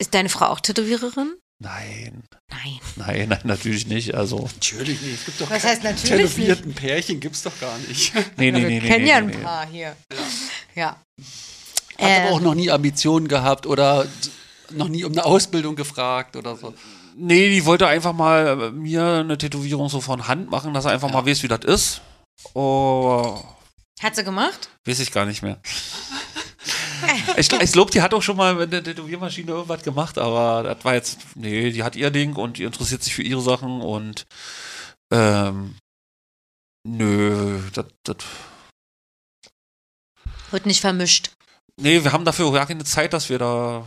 Ist deine Frau auch Tätowiererin? Nein, Nein. nein, nein, natürlich nicht. Also Natürlich nicht. Es gibt doch Was heißt natürlich tätowierten Pärchen, gibt's doch gar nicht. nee, nee, wir nee, nee, kennen nee, ja ein nee, nee. paar hier. Ja. Hat aber Äh, auch noch nie Ambitionen gehabt oder noch nie um eine Ausbildung gefragt oder so. Nee, die wollte einfach mal äh, mir eine Tätowierung so von Hand machen, dass er einfach mal weiß, wie das ist. Oh, hat sie gemacht? weiß ich gar nicht mehr. [laughs] Ich, ich glaube, die hat auch schon mal mit der Tätowiermaschine irgendwas gemacht, aber das war jetzt, nee, die hat ihr Ding und die interessiert sich für ihre Sachen und ähm, nö, das, das, Wird nicht vermischt. nee, wir haben dafür auch gar keine Zeit, dass wir da,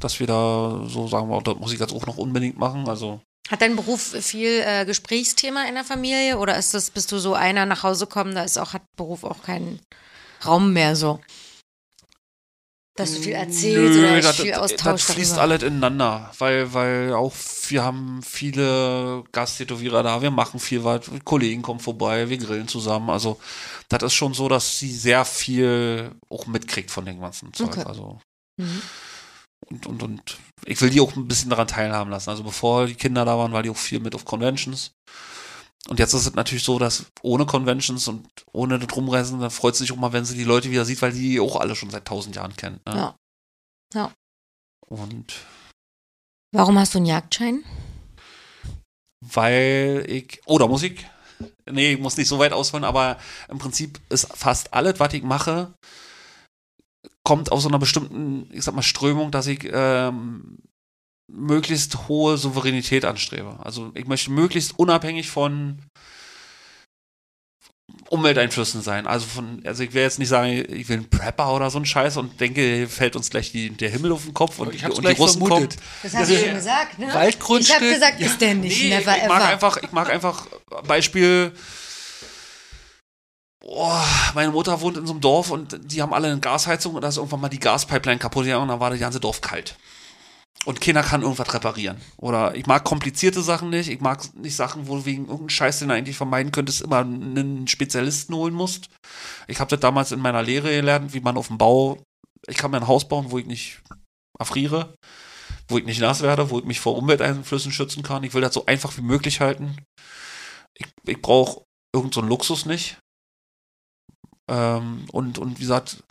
dass wir da so sagen wir, das muss ich jetzt auch noch unbedingt machen, also Hat dein Beruf viel äh, Gesprächsthema in der Familie oder ist das, bist du so einer nach Hause kommen, da ist auch, hat Beruf auch keinen Raum mehr so? Dass du viel erzählst oder das, viel das, Austausch das fließt darüber. alles ineinander, weil, weil auch wir haben viele Gasttätowierer da, wir machen viel was, Kollegen kommen vorbei, wir grillen zusammen, also das ist schon so, dass sie sehr viel auch mitkriegt von dem ganzen Zeug, Okay. also Mhm. Und, und, und ich will die auch ein bisschen daran teilhaben lassen, also bevor die Kinder da waren, war die auch viel mit auf Conventions und jetzt ist es natürlich so, dass ohne Conventions und ohne das Rumreisen, dann freut sie sich auch mal, wenn sie die Leute wieder sieht, weil die auch alle schon seit tausend Jahren kennt. Ne? Ja. Ja. Und Warum hast du einen Jagdschein? weil ich, oh, da muss ich, nee, ich muss nicht so weit ausholen, aber im Prinzip ist fast alles, was ich mache, kommt aus so einer bestimmten, ich sag mal, Strömung, dass ich ähm, möglichst hohe Souveränität anstrebe. Also ich möchte möglichst unabhängig von Umwelteinflüssen sein. Also von, also ich will jetzt nicht sagen, ich will einen Prepper oder so einen Scheiß und denke, fällt uns gleich die, der Himmel auf den Kopf und, Ich hab's und die Russen vermutet. kommen. Das hast du schon gesagt, ne? Waldgrundstück. Ich habe gesagt, ist der nicht. Nee, Never ich, ever. mag einfach, ich mag einfach Beispiel. Boah, meine Mutter wohnt in so einem Dorf und die haben alle eine Gasheizung und da ist irgendwann mal die Gaspipeline kaputt gegangen und dann war das ganze Dorf kalt. Und keiner kann irgendwas reparieren. Oder ich mag komplizierte Sachen nicht. Ich mag nicht Sachen, wo du wegen irgendeinem Scheiß, den du eigentlich vermeiden könntest, immer einen Spezialisten holen musst. Ich habe das damals in meiner Lehre gelernt, wie man auf dem Bau, ich kann mir ein Haus bauen, wo ich nicht erfriere, wo ich nicht nass werde, wo ich mich vor Umwelteinflüssen schützen kann. Ich will das so einfach wie möglich halten. Ich, ich brauche irgend so Luxus nicht. Ähm, und, und wie gesagt,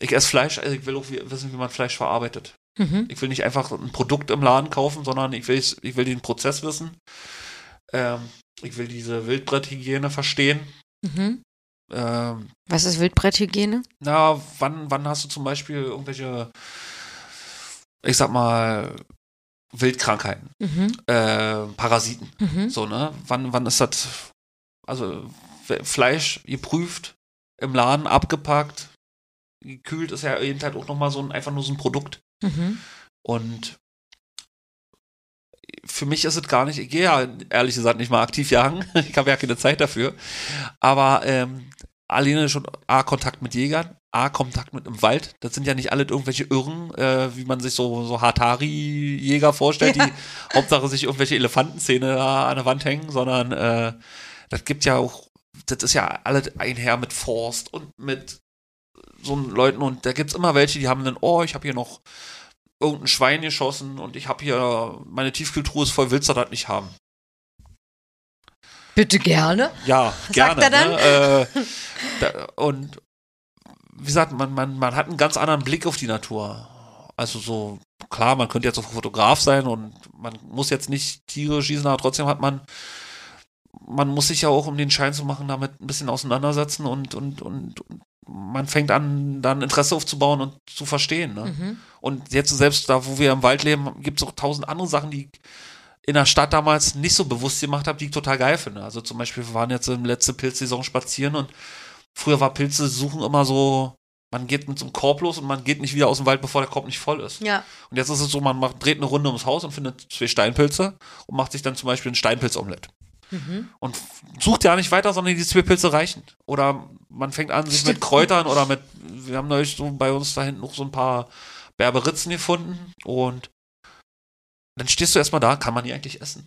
ich esse Fleisch, also ich will auch wissen, wie man Fleisch verarbeitet. Mhm. Ich will nicht einfach ein Produkt im Laden kaufen, sondern ich will, ich will den Prozess wissen. Ähm, ich will diese Wildbretthygiene verstehen. Mhm. Ähm, Was ist Wildbretthygiene? na, wann, wann hast du zum Beispiel irgendwelche, ich sag mal, Wildkrankheiten, Mhm. äh, Parasiten, Mhm. so, ne? Wann, wann ist das, also Fleisch geprüft, im Laden abgepackt, gekühlt ist ja eben halt auch nochmal so ein, einfach nur so ein Produkt. Mhm. Und für mich ist es gar nicht, ich gehe ja ehrlich gesagt nicht mal aktiv jagen. [laughs] Ich habe ja keine Zeit dafür. Aber ähm, alleine schon A, Kontakt mit Jägern, A, Kontakt mit im Wald. Das sind ja nicht alle irgendwelche Irren, äh, wie man sich so, so Hatari-Jäger vorstellt, Ja. die [laughs] Hauptsache sich irgendwelche Elefantenzähne da an der Wand hängen, sondern äh, das gibt ja auch, das ist ja alles einher mit Forst und mit so Leuten und da gibt's immer welche, die haben dann, oh, ich habe hier noch irgendein Schwein geschossen und ich habe hier, meine Tiefkühltruhe ist voll, willst du das nicht haben? Bitte gerne. Ja, gerne. sagt er dann? Ne? Äh, da, und wie gesagt, man, man, man hat einen ganz anderen Blick auf die Natur. Also so, klar, man könnte jetzt auch Fotograf sein und man muss jetzt nicht Tiere schießen, aber trotzdem hat man, man muss sich ja auch, um den Schein zu machen, damit ein bisschen auseinandersetzen und, und, und, und man fängt an, dann Interesse aufzubauen und zu verstehen. Ne? Mhm. Und jetzt selbst da, wo wir im Wald leben, gibt es auch tausend andere Sachen, die ich in der Stadt damals nicht so bewusst gemacht habe, die ich total geil finde. Also zum Beispiel, wir waren jetzt in letzte Pilzsaison spazieren und früher war Pilze suchen immer so, man geht mit so einem Korb los und man geht nicht wieder aus dem Wald, bevor der Korb nicht voll ist. Ja. Und jetzt ist es so, man macht, dreht eine Runde ums Haus und findet zwei Steinpilze und macht sich dann zum Beispiel ein Steinpilzomelett. Mhm. Und sucht ja nicht weiter, sondern die zwei Pilze reichen. Oder man fängt an, sich mit Kräutern oder mit, wir haben neulich so bei uns da hinten noch so ein paar Berberitzen gefunden und dann stehst du erstmal da, kann man die eigentlich essen?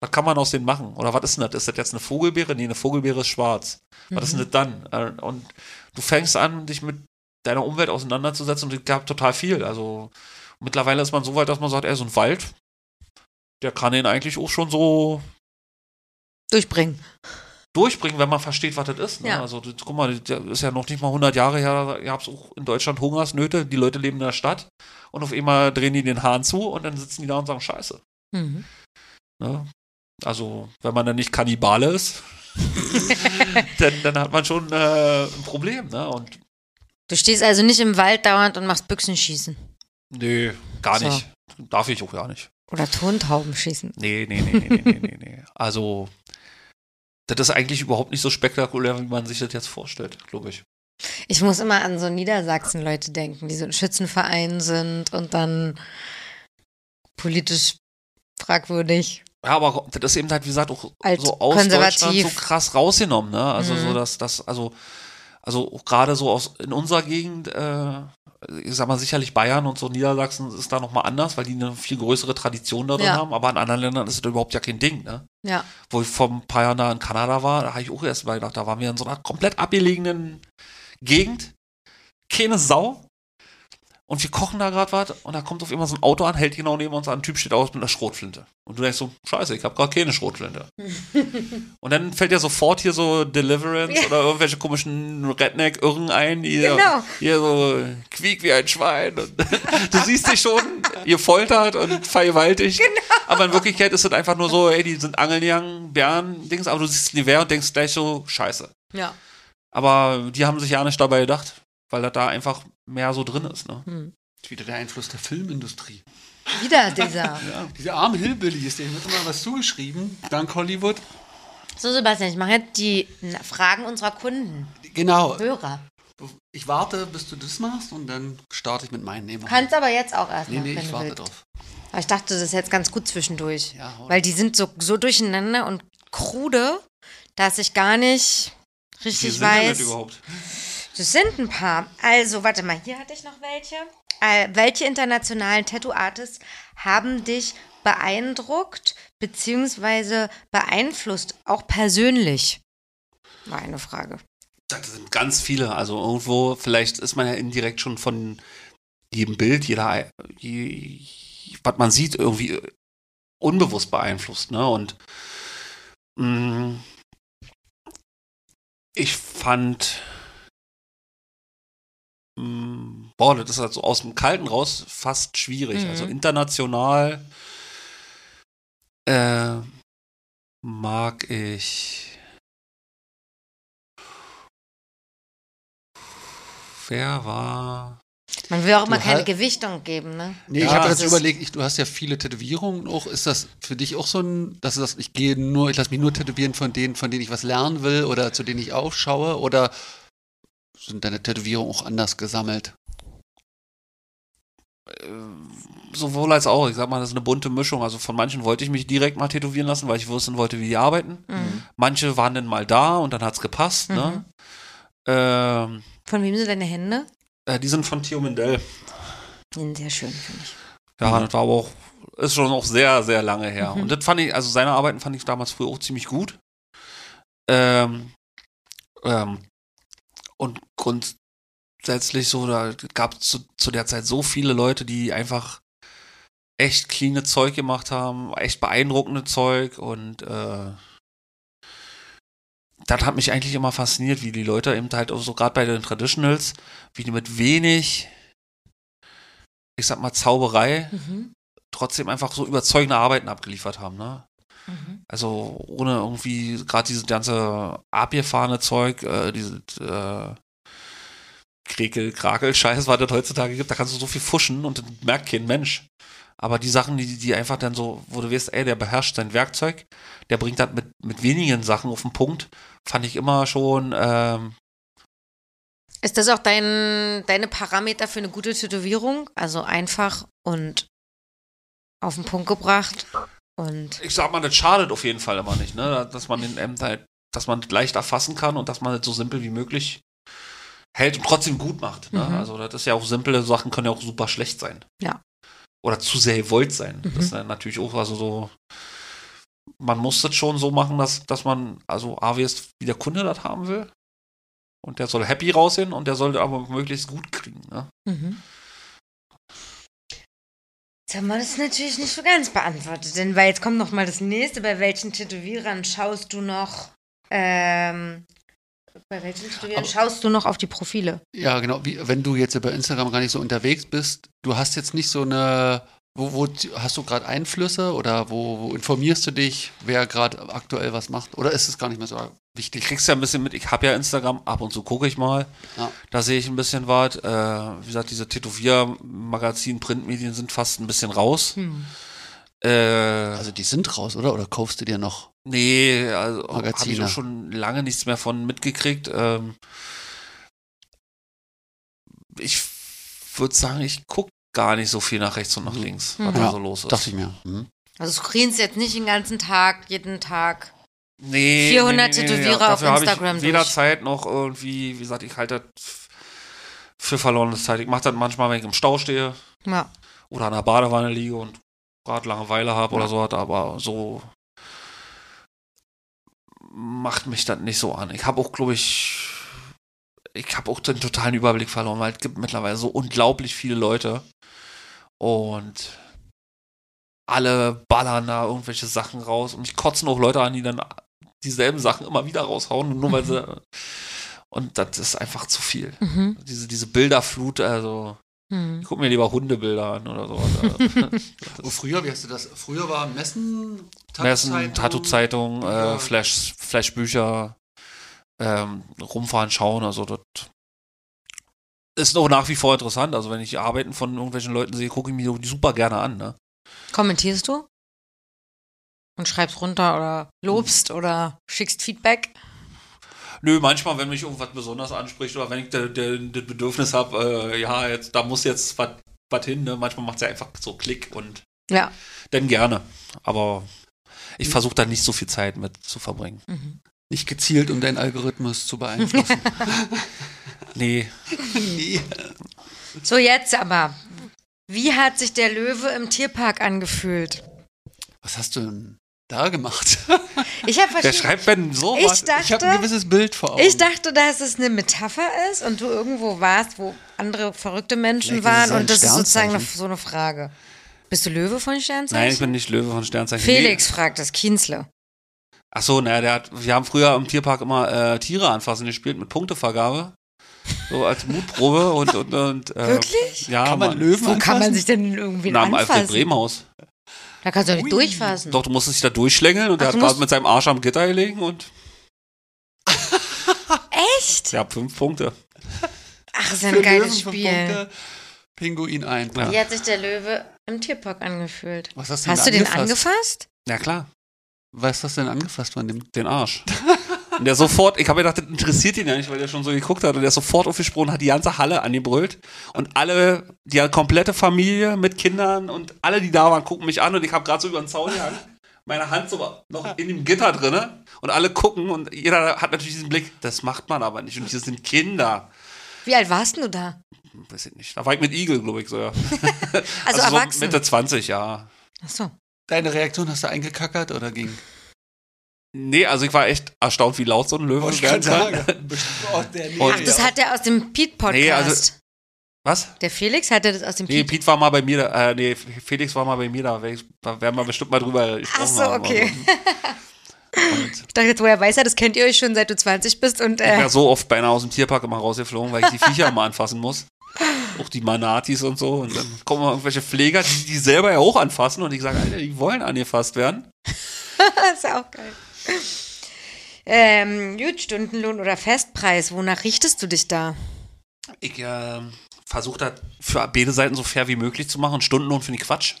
Was kann man aus denen machen? Oder was ist denn das? Ist das jetzt eine Vogelbeere? Nee, eine Vogelbeere ist schwarz. Was ist denn das dann? Äh, Und du fängst an, dich mit deiner Umwelt auseinanderzusetzen und es gab total viel. Also mittlerweile ist man so weit, dass man sagt, ey, so ein Wald, der kann den eigentlich auch schon so Durchbringen. durchbringen, wenn man versteht, was das ist. Ne? Ja. Also das, guck mal, das ist ja noch nicht mal 100 Jahre her, da gab es auch in Deutschland Hungersnöte, die Leute leben in der Stadt und auf einmal drehen die den Hahn zu und dann sitzen die da und sagen, scheiße. Mhm. Ne? Also wenn man dann nicht Kannibale ist, [laughs] dann, dann hat man schon äh, ein Problem. Ne? Und Du stehst also nicht im Wald dauernd und machst Büchsenschießen. nee, gar So. nicht. Darf ich auch gar nicht. Oder Tontauben schießen. Nee, nee, nee, nee, nee, nee, nee, nee. Also das ist eigentlich überhaupt nicht so spektakulär, wie man sich das jetzt vorstellt, glaube ich. Ich muss immer an so Niedersachsen-Leute denken, die so in Schützenvereinen sind und dann politisch fragwürdig. Ja, aber das ist eben halt, wie gesagt, auch Als so aus. Deutschland so krass rausgenommen, ne? Also Mhm. so, dass das, also, also gerade so aus in unserer Gegend, äh, ich sag mal sicherlich Bayern und so Niedersachsen ist da nochmal anders, weil die eine viel größere Tradition da drin Ja. haben, aber in anderen Ländern ist das überhaupt ja kein Ding, ne? Ja. Wo ich vor ein paar Jahren da in Kanada war, da habe ich auch erst mal gedacht, da waren wir in so einer komplett abgelegenen Gegend, keine Sau. Und wir kochen da gerade was und da kommt auf einmal so ein Auto an, hält genau neben uns an, ein Typ steht aus mit einer Schrotflinte. Und du denkst so, scheiße, ich habe gerade keine Schrotflinte. [laughs] und dann fällt ja sofort hier so Deliverance Ja. oder irgendwelche komischen Redneck-Irren ein, die Genau. hier so quiek wie ein Schwein. Und [laughs] du siehst dich schon gefoltert und vergewaltigt. Genau. Aber in Wirklichkeit ist es einfach nur so, ey, die sind angeln gegangen, Bären, Dings, aber du siehst Wehr und denkst gleich so, scheiße. Ja. Aber die haben sich ja nicht dabei gedacht, weil das da einfach mehr so drin ist. Ne? Hm. Wieder der Einfluss der Filmindustrie. Wieder dieser. [laughs] Diese armen Hillbillies, denen wird immer was zugeschrieben, dank Hollywood. So, Sebastian, ich mache jetzt die Fragen unserer Kunden, Genau. Hörer. Ich warte, bis du das machst und dann starte ich mit meinen Nehmen. Kannst aber jetzt auch erst Nee, noch, nee, ich warte willst. drauf. Aber ich dachte, das ist jetzt ganz gut zwischendurch. Ja, Weil die sind so, so durcheinander und krude, dass ich gar nicht richtig sind denn weiß. das überhaupt? Das sind ein paar. Also, warte mal, hier hatte ich noch welche. Äh, welche internationalen Tattoo-Artists haben dich beeindruckt beziehungsweise beeinflusst, auch persönlich? War eine Frage. Das sind ganz viele. Also irgendwo, vielleicht ist man ja indirekt schon von jedem Bild, jeder, je, was man sieht, irgendwie unbewusst beeinflusst. Ne? Und mh, ich fand, boah, das ist halt so aus dem Kalten raus fast schwierig. Mhm. Also international äh, mag ich. Wer war. Man will auch mal keine halt- Gewichtung geben, ne? Nee, ich Ja, habe das jetzt überlegt, ich, du hast ja viele Tätowierungen auch. Ist das für dich auch so ein, dass du sagst, ich gehe nur, ich lasse mich nur tätowieren von denen, von denen ich was lernen will oder zu denen ich aufschaue? Oder sind deine Tätowierungen auch anders gesammelt? sowohl als auch. Ich sag mal, das ist eine bunte Mischung. Also von manchen wollte ich mich direkt mal tätowieren lassen, weil ich wissen wollte, wie die arbeiten. Mhm. Manche waren dann mal da und dann hat's gepasst. Ne? Ähm, Von wem sind deine Hände? äh, die sind von Theo Mendel. Die sind sehr schön, finde ich. Ja, das war aber auch, ist schon auch sehr, sehr lange her. Mhm. Und das fand ich, also seine Arbeiten fand ich damals früher auch ziemlich gut. Ähm, ähm, und grundsätzlich so, da gab es zu, zu der Zeit so viele Leute, die einfach echt cleane Zeug gemacht haben, echt beeindruckende Zeug und äh, das hat mich eigentlich immer fasziniert, wie die Leute eben halt auch so gerade bei den Traditionals, wie die mit wenig, ich sag mal, Zauberei Mhm. trotzdem einfach so überzeugende Arbeiten abgeliefert haben, ne? Mhm. Also ohne irgendwie gerade dieses ganze abgefahrene Zeug, äh, diese äh, Krekel, Krakel, Scheiß, was das heutzutage gibt, da kannst du so viel fuschen und das merkt kein Mensch. Aber die Sachen, die, die einfach dann so, wo du weißt, ey, der beherrscht sein Werkzeug, der bringt das mit, mit wenigen Sachen auf den Punkt, fand ich immer schon, ähm, Ist das auch dein, deine Parameter für eine gute Tätowierung? Also einfach und auf den Punkt gebracht und ich sag mal, das schadet auf jeden Fall immer nicht, ne? Dass man den Amt halt, dass man leicht erfassen kann und dass man das so simpel wie möglich hält und trotzdem gut macht. Ne? Mhm. Also das ist ja auch simple Sachen können ja auch super schlecht sein. Ja. Oder zu sehr gewollt sein. Mhm. Das ist natürlich auch, also so, man muss das schon so machen, dass, dass man, also A, wie es- wie der Kunde das haben will. Und der soll happy rausgehen und der soll aber möglichst gut kriegen. Ne? Mhm. Jetzt haben wir das natürlich nicht so ganz beantwortet, denn weil jetzt kommt noch mal das nächste. Bei welchen Tätowierern schaust du noch? Ähm, bei welchen Tätowierern schaust du noch auf die Profile? Ja, genau. Wie, wenn du jetzt bei Instagram gar nicht so unterwegs bist, du hast jetzt nicht so eine. Wo, wo hast du gerade Einflüsse oder wo, wo informierst du dich, wer gerade aktuell was macht? Oder ist es gar nicht mehr so Du wichtig? kriegst ja ein bisschen mit, ich habe ja Instagram, ab und zu gucke ich mal. Ja. Da sehe ich ein bisschen was. Äh, wie gesagt, diese Tätowier-Magazin, Printmedien sind fast ein bisschen raus. Hm. Äh, Also die sind raus, oder? Oder kaufst du dir noch? nee, also habe ich auch schon lange nichts mehr von mitgekriegt. Ähm, ich würde sagen, ich gucke gar nicht so viel nach rechts und nach Mhm. links, Mhm. was da Ja, so los ist. Dachte ich mir. Hm. Also du screenst jetzt nicht den ganzen Tag, jeden Tag. Nee, 400 Tätowierer auf dafür habe Instagram ich weder durch. Zeit noch irgendwie, wie gesagt, ich halte das für verlorene Zeit. Ich mache das manchmal, wenn ich im Stau stehe Ja. oder an der Badewanne liege und gerade Langeweile habe oder so, aber so macht mich das nicht so an. Ich habe auch, glaube ich, ich habe auch den totalen Überblick verloren, weil es gibt mittlerweile so unglaublich viele Leute und alle ballern da irgendwelche Sachen raus und mich kotzen auch Leute an, die dann dieselben Sachen immer wieder raushauen, nur weil sie [laughs] und das ist einfach zu viel. Mhm. Diese, diese Bilderflut, also Mhm. ich gucke mir lieber Hundebilder an oder so. [laughs] Und früher, wie hast du das? Früher war Messen, Messen, Tattoo-Zeitung, äh, Flash, Flashbücher, ähm, rumfahren, schauen, also das ist noch nach wie vor interessant. Also wenn ich Arbeiten von irgendwelchen Leuten sehe, gucke ich mir die super gerne an. Ne? Kommentierst du? Und schreibst runter oder lobst oder schickst Feedback? Nö, manchmal, wenn mich irgendwas besonders anspricht oder wenn ich das Bedürfnis habe, äh, ja, jetzt, da muss jetzt was hin, ne? manchmal macht es ja einfach so Klick und Ja. dann gerne. Aber ich versuche da nicht so viel Zeit mit zu verbringen. Mhm. Nicht gezielt, um deinen Algorithmus zu beeinflussen. Nee, [laughs] nee. So, jetzt aber. Wie hat sich der Löwe im Tierpark angefühlt? Was hast du denn da gemacht? [laughs] Ich habe wer schreibt denn so Ich dachte, Ich habe ein gewisses Bild vor Augen. ich dachte, dass es eine Metapher ist und du irgendwo warst, wo andere verrückte Menschen Vielleicht waren und das ist sozusagen so eine Frage. Bist du Löwe von Sternzeichen? Nein, ich bin nicht Löwe von Sternzeichen. Felix fragt das, Kienzle. Ach so, naja, der hat, wir haben früher im Tierpark immer äh, Tiere anfassen gespielt mit Punktevergabe. So als Mutprobe und, und, und äh, Wirklich? Ja, Kann man. Löwen Wo kann man anfassen? sich denn irgendwie Na, am Alfred anfassen? Bremhaus. Da kannst du doch nicht Ui. durchfassen. Doch, du musstest dich da durchschlängeln und der Ach, hat du gerade mit seinem Arsch am Gitter gelegen und Echt? ja, fünf Punkte. Ach, ist ja Für ein geiles Löwen fünf Spiel. Punkte, Pinguin ein. Ja. Wie hat sich der Löwe im Tierpark angefühlt? Was hast du Hast du denn den angefasst? angefasst? Ja, klar, Was hast du denn angefasst von dem? den Arsch. [laughs] Und der sofort, ich habe gedacht, das interessiert ihn ja nicht, weil der schon so geguckt hat. Und der ist sofort aufgesprungen, hat die ganze Halle angebrüllt. Und alle, die komplette Familie mit Kindern und alle, die da waren, gucken mich an. Und ich habe gerade so über den Zaun gehangen, meine Hand so noch in dem Gitter drinne. Und alle gucken und jeder hat natürlich diesen Blick, das macht man aber nicht. Und hier sind Kinder. Wie alt warst du da? Weiß ich nicht. Da war ich mit Igel, glaube ich, [laughs] so, ja. [laughs] Also, so erwachsen. Mitte 20, ja. Achso. Deine Reaktion, hast du eingekackert oder ging? Nee, also ich war echt erstaunt, wie laut so ein Löwe ich gerade kann. [laughs] Ach, das hat er aus dem Pete-Podcast. Nee, also- Was? der Felix hatte das aus dem Nee, Pete. Pete war mal bei mir, da- äh, nee, Felix war mal bei mir, da, ich- da werden wir bestimmt mal drüber gesprochen Ach so, haben. okay. Also, [laughs] und Ich dachte jetzt, woher weiß er, das kennt ihr euch schon, seit du 20 bist und ich äh, wäre so oft beinahe aus dem Tierpark immer rausgeflogen, weil ich die Viecher mal anfassen muss. Auch die Manatis und so. Und dann kommen mal irgendwelche Pfleger, die die selber ja auch anfassen. Und ich sage, Alter, die wollen angefasst werden. [laughs] das ist ja auch geil. Ähm, gut, Stundenlohn oder Festpreis, wonach richtest du dich da? Ich äh, versuche das für beide Seiten so fair wie möglich zu machen. Stundenlohn finde ich Quatsch.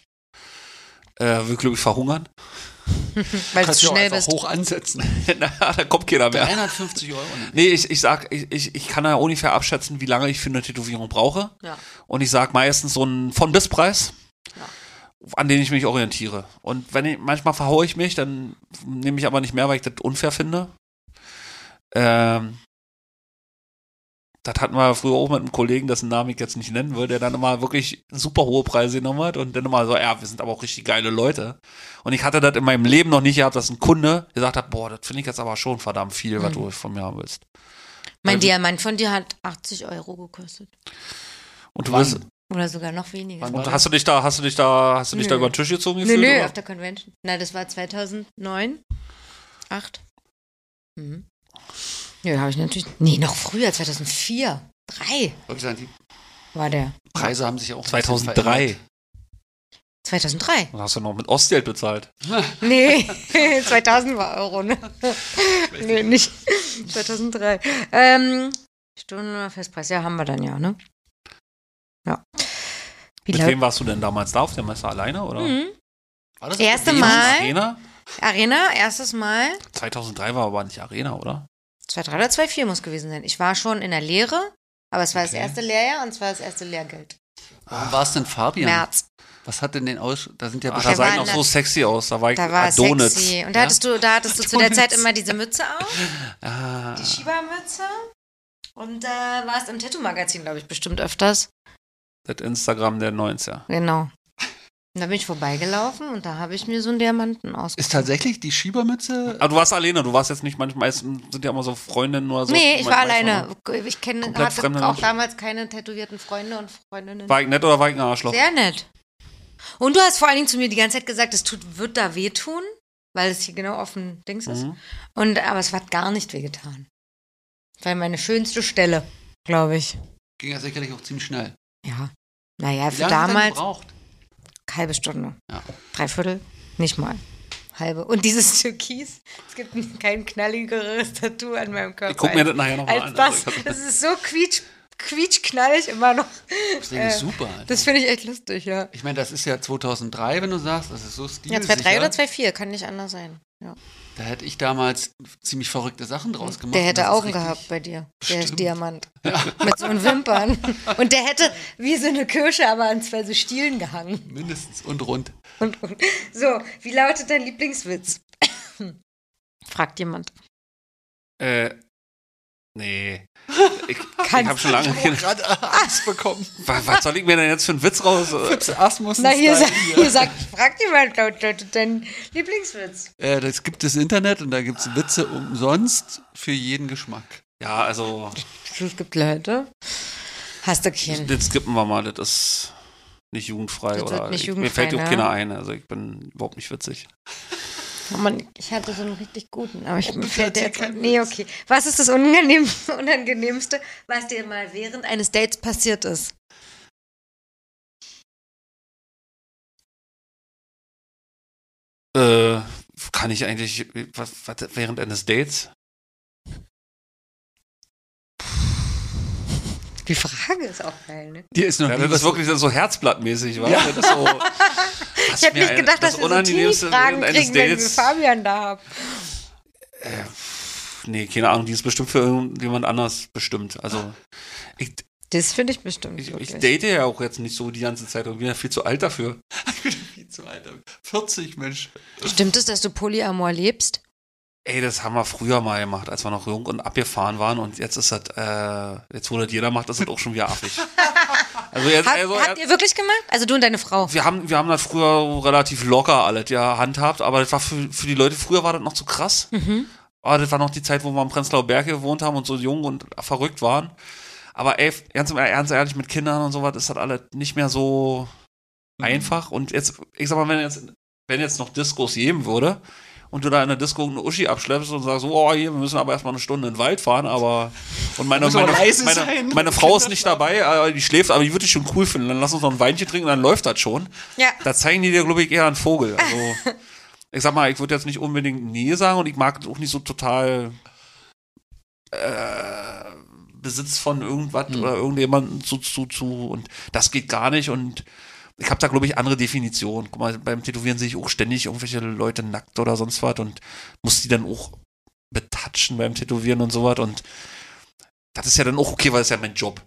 Äh, will, glaube ich, verhungern. [laughs] Weil du Kannst du schnell einfach bist. hoch ansetzen. [laughs] Na, da kommt keiner mehr. 350 Euro. ne? Nee, ich, ich sag, ich, ich, ich kann ja ungefähr abschätzen, wie lange ich für eine Tätowierung brauche. Ja. Und ich sag meistens so einen von bis Preis, an den ich mich orientiere. Und wenn ich, manchmal verhaue ich mich, dann nehme ich aber nicht mehr, weil ich das unfair finde. Ähm, das hatten wir früher auch mit einem Kollegen, dessen Namen ich jetzt nicht nennen will, der dann immer wirklich super hohe Preise genommen hat und dann immer so, ja, wir sind aber auch richtig geile Leute. Und ich hatte das in meinem Leben noch nicht gehabt, dass ein Kunde gesagt hat, boah, das finde ich jetzt aber schon verdammt viel, was Mhm. du von mir haben willst. Mein Weil- Diamant von dir hat 80 Euro gekostet. Und du Wann? bist, Oder sogar noch weniger. Und hast du dich da, hast du dich da, hast du dich da Nö. über den Tisch gezogen Nö, gefühlt? nö, oder? auf der Convention. Na, das war 2009? 8? Mhm. Ja, habe ich natürlich. Nee, noch früher, 2004. 3 Wollte sagen, die war der. Preise haben sich ja auch ein bisschen 2003. 2003. Dann hast du noch mit Ostgeld bezahlt. [laughs] Nee, [laughs] 2000 war Euro, ne? [laughs] nee, nicht 2003. Ähm, Stunden oder Festpreis, ja, haben wir dann ja, ne? Ja. Wie Mit wem warst du denn damals da auf der Messe alleine oder? Mhm. War das Erste? Mal. Arena? Arena, erstes Mal. 2003 war aber nicht Arena, oder? 2,3 oder 2,4 muss gewesen sein. Ich war schon in der Lehre, aber es war das Okay. erste Lehrjahr und es war das erste Lehrgeld. Warum war es denn Fabian? März. Was hat denn den Aus... Da sind ja Ach, da sah ich noch so sexy aus. Da war ich Da war Adonis. sexy. Und da Ja? hattest du, da hattest du zu der. Zeit immer diese Mütze auf, [laughs] Ah, die Schiebermütze. Und da warst im Tattoo-Magazin, glaube ich, bestimmt öfters. Das Instagram der 90er. Genau. Und da bin ich vorbeigelaufen und da habe ich mir so einen Diamanten ausgesucht. Ist tatsächlich die Schiebermütze... Aber du warst alleine, du warst jetzt nicht, manchmal meistens sind ja immer so Freundinnen oder so. nee, ich war alleine. ne? Ich kenne, hatte auch Menschen. damals keine tätowierten Freunde und Freundinnen. War ich nett oder war ich ein Arschloch? Sehr nett. Und du hast vor allen Dingen zu mir die ganze Zeit gesagt, es tut, wird da wehtun, weil es hier genau offen Dings ist. Mhm. Und, aber es hat gar nicht wehgetan. War meine schönste Stelle, glaube ich. Ging ja sicherlich auch ziemlich schnell. Ja. Naja, für damals gebraucht? halbe Stunde. Ja. Dreiviertel, nicht mal. Halbe. Und dieses [laughs] Türkis, es gibt kein knalligeres Tattoo an meinem Körper. Ich guck mir das nachher nochmal an. das. Also ich Das ist so quietsch, quietschknallig immer noch. Das Äh, ist super. Alter. Das finde ich echt lustig, ja. Ich meine, das ist ja 2003, wenn du sagst, das ist so Ja, stilsicher. 2,3 oder 2,4, kann nicht anders sein. Ja. Da hätte ich damals ziemlich verrückte Sachen draus gemacht. Der hätte Augen gehabt bei dir. Der ist Stimmt. Diamant. [laughs] Mit so einen Wimpern. Und der hätte wie so eine Kirsche, aber an zwei so Stielen gehangen. Mindestens und rund. Und, und. So, wie lautet dein Lieblingswitz? Fragt jemand. Äh, nee. Ich, [laughs] ich habe schon lange. Gerade Angst bekommen. [laughs] was, was soll ich mir denn jetzt für einen Witz raus? Fips Asmussen Na, hier, Style sa hier sagt, fragt jemand laut, lautet dein Lieblingswitz. Äh, das gibt das Internet und da gibt es Witze umsonst für jeden Geschmack. Ja, also, Es gibt Leute. Hast du keinen? das skippen wir mal. Das ist nicht jugendfrei. Das oder nicht ich, mir jugendfrei, fällt auch ne? keiner ein. Also, ich bin überhaupt nicht witzig. Oh Mann, ich hatte so einen richtig guten, aber ich mir bitte fällt der jetzt. Nee, okay. Was ist das Unangenehm [laughs] Unangenehmste, was dir mal während eines Dates passiert ist? Äh, kann ich eigentlich, was, was, während eines Dates? Die Frage ist auch geil, ne? Dir ist noch Ja, nie das ist wirklich so herzblattmäßig, wa? Ja. Das so, [laughs] Ich hätte nicht gedacht, dass wir so Teenie-Fragen kriegen, wenn wir Fabian da haben. nee, keine Ahnung, die ist bestimmt für irgendjemand anders bestimmt. Also ich, Das finde ich bestimmt. ich, ich date ja auch jetzt nicht so die ganze Zeit und bin ja viel zu alt dafür. [laughs] Ich bin viel zu alt. 40, Mensch. Stimmt es, dass du Polyamor lebst? Ey, das haben wir früher mal gemacht, als wir noch jung und abgefahren waren und jetzt ist das, äh, jetzt wo das jeder macht, ist das auch schon wieder affig. [laughs] Also jetzt, Hat, also, habt ihr wirklich gemacht? Also du und deine Frau? wir haben, wir haben das früher relativ locker alles ja handhabt, aber das war für, für die Leute, früher war das noch zu krass. Mhm. Aber das war noch die Zeit, wo wir am Prenzlauer Berg gewohnt haben und so jung und verrückt waren. Aber ey, ganz, ganz ehrlich, mit Kindern und sowas ist das alles nicht mehr so einfach. Und jetzt, ich sag mal, wenn jetzt, wenn jetzt noch Diskos geben würde und du da in der Disco eine Uschi abschleppst und sagst, oh, hier, wir müssen aber erstmal eine Stunde in den Wald fahren, aber und meine, meine, meine, meine Frau ist nicht dabei, äh, die schläft, aber die würde ich schon cool finden. Dann lass uns noch ein Weinchen trinken, dann läuft das schon. Ja. Da zeigen die dir, glaube ich, eher einen Vogel. [laughs] Also, ich sag mal, ich würde jetzt nicht unbedingt Nähe sagen und ich mag auch nicht so total äh, Besitz von irgendwas oder irgendjemandem zu, zu, zu und das geht gar nicht und ich habe da, glaube ich, andere Definitionen. Guck mal, beim Tätowieren sehe ich auch ständig irgendwelche Leute nackt oder sonst was und muss die dann auch betatschen beim Tätowieren und sowas und das ist ja dann auch okay, weil es ja mein Job.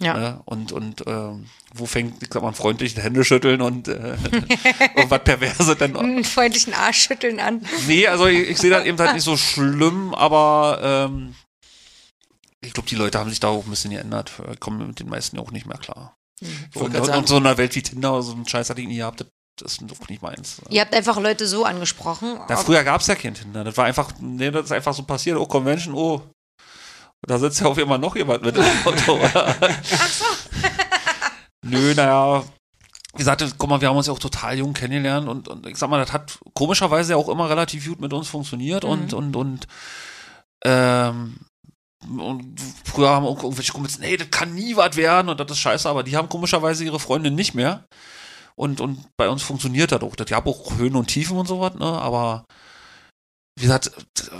Ja. Ne? Und, und ähm, wo fängt, ich sag mal, freundlich Hände schütteln und äh, [laughs] irgendwas Perverse dann Einen freundlichen Arschschütteln an. Nee, also ich, ich sehe das eben halt nicht so schlimm, aber ähm, ich glaube, die Leute haben sich da auch ein bisschen geändert. Ich komme mit den meisten ja auch nicht mehr klar. Und, und, und so in einer Welt wie Tinder, so einen Scheiß hatte ich nie gehabt, das, ist doch nicht meins. Ihr habt einfach Leute so angesprochen. Ja, früher gab es ja kein Tinder. Das war einfach, nee, das ist einfach so passiert. Oh, Convention, oh. Da sitzt ja auf immer noch jemand mit im [laughs] Auto. Ach so. [laughs] Nö, naja. Wie gesagt, guck mal, wir haben uns ja auch total jung kennengelernt und, und ich sag mal, das hat komischerweise ja auch immer relativ gut mit uns funktioniert und, und, und, ähm, und früher haben auch irgendwelche Kumpels, nee, das kann nie was werden und das ist scheiße, aber die haben komischerweise ihre Freundin nicht mehr. Und, und bei uns funktioniert das auch. Das gab auch Höhen und Tiefen und sowas, ne? Aber wie gesagt,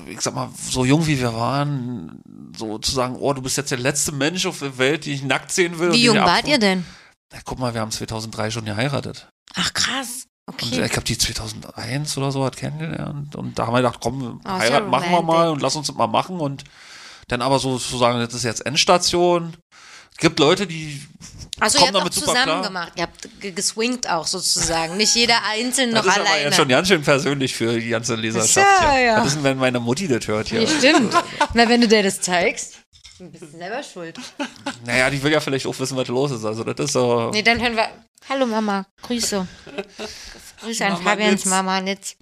ich sag mal, so jung wie wir waren, so zu sagen, oh, du bist jetzt der letzte Mensch auf der Welt, den ich nackt sehen will. und Wie jung wart ihr denn? Na, guck mal, wir haben 2003 schon geheiratet. Ach krass. Und Okay. ich habe die 2001 oder so hat kennengelernt. Und da haben wir gedacht, komm, Oh, sehr heiraten machen wir mal und lass uns das mal machen. Und dann aber so zu sagen, das ist jetzt Endstation. Es gibt Leute, die Also ihr kommen habt auch damit super zusammen klar. gemacht. Ihr habt ge- geswingt auch sozusagen. Nicht jeder einzeln Das noch ist aber alleine. jetzt schon ganz schön persönlich für die ganze Leserschaft. Ja, hier. ja. Was ist denn, wenn meine Mutti das hört hier? Ja, stimmt. Na, wenn du dir das zeigst, dann bist du selber schuld. Naja, die will ja vielleicht auch wissen, was los ist. Also das ist so. Nee, dann hören wir. Hallo Mama, Grüße. Grüße an Mama Fabians Nitz. Mama Nitz.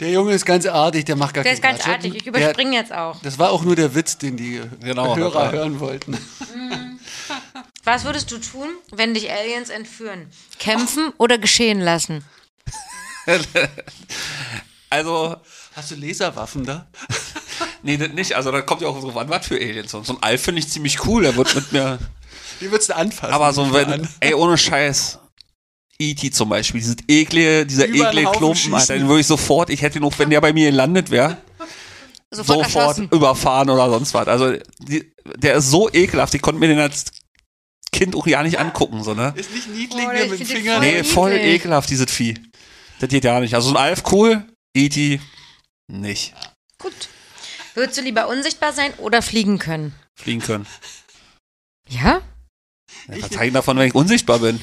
Der Junge ist ganz artig, der macht gar Der keinen ist ganz Quatsch. artig. Ich Der- überspringe jetzt auch. Das war auch nur der Witz, den die Genau, Hörer hören wollten. [laughs] Was würdest du tun, wenn dich Aliens entführen? Kämpfen oder geschehen lassen? [laughs] Also, Hast du Laserwaffen da? [laughs] nee, das nicht. Also, da kommt ja auch so, wann was für Aliens. Und so ein Alf finde ich ziemlich cool. Der wird mit mir. Wie würdest du anfassen? Aber so, wenn. an. Ey, ohne Scheiß. E.T. zum Beispiel, dieses eklige, dieser Über Klumpen, Alter, den würde ich sofort, ich hätte ihn auch, wenn der bei mir gelandet wäre, [laughs] Sofort, sofort überfahren oder sonst was. Also, die, der ist so ekelhaft, ich konnte mir den als Kind auch ja nicht angucken, so, ne? Ist nicht niedlich, Oh, mit dem den Finger. voll Nee, voll niedlich. ekelhaft, dieses Vieh. Das geht ja nicht. Also, so ein Alf cool, E.T. nicht. Gut. Würdest du lieber unsichtbar sein oder fliegen können? Fliegen können. Ja? Ja, was hängt davon, wenn ich unsichtbar bin?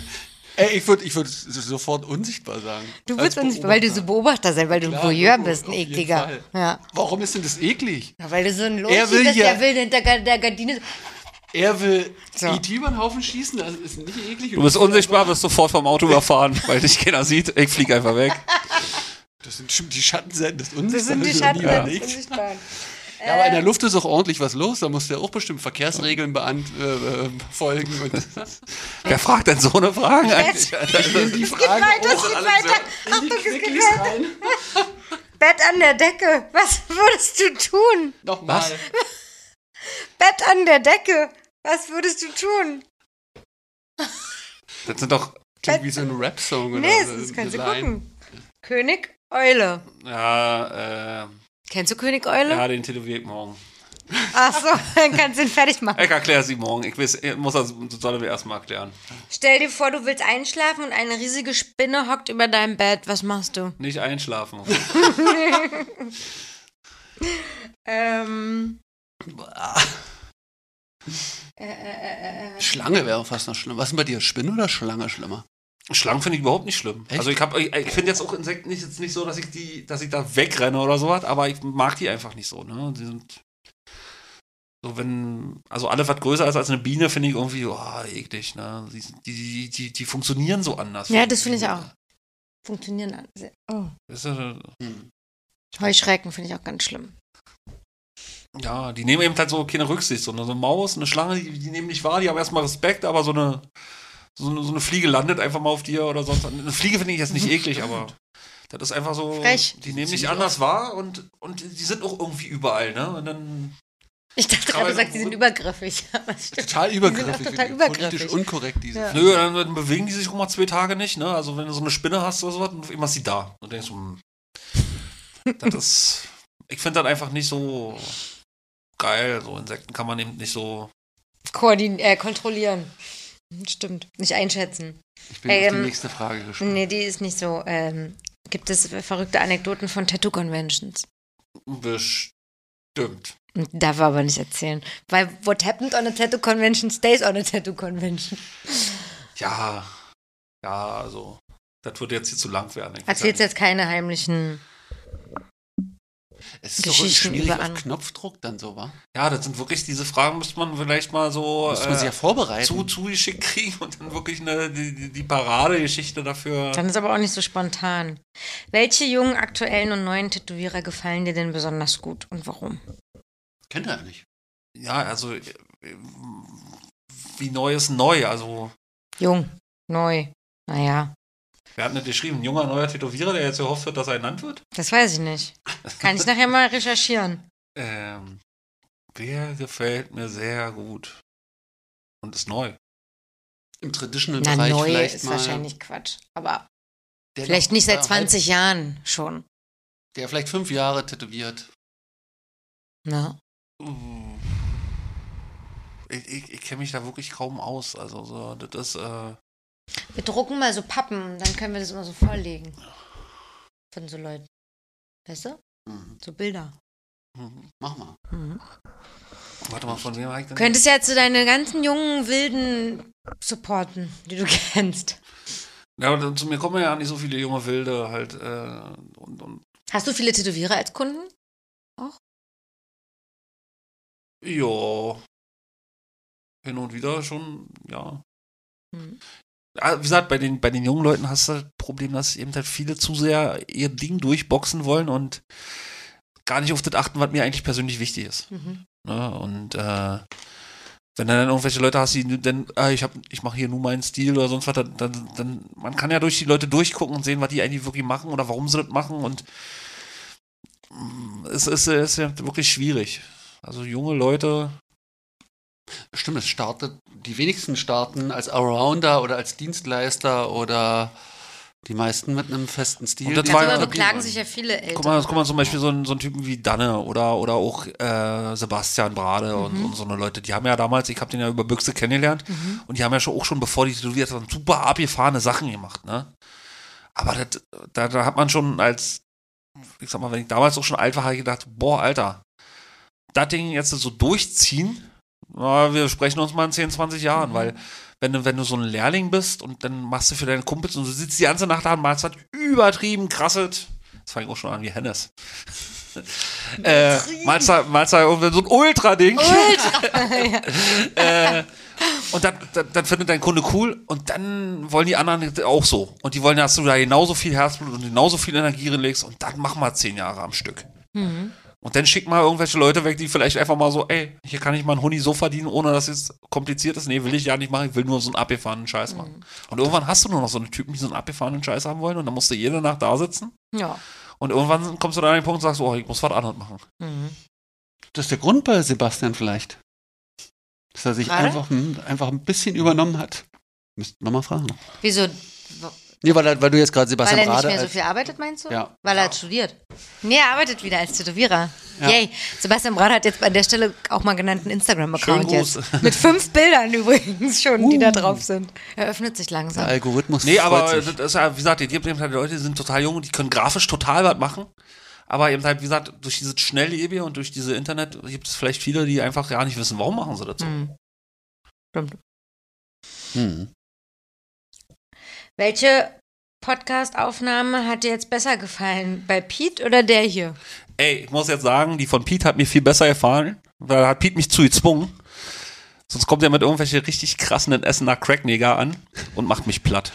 Ey, ich würde ich würd sofort unsichtbar sagen. Du würdest unsichtbar, weil du so Beobachter sein, weil du Klar, ein Voyeur bist, ein ekliger. Ja. Warum ist denn das eklig? ja. Weil du so ein Er Loki will bist, ja- der will hinter der Gardine. Er will So. E.T. über den Haufen schießen, das ist nicht eklig. Du bist unsichtbar, wirst sofort vom Auto überfahren, [laughs] weil dich keiner sieht. Ich fliege einfach weg. Das sind die Schattenseiten des Das Unsichtbaren. sind die das ist noch nie Schatten überlegt. des Unsichtbaren. Ja, aber in der Luft ist auch ordentlich was los. Da musst du ja auch bestimmt Verkehrsregeln beant äh, äh, folgen. Und [laughs] Wer fragt denn so eine Frage eigentlich? die Frage weiter, auch es geht weiter. sehr in Achtung, die es geht weiter. rein. [laughs] Bett an der Decke. Was würdest du tun? Nochmal. Was? [laughs] Bett an der Decke. Was würdest du tun? Das sind doch, Klingt wie so ein Rap-Song. oder Nee, so, das du eine Line. gucken. König Eule. ja, äh, Kennst du König Eule? ja, den tätowiere ich morgen. Ach so, [laughs] dann kannst du ihn fertig machen. Ich erkläre sie morgen. Ich weiß, ich muss das, das soll mir erstmal erklären. Stell dir vor, du willst einschlafen und eine riesige Spinne hockt über deinem Bett. Was machst du? Nicht einschlafen. [laughs] Ähm. Äh, äh, äh. Schlange wäre fast noch schlimmer. Was ist denn bei dir? Spinne oder Schlange schlimmer? Schlangen finde ich überhaupt nicht schlimm. Echt? Also ich habe, ich, ich finde jetzt auch Insekten nicht, jetzt nicht so, dass ich die, dass ich da wegrenne oder sowas, aber ich mag die einfach nicht so. Ne? Die sind so wenn, also alles was größer ist als eine Biene, finde ich irgendwie, oh, eklig. Ne? Die, die, die, die, funktionieren so anders. Ja, das finde ich auch. Funktionieren. alle sehr- Oh. Ist, äh, Hm. Heuschrecken finde ich auch ganz schlimm. Ja, die nehmen eben halt so keine Rücksicht. So eine, so eine Maus, eine Schlange, die, die nehmen nicht wahr, die haben erstmal Respekt, aber so eine, so eine, so eine Fliege landet einfach mal auf dir oder sonst. Eine Fliege finde ich jetzt nicht [laughs] eklig, aber das ist einfach so. Frech. Die nehmen nicht Sie anders wahr und, und die sind auch irgendwie überall, ne? Und dann. Ich dachte gerade, du sagst, die sind übergriffig. Total übergriffig. total wirklich. übergriffig. Politisch unkorrekt, diese. Ja. Nö, dann, dann bewegen die sich auch mal zwei Tage nicht, ne? Also wenn du so eine Spinne hast oder sowas, dann immer ist sie da. Und denkst du, hm, das ist. [laughs] Ich finde das einfach nicht so geil. So Insekten kann man eben nicht so. Koordin äh, kontrollieren. Stimmt. Nicht einschätzen. Ich bin auf Ähm, die nächste Frage gespannt. Nee, die ist nicht so. Ähm, gibt es verrückte Anekdoten von Tattoo-Conventions? Bestimmt. Darf er aber nicht erzählen. Weil what happened on a Tattoo Convention stays on a Tattoo Convention. Ja, ja, also, das wird jetzt hier zu lang werden. Erzählst jetzt keine heimlichen. Es ist doch schwierig auf Knopfdruck dann so, wa? Ja, das sind wirklich diese Fragen, müsste man vielleicht mal so Muss man sich ja äh, vorbereiten. zu, zugeschickt kriegen und dann wirklich eine, die, die, die Paradegeschichte dafür. Dann ist aber auch nicht so spontan. Welche jungen, aktuellen und neuen Tätowierer gefallen dir denn besonders gut und warum? Kennt er ja nicht. Ja, also, äh, wie neu ist neu? Also, Jung, neu. Naja, wer hat nicht geschrieben? Ein junger, neuer Tätowierer, der jetzt gehofft wird, dass er ernannt wird? das weiß ich nicht. Kann ich nachher mal recherchieren. Ähm, wer gefällt mir sehr gut und ist neu? Im Na, Traditional-Bereich neu vielleicht ist mal. wahrscheinlich Quatsch. Aber der vielleicht noch- nicht seit ja, 20 Jahren schon. Der vielleicht fünf Jahre tätowiert. Uh. Ich, ich, ich kenne mich da wirklich kaum aus. Also, so, das ist, äh, Wir drucken mal so Pappen, dann können wir das immer so vorlegen. Von so Leuten. Weißt du? Mhm. So Bilder. hm, Mach mal. Mhm. warte mal, von wem habe ich denn? Könntest ja zu deine ganzen jungen Wilden supporten, die du [laughs] kennst. Ja, aber zu mir kommen ja nicht so viele junge Wilde halt. Äh, und, und Hast du viele Tätowierer als Kunden? ja, hin und wieder schon, ja. Mhm. Ja, Wie gesagt, bei den, bei den jungen Leuten hast du das Problem, dass eben halt viele zu sehr ihr Ding durchboxen wollen und gar nicht auf das achten, was mir eigentlich persönlich wichtig ist. Mhm. Ne? Und äh, wenn du dann irgendwelche Leute hast, die dann, ah, ich hab, ich mache hier nur meinen Stil oder sonst was, dann, dann, dann, man kann ja durch die Leute durchgucken und sehen, was die eigentlich wirklich machen oder warum sie das machen und mm, es ist, es ist ja wirklich schwierig. Also junge Leute, Stimmt, es startet, die wenigsten starten als Allrounder oder als Dienstleister oder die meisten mit einem festen Stil. Und das war etablieren beklagen sich ja viele Eltern. guck mal, guck mal zum Beispiel so einen, so einen Typen wie Danne oder, oder auch äh, Sebastian Brade und, und so eine Leute, die haben ja damals, ich habe den ja über Büchse kennengelernt und die haben ja schon auch schon, bevor die tätowiert waren, super abgefahrene Sachen gemacht, ne? Aber das, da, da hat man schon als, ich sag mal, wenn ich damals auch schon alt war, habe ich gedacht, boah, Alter, das Ding jetzt so durchziehen, na, wir sprechen uns mal in 10, 20 Jahren, weil wenn du, wenn du so ein Lehrling bist und dann machst du für deine Kumpels und du sitzt die ganze Nacht da und malst das übertrieben krasset, das fange ich auch schon an wie Hennes. [laughs] äh, malst da, malst da so ein Ultra-Ding. [laughs] [laughs] äh, und dann, dann, dann findet dein Kunde cool und dann wollen die anderen auch so. Und die wollen, dass du da genauso viel Herzblut und genauso viel Energie reinlegst und dann mach mal zehn Jahre am Stück. Und dann schick mal irgendwelche Leute weg, die vielleicht einfach mal so, ey, hier kann ich mal einen Huni so verdienen, ohne dass es kompliziert ist. Nee, will ich ja nicht machen, ich will nur so einen abgefahrenen Scheiß machen. Und irgendwann hast du nur noch so eine Typen, die so einen abgefahrenen Scheiß haben wollen und dann musst du jede Nacht da sitzen. Ja. Und irgendwann kommst du dann an den Punkt und sagst, oh, ich muss was anderes machen. Mhm. Das ist der Grund bei Sebastian vielleicht. Dass er sich einfach, hm, einfach ein bisschen übernommen hat. Müssten wir mal fragen. Wieso? Nee, weil, er- weil du jetzt gerade Weil Sebastian er nicht Brade mehr so viel arbeitet, meinst du? Ja. Weil er hat studiert. Nee, er arbeitet wieder als Tätowierer. Ja. Yay. Sebastian Brad hat jetzt an der Stelle auch mal genannt einen Instagram-Account jetzt. Mit fünf Bildern [laughs] übrigens schon, die Uh. da drauf sind. Er öffnet sich der langsam. Algorithmus Nee, aber freut sich. das ist ja, wie gesagt, die halt Leute, die sind total jung, die können grafisch total was machen. Aber eben halt, wie gesagt, durch dieses Schnelllebige und durch diese Internet gibt es vielleicht viele, die einfach gar nicht wissen, warum machen sie das so. Hm. Stimmt. Hm. Welche Podcast-Aufnahme hat dir jetzt besser gefallen? Bei Pete oder der hier? Ey, ich muss jetzt sagen, die von Pete hat mir viel besser gefallen, weil da hat Pete mich zu gezwungen. Sonst kommt er mit irgendwelche richtig krassen Essener Crackneger an und macht mich platt.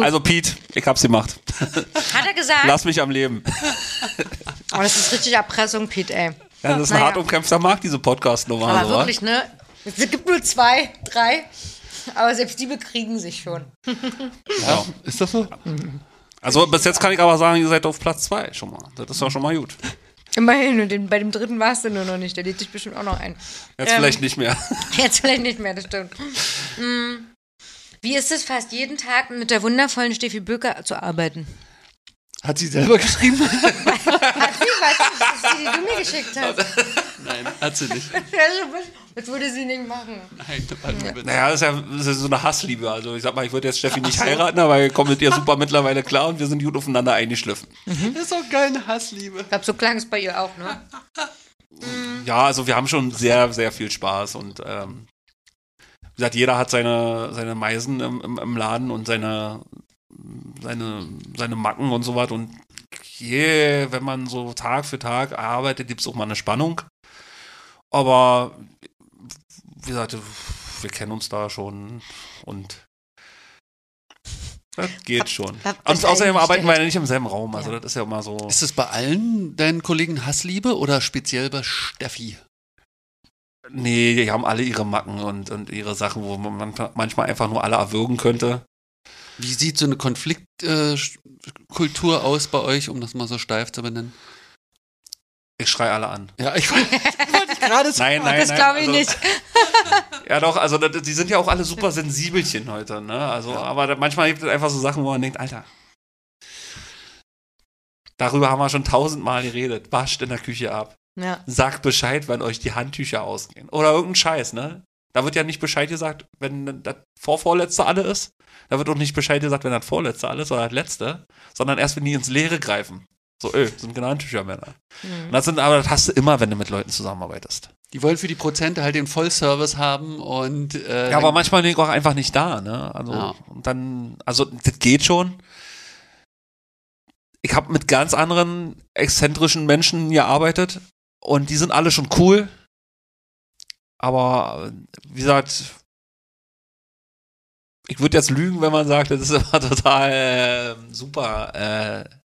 Also Pete, ich hab's gemacht. hat er gesagt? Lass mich am Leben. oh, das ist richtig Erpressung, Pete, ey. Ja, das ist ein Naja. hart umkämpfter Markt, diese Podcast-Nummer. Aber wirklich, ne? Es gibt nur zwei, drei. Aber selbst die bekriegen sich schon. [laughs] Ja. Ist das so? Also bis jetzt kann ich aber sagen, ihr seid auf Platz zwei schon mal. Das ist doch schon mal gut. Immerhin, und den, bei dem dritten warst du nur noch nicht. Der lädt sich bestimmt auch noch ein. Jetzt Ähm. vielleicht nicht mehr. [laughs] Jetzt vielleicht nicht mehr, das stimmt. Hm. Wie ist es, fast jeden Tag mit der wundervollen Steffi Böker zu arbeiten? Hat sie selber geschrieben? [laughs] Hat sie, das ist die, die du mir geschickt hast. Nein, hat sie nicht. [laughs] Das würde sie nicht machen. Nein, warte mal bitte. Naja, das ist ja, das ist so eine Hassliebe. Also ich sag mal, ich würde jetzt Steffi nicht heiraten, aber wir kommen mit ihr super mittlerweile klar und wir sind gut aufeinander eingeschliffen. Das ist doch keine Hassliebe. Ich glaube, so klang es bei ihr auch, ne? [laughs] Ja, also wir haben schon sehr, sehr viel Spaß und ähm, wie gesagt, jeder hat seine, seine Meisen im, im, im Laden und seine, seine, seine Macken und so was und je, wenn man so Tag für Tag arbeitet, gibt es auch mal eine Spannung. Aber wie gesagt, wir kennen uns da schon und das geht Hab- schon. hab das Und außerdem arbeiten wir ja nicht im selben Raum, also Ja. das ist ja immer so. Ist es bei allen deinen Kollegen Hassliebe oder speziell bei Steffi? Nee, die haben alle ihre Macken und, und ihre Sachen, wo man manchmal- manchmal einfach nur alle erwürgen könnte. Wie sieht so eine Konfliktkultur aus bei euch, um das mal so steif zu benennen? Ich schreie alle an. Ja, ich wollte gerade sagen. Nein, nein, das nein. glaube ich also, nicht. [laughs] Ja, doch, also die sind ja auch alle super sensibelchen heute, ne? Also, aber da, manchmal gibt es einfach so Sachen, wo man denkt, Alter, darüber haben wir schon tausendmal geredet. Wascht in der Küche ab. Ja. Sagt Bescheid, wenn euch die Handtücher ausgehen. Oder irgendein Scheiß, ne? Da wird ja nicht Bescheid gesagt, wenn das Vorvorletzte alle ist. Da wird auch nicht Bescheid gesagt, wenn das Vorletzte alles oder das Letzte, sondern erst, wenn die ins Leere greifen. So, öh, sind genau Handtüchermänner. Mhm. Und das sind, aber das hast du immer, wenn du mit Leuten zusammenarbeitest. Die wollen für die Prozente halt den Vollservice haben und äh, Ja, aber manchmal bin ich auch einfach nicht da, ne? Also, Ja. und dann, also, das geht schon. Ich habe mit ganz anderen exzentrischen Menschen gearbeitet und die sind alle schon cool. Aber, wie gesagt, ich würde jetzt lügen, wenn man sagt, das ist immer [laughs] total äh, super äh,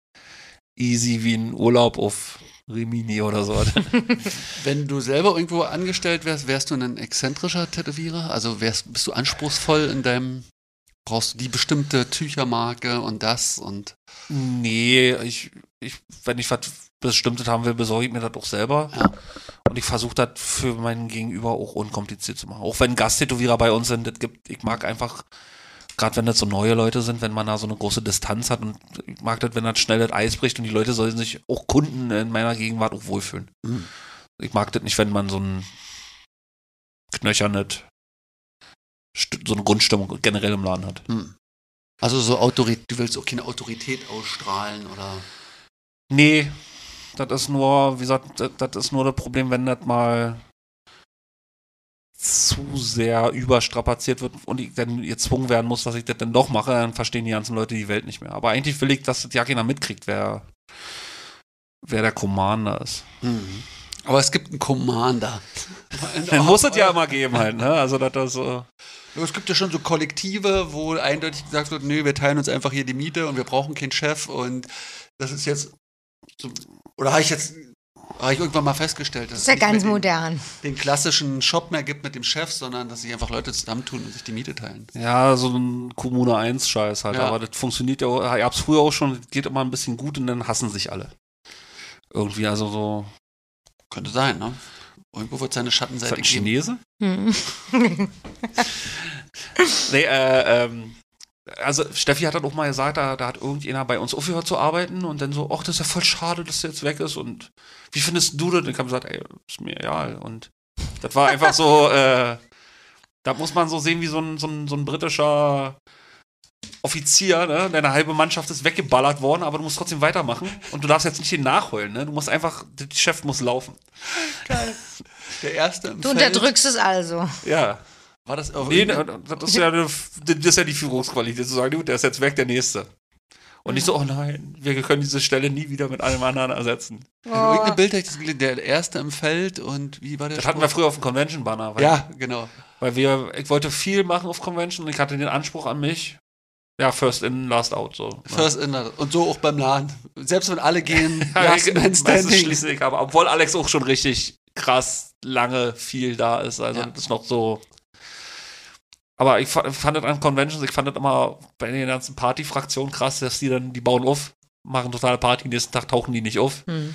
easy wie ein Urlaub auf Rimini oder so. [laughs] wenn du selber irgendwo angestellt wärst, wärst du ein exzentrischer Tätowierer? Also wärst, bist du anspruchsvoll in deinem, brauchst du die bestimmte Tüchermarke und das und Nee, ich, ich, wenn ich was Bestimmtes haben will, besorge ich mir das auch selber. Ja. Und ich versuche das für meinen Gegenüber auch unkompliziert zu machen. Auch wenn Gasttätowierer bei uns sind, das gibt, ich mag einfach, gerade wenn das so neue Leute sind, wenn man da so eine große Distanz hat und ich mag das, wenn das schnell das Eis bricht und die Leute sollen sich, auch Kunden in meiner Gegenwart auch wohlfühlen. Mhm. Ich mag das nicht, wenn man so ein knöchernet, so eine Grundstimmung generell im Laden hat. hm. Also so Autorität, du willst auch keine Autorität ausstrahlen oder Nee, das ist nur, wie gesagt, das, das ist nur das Problem, wenn das mal zu sehr überstrapaziert wird und ich dann gezwungen werden muss, dass ich das dann doch mache, dann verstehen die ganzen Leute die Welt nicht mehr. Aber eigentlich will ich, dass das ja keiner mitkriegt, wer, wer der Commander ist. Mhm. Aber es gibt einen Commander. [laughs] Dann muss es ja immer geben halt, ne? Also das ist so. Aber Es gibt ja schon so Kollektive, wo eindeutig gesagt wird, nö, wir teilen uns einfach hier die Miete und wir brauchen keinen Chef und das ist jetzt so, oder habe ich jetzt habe ich irgendwann mal festgestellt, dass Das ist ja es nicht ganz mehr modern. den, den klassischen Shop mehr gibt mit dem Chef, sondern dass sich einfach Leute zusammentun und sich die Miete teilen. Ja, so ein Kommune 1 Scheiß halt. Ja. Aber das funktioniert ja auch. Ich hab's früher auch schon, das geht immer ein bisschen gut und dann hassen sich alle. Irgendwie, also so. Könnte sein, ne? Irgendwo wird seine Ist das Schattenseite ein geben. Chinese? Mhm. [laughs] Nee, äh, ähm, also Steffi hat dann auch mal gesagt, da, da hat irgendjemand bei uns aufgehört zu arbeiten und dann so, ach, das ist ja voll schade, dass der jetzt weg ist und wie findest du das? Und ich habe gesagt, ey, ist mir egal. Und das war einfach so, [laughs] äh, da muss man so sehen, wie so ein, so ein, so ein britischer Offizier, ne? deine halbe Mannschaft ist weggeballert worden, aber du musst trotzdem weitermachen und du darfst jetzt nicht den nachholen, ne? Du musst einfach, das Geschäft muss laufen. Der erste im Du Feld. unterdrückst es also. Ja. War das auch Nee, das ist ja, eine- das ist ja die Führungsqualität, zu sagen, gut, der ist jetzt weg, der nächste. Und nicht so, oh nein, wir können diese Stelle nie wieder mit allem anderen ersetzen. in irgendeinem Bild habe ich das gelesen, der erste im Feld und wie war der Das hatten wir früher auf dem Convention-Banner. Ja, genau. Weil wir, ich wollte viel machen auf Convention und ich hatte den Anspruch an mich, ja, first in, last out, so. ne? First in und so auch beim Laden. Selbst wenn alle gehen, [laughs] last man standing. schließe ich, aber obwohl Alex auch schon richtig krass lange viel da ist, also Ja. das ist noch so. Aber ich fa- fand das an Conventions, ich fand das immer bei den ganzen Partyfraktionen krass, dass die dann, die bauen auf, machen totale Party, nächsten Tag tauchen die nicht auf. Hm.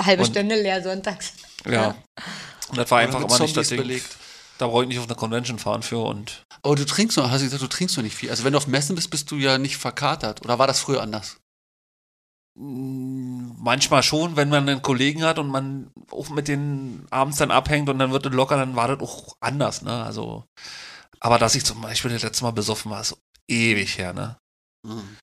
Halbe Und- Stunde leer sonntags. Ja. Und das war Oder einfach immer nicht das Zombies Ding. belegt. Da brauche ich nicht auf eine Convention fahren für und Oh, du trinkst noch, hast du gesagt, du trinkst noch nicht viel. Also wenn du auf Messen bist, bist du ja nicht verkatert. Oder war das früher anders? Mm, Manchmal schon, wenn man einen Kollegen hat und man auch mit den abends dann abhängt und dann wird es locker, dann war das auch anders, ne? Also, aber dass ich zum Beispiel das letzte Mal besoffen war, ist ewig her, ne? Hm.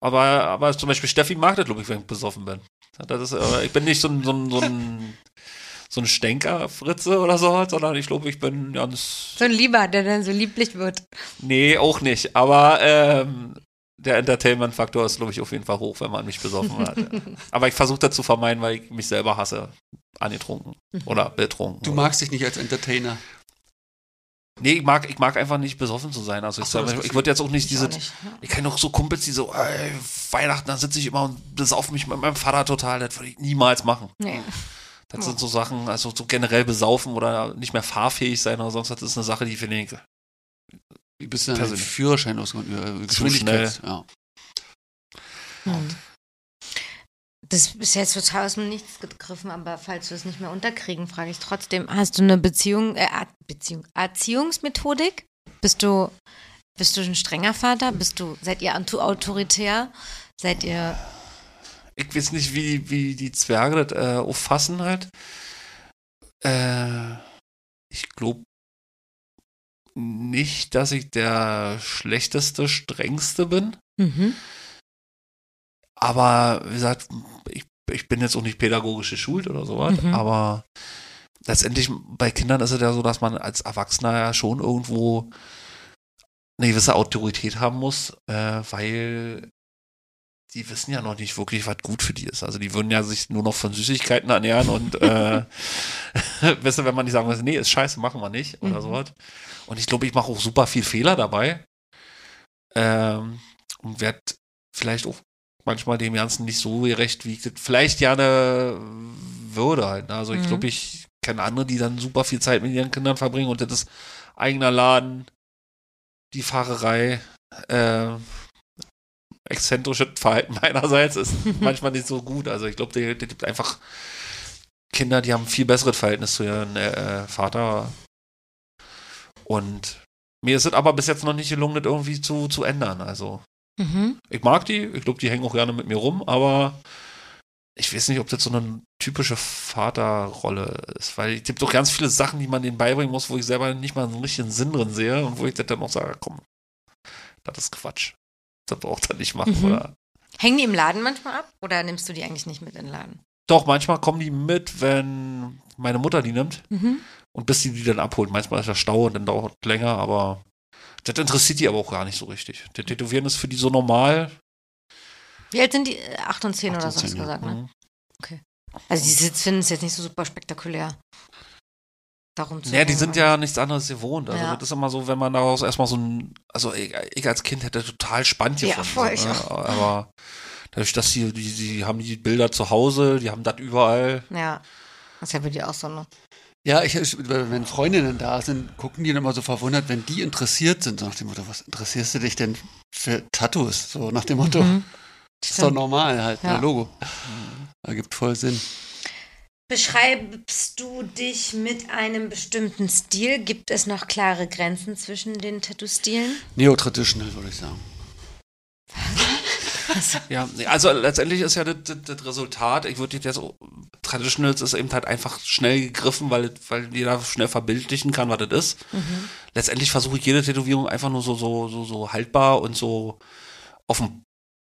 Aber, aber zum Beispiel Steffi mag das, glaube ich, wenn ich besoffen bin. Das ist, ich bin nicht so ein, so ein, so ein, [laughs] so ein Stänker-Fritze oder so, sondern ich glaube, ich bin ganz. So ein Lieber, der dann so lieblich wird. Nee, auch nicht. Aber ähm, der Entertainment-Faktor ist, glaube ich, auf jeden Fall hoch, wenn man mich besoffen hat. [laughs] Aber ich versuche das zu vermeiden, weil ich mich selber hasse. Angetrunken oder betrunken. Du oder- magst dich nicht als Entertainer. Nee, ich mag, ich mag einfach nicht besoffen zu sein. Also ich, so, ich würde jetzt auch nicht Ich diese. auch nicht, ja. Ich kenne auch so Kumpels, die so, ey, Weihnachten, da sitze ich immer und besaufe mich mit meinem Vater total. Das würde ich niemals machen. Nee. Das sind so Sachen, also so generell besaufen oder nicht mehr fahrfähig sein oder sonst was, das ist eine Sache, die finde ich. Du bist ja ein Persönlich. Führerschein aus äh, Geschwindigkeit. Ja. Hm. Das ist jetzt total aus dem Nichts gegriffen, aber falls wir es nicht mehr unterkriegen, frage ich trotzdem, hast du eine Beziehung, äh, Beziehung, Erziehungsmethodik? Bist du, bist du ein strenger Vater? Bist du, seid ihr auto- autoritär? Seid ihr, ich weiß nicht, wie, wie die Zwerge das äh, auffassen halt. Äh, ich glaube nicht, dass ich der schlechteste, strengste bin. mhm. Aber wie gesagt, ich, bin jetzt auch nicht pädagogisch geschult oder sowas, Mhm. aber letztendlich bei Kindern ist es ja so, dass man als Erwachsener ja schon irgendwo eine gewisse Autorität haben muss, äh, weil die wissen ja noch nicht wirklich, was gut für die ist. Also die würden ja sich nur noch von Süßigkeiten ernähren und äh, [laughs] wissen, wenn man nicht sagen würde, nee, ist scheiße, machen wir nicht oder Mhm. sowas. Und ich glaube, ich mache auch super viel Fehler dabei. Ähm, und werde vielleicht auch manchmal dem Ganzen nicht so gerecht, wie ich das vielleicht gerne würde halt. ne? Also ich Mhm. glaube, ich kenne andere, die dann super viel Zeit mit ihren Kindern verbringen und das ist eigener Laden, die Fahrerei, äh, exzentrisches Verhalten [laughs] meinerseits ist [laughs] manchmal nicht so gut. Also ich glaube, die gibt einfach Kinder, die haben ein viel besseres Verhältnis zu ihrem äh, Vater. Und mir ist es aber bis jetzt noch nicht gelungen, das irgendwie zu, zu ändern. Also Mhm. ich mag die, ich glaube, die hängen auch gerne mit mir rum, aber ich weiß nicht, ob das so eine typische Vaterrolle ist, weil es gibt doch ganz viele Sachen, die man denen beibringen muss, wo ich selber nicht mal einen richtigen Sinn drin sehe und wo ich dann auch sage, komm, das ist Quatsch. Das braucht er nicht machen, Mhm. oder? Hängen die im Laden manchmal ab oder nimmst du die eigentlich nicht mit in den Laden? Doch, manchmal kommen die mit, wenn meine Mutter die nimmt Mhm. und bis die die dann abholt. Manchmal ist der Stau und dann dauert länger, aber das interessiert die aber auch gar nicht so richtig. Der Tätowieren ist für die so normal. Wie alt sind die? Äh, Acht und zehn oder so hast du zehn, ja. gesagt, ne? Mhm. Also die finden es jetzt nicht so super spektakulär. Darum zu Ja, die sind ja nichts anderes gewohnt. Also Ja. das ist immer so, wenn man daraus erstmal so ein, also ich, ich als Kind hätte total spannend Ja, gefunden. voll, ich ne? Aber dadurch, dass die, die, die haben die Bilder zu Hause, die haben das überall. Ja. Das ist ja bei dir auch so, ne? Ja, ich, wenn Freundinnen da sind, gucken die dann immer so verwundert, wenn die interessiert sind, so nach dem Motto, was interessierst du dich denn für Tattoos? So nach dem Motto, Mhm. das ist doch normal halt, Ja. ein Logo. Ergibt voll Sinn. Beschreibst du dich mit einem bestimmten Stil? Gibt es noch klare Grenzen zwischen den Tattoo-Stilen? Neo-Traditional, würde ich sagen. [laughs] [laughs] Ja, nee, also letztendlich ist ja das, das, das Resultat, ich würde jetzt so, Traditionals ist eben halt einfach schnell gegriffen, weil, weil jeder schnell verbildlichen kann, was das ist. Mhm. letztendlich versuche ich jede Tätowierung einfach nur so, so, so, so haltbar und so auf den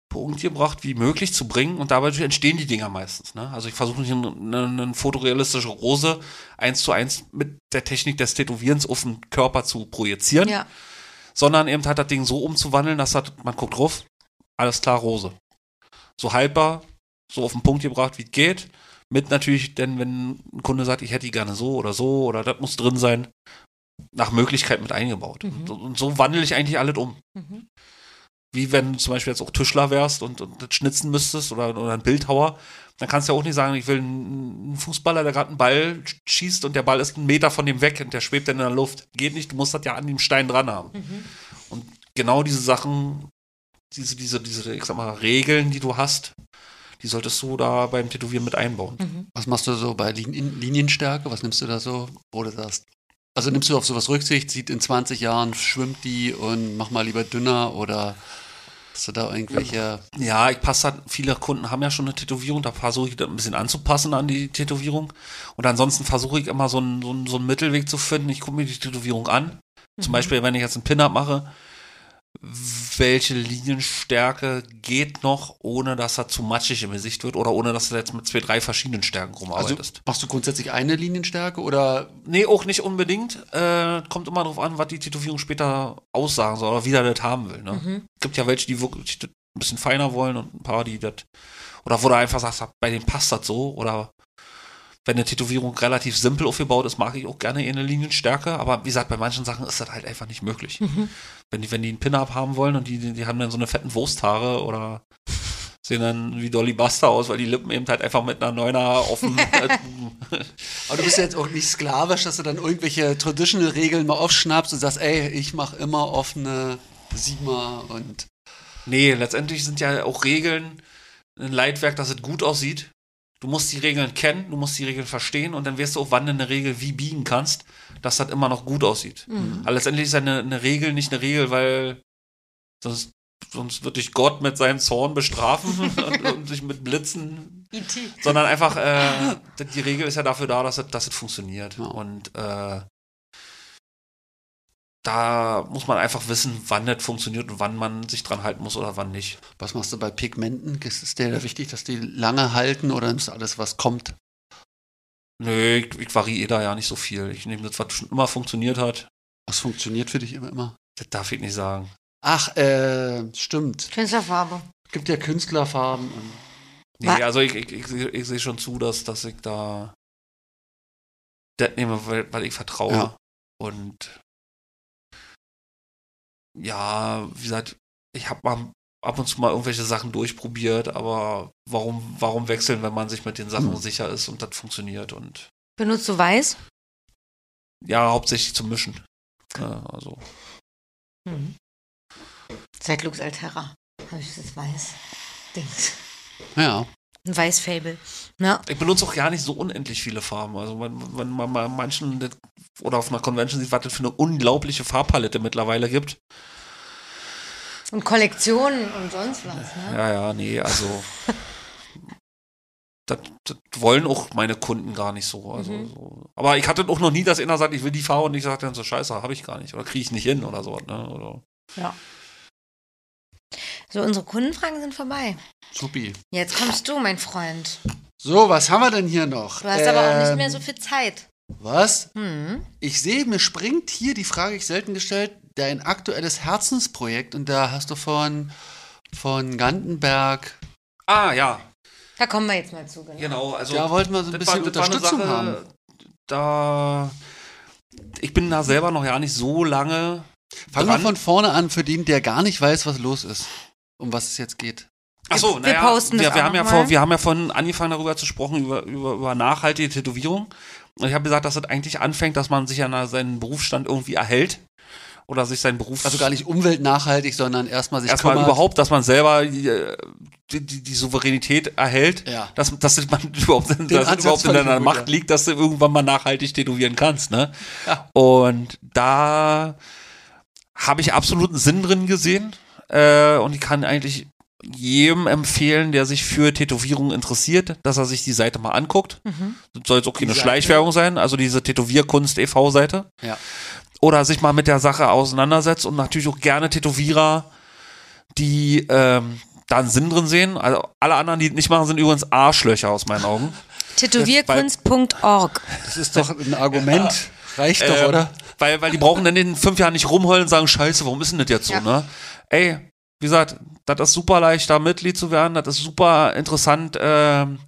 Punkt gebracht wie möglich zu bringen und dabei entstehen die Dinger meistens. Ne? Also ich versuche nicht eine, eine fotorealistische Rose eins zu eins mit der Technik des Tätowierens auf den Körper zu projizieren, Ja. sondern eben halt das Ding so umzuwandeln, dass das, man guckt drauf, alles klar, Rose. So haltbar, so auf den Punkt gebracht, wie es geht. Mit natürlich, denn wenn ein Kunde sagt, ich hätte die gerne so oder so oder das muss drin sein, nach Möglichkeit mit eingebaut. Mhm. Und, so wandle ich eigentlich alles um. Mhm. Wie wenn du zum Beispiel jetzt auch Tischler wärst und, und das schnitzen müsstest oder, oder ein Bildhauer, dann kannst du ja auch nicht sagen, ich will einen einen Fußballer, der gerade einen Ball schießt und der Ball ist einen Meter von dem weg und der schwebt dann in der Luft. Geht nicht, du musst das ja an dem Stein dran haben. Mhm. Und genau diese Sachen, diese, diese, diese, ich sag mal, Regeln, die du hast, die solltest du da beim Tätowieren mit einbauen. Mhm. Was machst du so bei Lin Linienstärke? Was nimmst du da so? Wo du sagst, also nimmst du auf sowas Rücksicht, sieht in 20 Jahren, schwimmt die und mach mal lieber dünner oder hast du da irgendwelche. Ja, ich passe halt, viele Kunden haben ja schon eine Tätowierung, da versuche ich das ein bisschen anzupassen an die Tätowierung. Und ansonsten versuche ich immer so einen, so, einen, so einen Mittelweg zu finden. Ich gucke mir die Tätowierung an. Zum Beispiel, wenn ich jetzt einen Pin-Up mache, welche Linienstärke geht noch, ohne dass er zu matschig im Gesicht wird oder ohne dass du jetzt mit zwei, drei verschiedenen Stärken Also rumarbeitest. machst du grundsätzlich eine Linienstärke oder Nee, auch nicht unbedingt. Äh, kommt immer darauf an, was die Tätowierung später aussagen soll oder wie der das haben will. Ne? Mhm. gibt ja welche, die wirklich das ein bisschen feiner wollen und ein paar, die das. Oder wo du einfach sagst, bei denen passt das so. Oder wenn eine Tätowierung relativ simpel aufgebaut ist, mag ich auch gerne eine Linienstärke. Aber wie gesagt, bei manchen Sachen ist das halt einfach nicht möglich. Wenn, die, wenn die einen Pin-Up haben wollen und die, die, die haben dann so eine fetten Wursthaare oder sehen dann wie Dolly Buster aus, weil die Lippen eben halt einfach mit einer Neuner offen. [laughs] Aber du bist ja jetzt auch nicht sklavisch, dass du dann irgendwelche Traditional-Regeln mal aufschnappst und sagst, ey, ich mache immer offene Sigma und Nee, letztendlich sind ja auch Regeln ein Leitwerk, dass es gut aussieht. Du musst die Regeln kennen, du musst die Regeln verstehen und dann wirst du auch, wann du eine Regel wie biegen kannst, dass das immer noch gut aussieht. Mhm. Aber letztendlich ist eine, eine Regel nicht eine Regel, weil sonst, sonst wird dich Gott mit seinem Zorn bestrafen [laughs] [laughs] und, und dich mit Blitzen, E.T. sondern einfach, äh, die Regel ist ja dafür da, dass es, dass es funktioniert. Ja. Und äh, da muss man einfach wissen, wann das funktioniert und wann man sich dran halten muss oder wann nicht. was machst du bei Pigmenten? Ist es dir da wichtig, dass die lange halten oder nimmst du alles, was kommt? Nö, ich, ich variiere da ja nicht so viel. Ich nehme das, was schon immer funktioniert hat. Was funktioniert für dich immer immer? Das darf ich nicht sagen. Ach, äh, stimmt. Künstlerfarbe. Gibt ja Künstlerfarben. Und Nee, also ich, ich, ich, ich sehe schon zu, dass, dass ich da das nehme, weil, weil ich vertraue. Ja. Und ja, wie gesagt, ich habe mal ab und zu mal irgendwelche Sachen durchprobiert, aber warum, warum wechseln, wenn man sich mit den Sachen Hm. sicher ist und das funktioniert und Benutzt du weiß? ja, hauptsächlich zum Mischen. Ja, also. Mhm. Seit Lux Altera habe ich das weiß. Dings. ja. Ein Weiß-Fable. Ja. Ich benutze auch gar nicht so unendlich viele Farben. Also wenn, wenn man mal manchen das- oder auf einer Convention sieht, was das für eine unglaubliche Farbpalette mittlerweile gibt. Und Kollektionen und sonst was, ne? Ja, ja, nee, also [laughs] das, das wollen auch meine Kunden gar nicht so. Also, Mhm. so. Aber ich hatte auch noch nie, dass einer sagt, ich will die Farbe und ich sage dann so, scheiße, habe ich gar nicht. Oder kriege ich nicht hin oder so. Ne? Oder, Ja. So, unsere Kundenfragen sind vorbei. Supi. Jetzt kommst du, mein Freund. So, was haben wir denn hier noch? Du hast aber auch nicht Ähm, mehr so viel Zeit. Was? Hm. Ich sehe, mir springt hier die Frage, ich selten gestellt, dein aktuelles Herzensprojekt und da hast du von, von Gantenberg, ah, ja, Da kommen wir jetzt mal zu, genau. genau. Also, da wollten wir so ein bisschen war- Unterstützung Sache, haben. Da, ich bin da selber noch ja nicht so lange Fangen wir von vorne an, für den, der gar nicht weiß, was los ist, um was es jetzt geht. Achso, Wir posten wir, das wir, haben ja vor, wir haben ja vorhin angefangen darüber zu sprechen, über, über, über nachhaltige Tätowierung. Und ich habe gesagt, dass das eigentlich anfängt, dass man sich an seinen Berufsstand irgendwie erhält. Oder sich seinen Beruf. Also gar nicht umweltnachhaltig, sondern erstmal sich erstmal kümmert. überhaupt, dass man selber äh, die, die, die Souveränität erhält. Ja. Dass, dass man überhaupt, dass [laughs] überhaupt in deiner gut, Macht ja. liegt, dass du irgendwann mal nachhaltig tätowieren kannst. Ne? Ja. Und da habe ich absoluten Sinn drin gesehen. Äh, und ich kann eigentlich jedem empfehlen, der sich für Tätowierungen interessiert, dass er sich die Seite mal anguckt. Mhm. Das soll jetzt auch keine? Schleichwerbung sein, also diese Tätowierkunst e.V. Seite. Ja. oder sich mal mit der Sache auseinandersetzt und natürlich auch gerne Tätowierer, die ähm, da einen Sinn drin sehen. Also alle anderen, die es nicht machen, sind übrigens Arschlöcher aus meinen Augen. Tätowierkunst.org. Das ist doch ein Argument. Reicht doch, Ähm, oder? Weil, weil die brauchen dann in fünf Jahren nicht rumheulen und sagen, scheiße, warum ist denn das jetzt so, Ja. ne? Ey, wie gesagt, das ist super leicht, da Mitglied zu werden, das ist super interessant, ähm,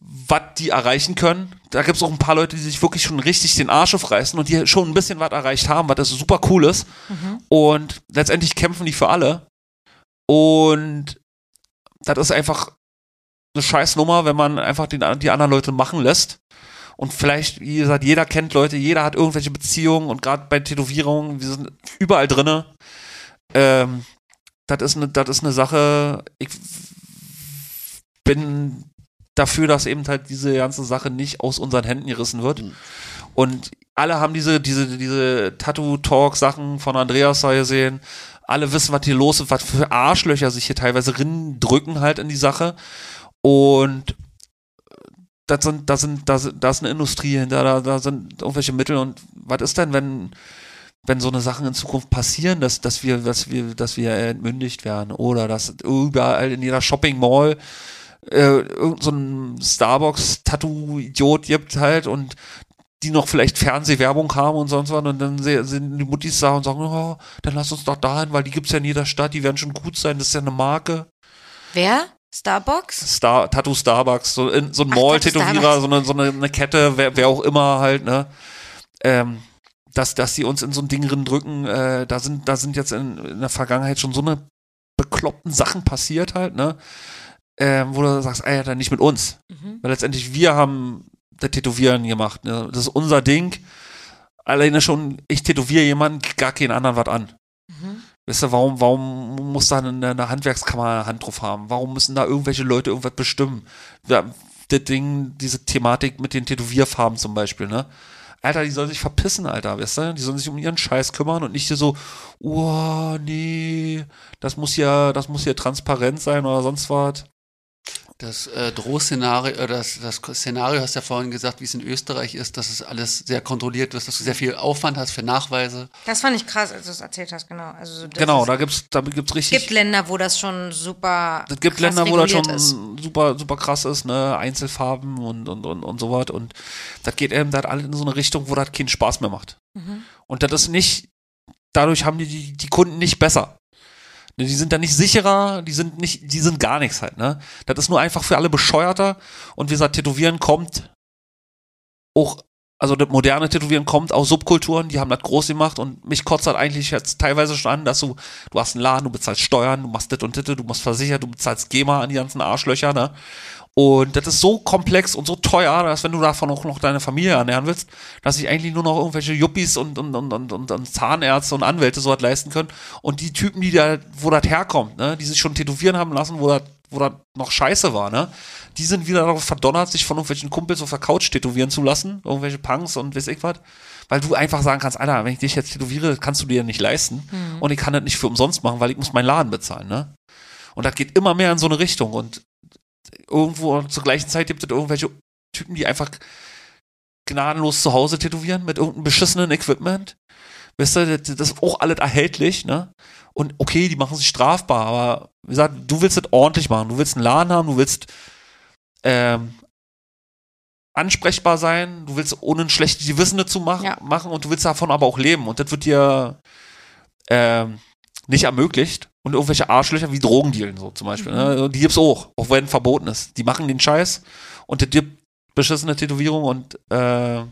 was die erreichen können. Da gibt es auch ein paar Leute, die sich wirklich schon richtig den Arsch aufreißen und die schon ein bisschen was erreicht haben, was das super cool ist. Und letztendlich kämpfen die für alle. Und das ist einfach eine scheiß Nummer, wenn man einfach den, die anderen Leute machen lässt. Und vielleicht, wie gesagt, jeder kennt Leute, jeder hat irgendwelche Beziehungen und gerade bei Tätowierungen, wir sind überall drinne. Ähm, das ist eine, das ist eine Sache. Ich bin dafür, dass eben halt diese ganze Sache nicht aus unseren Händen gerissen wird. Mhm. Und alle haben diese, diese, diese Tattoo-Talk-Sachen von Andreas da gesehen. Alle wissen, was hier los ist, was für Arschlöcher sich hier teilweise drücken halt in die Sache. Und das sind, das sind, das, da ist eine Industrie hinter, da, da sind irgendwelche Mittel und was ist denn, wenn, wenn so eine Sachen in Zukunft passieren, dass, dass wir, dass wir, dass wir entmündigt werden oder dass überall in jeder Shopping Mall äh, irgend so ein Starbucks-Tattoo-Idiot gibt halt und die noch vielleicht Fernsehwerbung haben und sonst was und dann sind die Muttis da und sagen, oh, dann lass uns doch dahin, weil die gibt's ja in jeder Stadt, die werden schon gut sein, das ist ja eine Marke. Wer? Starbucks? Star, Tattoo Starbucks, so, in, so ein Mall-Tätowierer, so eine, so eine, eine Kette, wer, wer auch immer halt, ne? Ähm, dass, dass sie uns in so ein Ding drin drücken, äh, da sind, da sind jetzt in, in der Vergangenheit schon so eine bekloppten Sachen passiert halt, ne? Ähm, wo du sagst, ey, dann nicht mit uns. Mhm. Weil letztendlich wir haben das Tätowieren gemacht, ne? Das ist unser Ding. Alleine schon, ich tätowiere jemanden, gar keinen anderen was an. Weißt du, warum, warum muss da eine, eine Handwerkskammer eine Hand drauf haben? Warum müssen da irgendwelche Leute irgendwas bestimmen? Ja, das Ding, diese Thematik mit den Tätowierfarben zum Beispiel, ne? Alter, die sollen sich verpissen, Alter, weißt du? Die sollen sich um ihren Scheiß kümmern und nicht hier so, oh, nee, das muss ja, das muss ja transparent sein oder sonst was. Das äh, Drohszenario, äh, das, das Szenario hast du ja vorhin gesagt, wie es in Österreich ist, dass es alles sehr kontrolliert wird, dass du sehr viel Aufwand hast für Nachweise. Das fand ich krass, als du es erzählt hast, genau. Also, so, das Genau, ist- da gibt's, da gibt's Es richtig. gibt Länder, wo das schon super. Es gibt krass Länder, wo das schon ist. super, super krass ist, ne, Einzelfarben und, und, und, und so was. Und das geht eben da alle in so eine Richtung, wo das keinen Spaß mehr macht. Mhm. Und das ist nicht, dadurch haben die, die, die Kunden nicht besser. Die sind da nicht sicherer, die sind nicht, die sind gar nichts halt, ne. Das ist nur einfach für alle bescheuerter. Und wie gesagt, Tätowieren kommt auch, also das moderne Tätowieren kommt aus Subkulturen, die haben das groß gemacht und mich kotzt das eigentlich jetzt teilweise schon an, dass du, du hast einen Laden, du bezahlst Steuern, du machst das und das, du musst versichert, du bezahlst GEMA an die ganzen Arschlöcher, ne. Und das ist so komplex und so teuer, dass wenn du davon auch noch deine Familie ernähren willst, dass sich eigentlich nur noch irgendwelche Yuppies und, und, und, und, und, Zahnärzte und Anwälte so was leisten können. Und die Typen, die da, wo das herkommt, ne, die sich schon tätowieren haben lassen, wo das, wo das noch scheiße war, ne, die sind wieder darauf verdonnert, sich von irgendwelchen Kumpels auf der Couch tätowieren zu lassen, irgendwelche Punks und weiß ich was. Weil du einfach sagen kannst, Alter, wenn ich dich jetzt tätowiere, kannst du dir nicht leisten. Und ich kann das nicht für umsonst machen, weil ich muss meinen Laden bezahlen, ne? Und das geht immer mehr in so eine Richtung. Und irgendwo zur gleichen Zeit gibt es irgendwelche Typen, die einfach gnadenlos zu Hause tätowieren mit irgendeinem beschissenen Equipment. Weißt du, das das ist auch alles erhältlich, ne? Und okay, die machen sich strafbar, aber wie gesagt, du willst das ordentlich machen. Du willst einen Laden haben, du willst ähm, ansprechbar sein, du willst ohne ein schlechtes Gewissen dazu machen, Ja. machen und du willst davon aber auch leben. Und das wird dir ähm, nicht ermöglicht. Und irgendwelche Arschlöcher wie Drogendealen, so zum Beispiel. Ne? Die gibt's auch, auch wenn verboten ist. Die machen den Scheiß und es gibt beschissene Tätowierung und äh,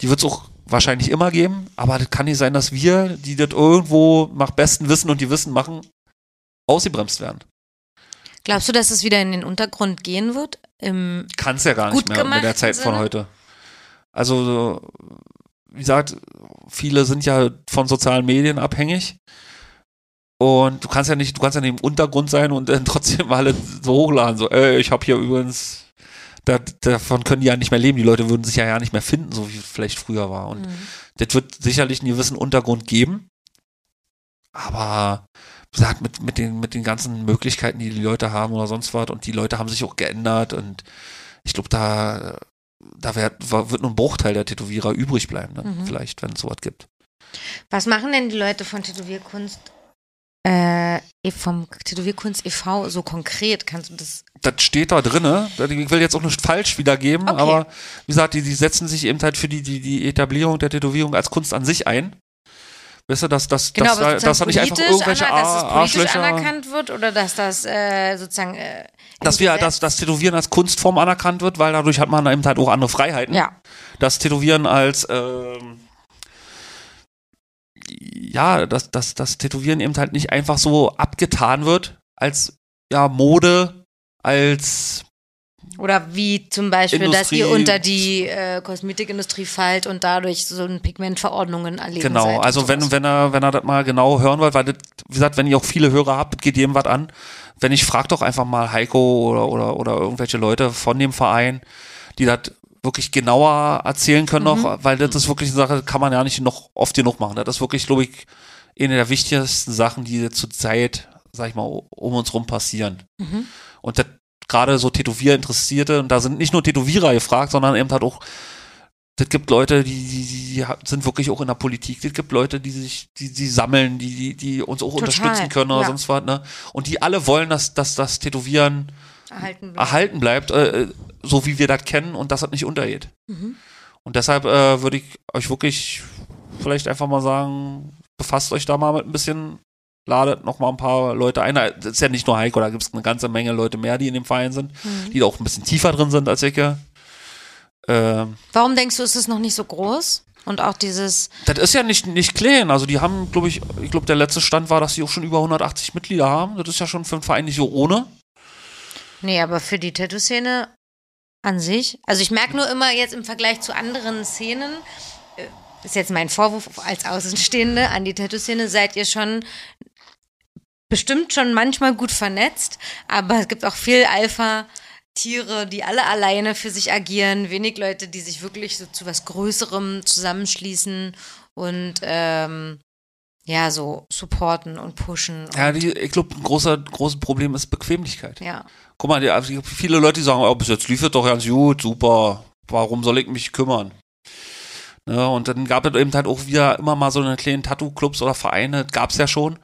die wird's auch wahrscheinlich immer geben, aber das kann nicht sein, dass wir, die das irgendwo nach bestem Wissen und Gewissen machen, ausgebremst werden. Glaubst du, dass es wieder in den Untergrund gehen wird? Kann es ja gar nicht mehr mit der Zeit von Sinne? heute. Also, so, wie gesagt, viele sind ja von sozialen Medien abhängig. Und du kannst ja nicht, du kannst ja nicht im Untergrund sein und dann [laughs] trotzdem alle so hochladen, so, ey, ich habe hier übrigens, da, davon können die ja nicht mehr leben. Die Leute würden sich ja ja nicht mehr finden, so wie es vielleicht früher war. Und Mhm. das wird sicherlich einen gewissen Untergrund geben. Aber wie gesagt, mit, mit, den, mit den ganzen Möglichkeiten, die die Leute haben oder sonst was, und die Leute haben sich auch geändert und ich glaube, da da wird, wird nur ein Bruchteil der Tätowierer übrig bleiben, dann Mhm. vielleicht, wenn es sowas gibt. Was machen denn die Leute von Tätowierkunst, äh, vom Tätowierkunst e.V. so konkret? Kannst du das? Das steht da drinne. Ich will jetzt auch nicht falsch wiedergeben, Okay. aber wie gesagt, die, die setzen sich eben halt für die, die, die Etablierung der Tätowierung als Kunst an sich ein. Weißt du, dass, dass, Genau, dass, dass da nicht einfach irgendwelche aner- dass es politisch Arschlöcher. anerkannt wird oder dass das äh, sozusagen äh, Dass wir, dass das Tätowieren als Kunstform anerkannt wird, weil dadurch hat man eben halt auch andere Freiheiten. ja Das Tätowieren als ähm, ja, dass das, das Tätowieren eben halt nicht einfach so abgetan wird als ja Mode, als oder wie zum Beispiel, dass Industrie- ihr unter die äh, Kosmetikindustrie fallt und dadurch so ein Pigmentverordnungen erleben Genau, seid also wenn, wenn er, wenn er das mal genau hören wollt, weil das, wie gesagt, wenn ihr auch viele Hörer habt, geht jedem was an. Wenn ich fragt doch einfach mal Heiko oder, oder, oder irgendwelche Leute von dem Verein, die das wirklich genauer erzählen können Mhm. noch, weil das ist wirklich eine Sache, kann man ja nicht noch oft genug machen. Das ist wirklich, glaube ich, eine der wichtigsten Sachen, die zurzeit, sag ich mal, um uns rum passieren. Mhm. Und das gerade so Tätowierinteressierte, und da sind nicht nur Tätowierer gefragt, sondern eben halt auch das gibt Leute, die, die, die, sind wirklich auch in der Politik. Das gibt Leute, die sich, die, die sammeln, die, die, die uns auch Total, unterstützen können oder ja. sonst was, ne? Und die alle wollen, dass, dass das Tätowieren erhalten bleibt. erhalten bleibt, äh, so wie wir das kennen und dass das nicht untergeht. Mhm. Und deshalb äh, würde ich euch wirklich vielleicht einfach mal sagen, befasst euch da mal mit ein bisschen, ladet noch mal ein paar Leute ein. Das ist ja nicht nur Heiko, da gibt es eine ganze Menge Leute mehr, die in dem Verein sind, Mhm. die da auch ein bisschen tiefer drin sind als ich. Ähm, Warum denkst du, ist es noch nicht so groß? Und auch dieses, Das ist ja nicht, nicht klein. Also die haben, glaube ich, ich glaube, der letzte Stand war, dass sie auch schon über 180 Mitglieder haben. Das ist ja schon für einen Verein nicht so ohne. Nee, aber für die Tattoo-Szene an sich, also ich merke nur immer jetzt im Vergleich zu anderen Szenen, äh, ist jetzt mein Vorwurf als Außenstehende an die Tattoo-Szene, seid ihr schon bestimmt schon manchmal gut vernetzt, aber es gibt auch viel Alpha. Tiere, die alle alleine für sich agieren, wenig Leute, die sich wirklich so zu was Größerem zusammenschließen und ähm, ja, so supporten und pushen. Und, Ja, die, ich glaube, ein großer, großes Problem ist Bequemlichkeit. ja. Guck mal, die, also viele Leute, die sagen, oh, bis jetzt lief es doch ganz gut, super, warum soll ich mich kümmern? Ne, und dann gab es eben halt auch wieder immer mal so eine kleinen Tattoo-Clubs oder Vereine, gab es ja schon,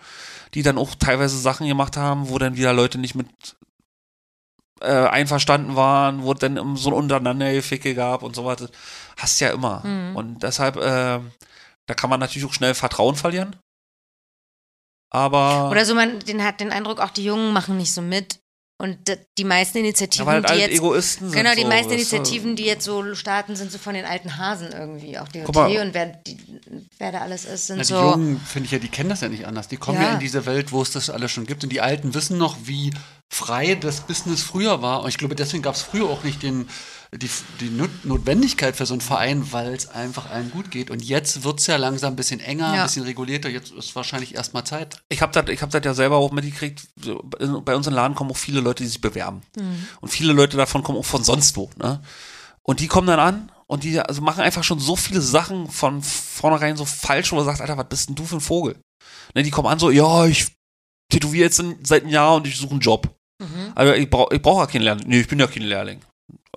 die dann auch teilweise Sachen gemacht haben, wo dann wieder Leute nicht mit äh, einverstanden waren, wo es dann so ein Untereinandergeficke gab und so. Das Hast ja immer. Mhm. Und deshalb, äh, da kann man natürlich auch schnell Vertrauen verlieren. Aber Oder so, man den hat den Eindruck, auch die Jungen machen nicht so mit. Und die meisten Initiativen, halt die jetzt. Egoisten. Genau, die so, meisten? Initiativen, die jetzt so starten, sind so von den alten Hasen irgendwie. Auch die Guck mal. Und wer, die, wer da alles ist, sind Na, die so. Jungen, finde ich ja, die kennen das ja nicht anders. Die kommen ja. Ja. in diese Welt, wo es das alles schon gibt. Und die Alten wissen noch, wie frei das Business früher war. Und ich glaube, deswegen gab es früher auch nicht den, die, die Not- Notwendigkeit für so einen Verein, weil es einfach allen gut geht. Und jetzt wird es ja langsam ein bisschen enger, Ja. ein bisschen regulierter. Jetzt ist wahrscheinlich erstmal Zeit. ich habe das, ich hab das ja selber auch mitgekriegt. Bei uns im Laden kommen auch viele Leute, die sich bewerben. Und viele Leute davon kommen auch von sonst wo. Ne? Und die kommen dann an und die also machen einfach schon so viele Sachen von vornherein so falsch, wo man sagt, Alter, was bist denn du für ein Vogel? Ne, die kommen an so, ja, ich tätowiere jetzt seit einem Jahr und ich suche einen Job. Mhm. Also ich brauche ich brauch ja keinen Lehrling. Nee, ich bin ja kein Lehrling.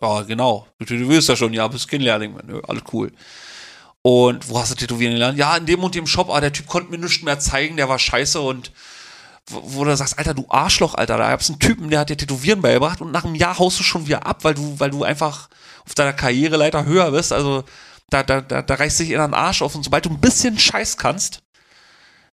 Ja, genau. Du tätowierst ja schon, ja, bist kein Lehrling. Nö, alles cool. Und wo hast du tätowieren gelernt? Ja, in dem und dem Shop, ah, der Typ konnte mir nichts mehr zeigen, der war scheiße und wo, wo du sagst, Alter, du Arschloch, Alter, da gab's einen Typen, der hat dir Tätowieren beigebracht und nach einem Jahr haust du schon wieder ab, weil du, weil du einfach auf deiner Karriereleiter höher bist. Also da, da, da, da reißt sich in den Arsch auf und sobald du ein bisschen Scheiß kannst,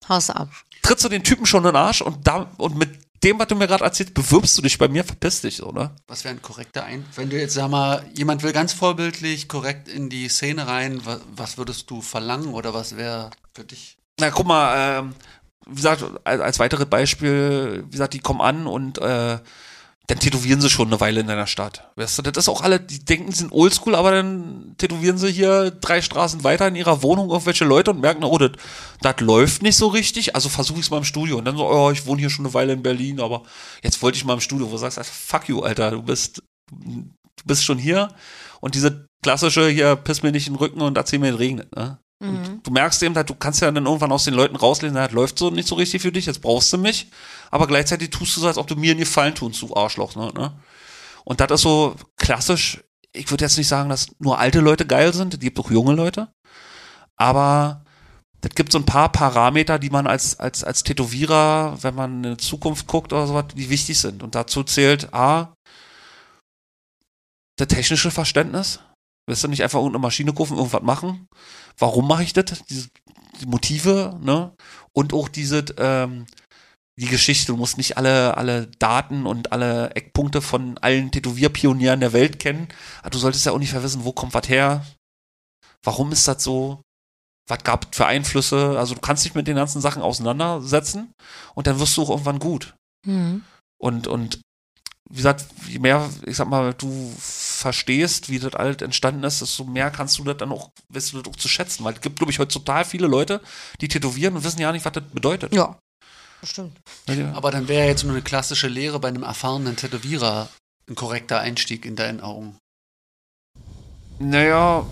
Haus ab. trittst du den Typen schon in den Arsch und da und mit dem, was du mir gerade erzählst, bewirbst du dich bei mir, verpiss dich so, ne? Was wäre ein korrekter Ein? Wenn du jetzt, sag mal, jemand will ganz vorbildlich korrekt in die Szene rein, was, was würdest du verlangen oder was wäre für dich? Na, guck mal, ähm, wie gesagt, als, als weiteres Beispiel, wie gesagt, die kommen an und äh, dann tätowieren sie schon eine Weile in deiner Stadt. Weißt du, das ist auch alle, die denken, sie sind oldschool, aber dann tätowieren sie hier drei Straßen weiter in ihrer Wohnung irgendwelche Leute und merken, oh, das das läuft nicht so richtig, also versuche ich es mal im Studio. Und dann so, oh, ich wohne hier schon eine Weile in Berlin, aber jetzt wollte ich mal im Studio, wo du sagst, fuck you, Alter, du bist, du bist schon hier und diese klassische hier, piss mir nicht in den Rücken und erzähl mir, es regnet, ne? Mhm. Du merkst eben, halt, du kannst ja dann irgendwann aus den Leuten rauslesen, das läuft so nicht so richtig für dich, jetzt brauchst du mich. Aber gleichzeitig tust du so, als ob du mir einen Gefallen tust, du Arschloch. Ne? ne? Und das ist so klassisch ich würde jetzt nicht sagen, dass nur alte Leute geil sind, es gibt auch junge Leute, aber es gibt so ein paar Parameter, die man als, als, als Tätowierer, wenn man in die Zukunft guckt oder sowas, die wichtig sind. Und dazu zählt A, das technische Verständnis. Willst du nicht einfach irgendeine Maschine kaufen, irgendwas machen? Warum mache ich das? Diese, die Motive, ne? Und auch diese, ähm, die Geschichte. Du musst nicht alle, alle Daten und alle Eckpunkte von allen Tätowierpionieren der Welt kennen. Aber du solltest ja ungefähr wissen, wo kommt was her? Warum ist das so? Was gab es für Einflüsse? Also du kannst dich mit den ganzen Sachen auseinandersetzen und dann wirst du auch irgendwann gut. Mhm. Und, und wie gesagt, je mehr, ich sag mal, du verstehst, wie das alles entstanden ist, desto mehr kannst du das dann auch, wirst du das auch zu schätzen. Weil es gibt, glaube ich, heute total viele Leute, die tätowieren und wissen ja nicht, was das bedeutet. Ja, bestimmt. Ja. Aber dann wäre jetzt nur eine klassische Lehre bei einem erfahrenen Tätowierer ein korrekter Einstieg in deinen Augen. Naja,